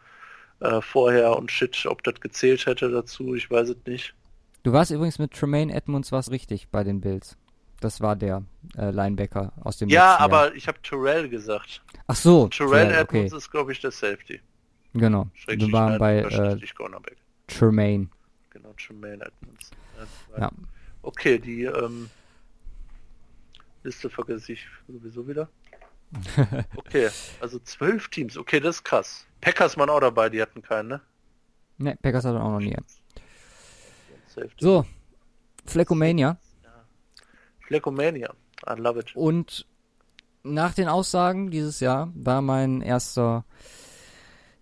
äh, äh, vorher und Shit, ob das gezählt hätte dazu, ich weiß es nicht. Du warst übrigens mit Tremaine Edmonds was richtig bei den Bills. Das war der äh, Linebacker aus dem Ja, aber Jahr. ich habe Terrell gesagt. Ach so. Terrell, Terrell Edmonds okay. ist, glaube ich, der Safety. Genau. Wir waren bei äh, Tremaine. Genau, Tremaine Edmonds. Ja. Okay, die ähm, Liste vergesse ich sowieso wieder. okay, also zwölf Teams. Okay, das ist krass. Packers waren auch dabei, die hatten keinen, ne? Ne, Packers hatten auch noch nie. So, Fleckomania. Fleckomania, I love it. Und nach den Aussagen dieses Jahr war mein erster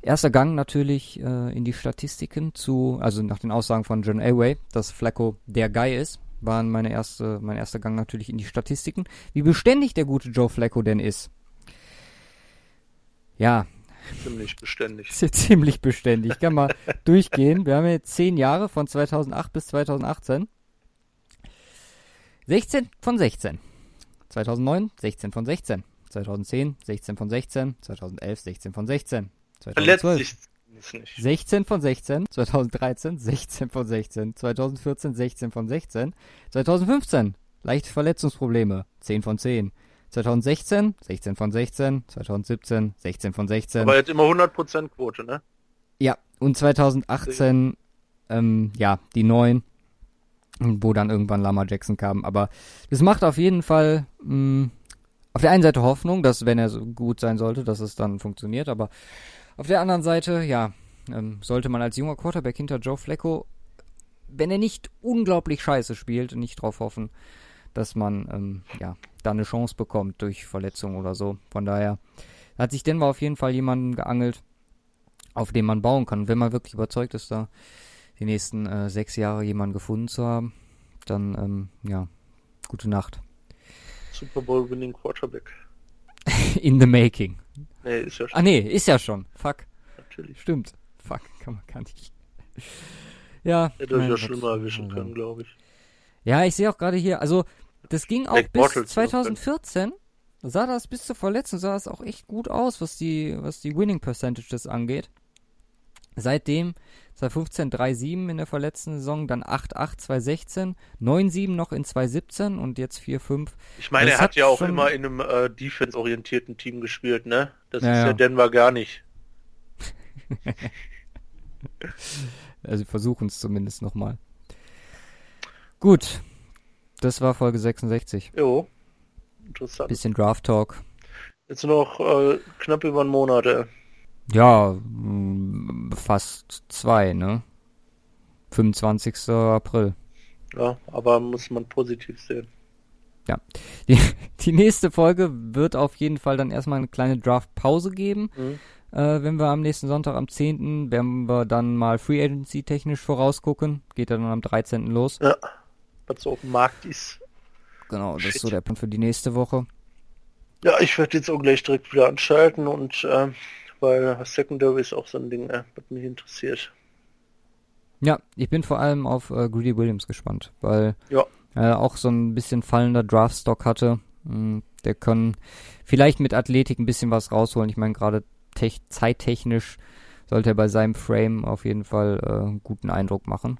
erster Gang natürlich äh, in die Statistiken zu, also nach den Aussagen von John Elway, dass Flacco der Guy ist, waren meine erste, mein erster Gang natürlich in die Statistiken. Wie beständig der gute Joe Flacco denn ist. Ja, Ziemlich beständig. Ziemlich beständig. Ich kann mal durchgehen. Wir haben jetzt zehn Jahre von 2008 bis 2018. 16 von 16. 2009 16 von 16. 2010 16 von 16. 2011 16 von 16. 2012 16 von 16. 2013 16 von 16. 2014 16 von 16. 2015 leichte Verletzungsprobleme 10 von 10. 2016, 16 von 16, 2017, 16 von 16. Aber jetzt immer 100% Quote, ne? Ja, und 2018, ähm, ja, die 9, wo dann irgendwann Lama Jackson kam. Aber das macht auf jeden Fall mh, mm, auf der einen Seite Hoffnung, dass wenn er so gut sein sollte, dass es dann funktioniert. Aber auf der anderen Seite, ja, ähm, sollte man als junger Quarterback hinter Joe Flacco, wenn er nicht unglaublich scheiße spielt, nicht drauf hoffen, dass man ähm, ja da eine Chance bekommt durch Verletzung oder so. Von daher hat sich Denver auf jeden Fall jemanden geangelt, auf den man bauen kann. Wenn man wirklich überzeugt ist, da die nächsten äh, sechs Jahre jemanden gefunden zu haben, dann ähm, ja, gute Nacht. Super Bowl Winning Quarterback. In the making. Nee, ist ja schon. Ah nee, ist ja schon. Fuck. Natürlich. Stimmt. Fuck, kann man gar nicht. Ja. Hätte euch ja schlimmer erwischen können, glaube ich. Ja, ich sehe auch gerade hier, also das ging auch Black bis Bottles 2014. Sah das bis zur Verletzung sah das auch echt gut aus, was die was die Winning Percentages angeht. Seitdem 2015 3-7 in der verletzten Saison, dann 8-8 2016, 9-7 noch in 2017 und jetzt 4-5. Ich meine, das er hat, ja auch immer in einem äh, defense-orientierten Team gespielt, ne? Das ja, ist ja, ja Denver gar nicht. also versuchen es zumindest nochmal. Gut, das war Folge 66. Jo. Interessant. Bisschen Draft Talk. Jetzt noch äh, knapp über einen Monat, ey. Ja, fast zwei, ne? 25. April. Ja, aber muss man positiv sehen. Ja. Die, die nächste Folge wird auf jeden Fall dann erstmal eine kleine Draft-Pause geben. Mhm. Äh, wenn wir am nächsten Sonntag, am 10., werden wir dann mal Free Agency technisch vorausgucken. Geht dann am 13. los. Ja was so auf dem Markt ist. Genau, das Shit. ist so der Punkt für die nächste Woche. Ja, ich werde jetzt auch gleich direkt wieder anschalten und äh, weil Secondary ist auch so ein Ding, äh, was mich interessiert. Ja, ich bin vor allem auf äh, Greedy Williams gespannt, weil ja. er auch so ein bisschen fallender Draftstock hatte. Hm, der kann vielleicht mit Athletik ein bisschen was rausholen. Ich meine, gerade zeittechnisch sollte er bei seinem Frame auf jeden Fall äh, einen guten Eindruck machen.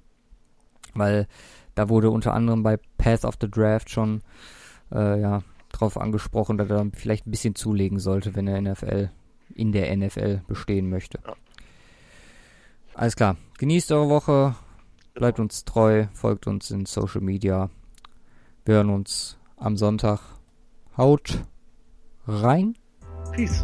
Weil da wurde unter anderem bei Path of the Draft schon äh, ja, drauf angesprochen, dass er vielleicht ein bisschen zulegen sollte, wenn er NFL in der NFL bestehen möchte. Ja. Alles klar. Genießt eure Woche, bleibt uns treu, folgt uns in Social Media. Wir hören uns am Sonntag. Haut rein. Peace.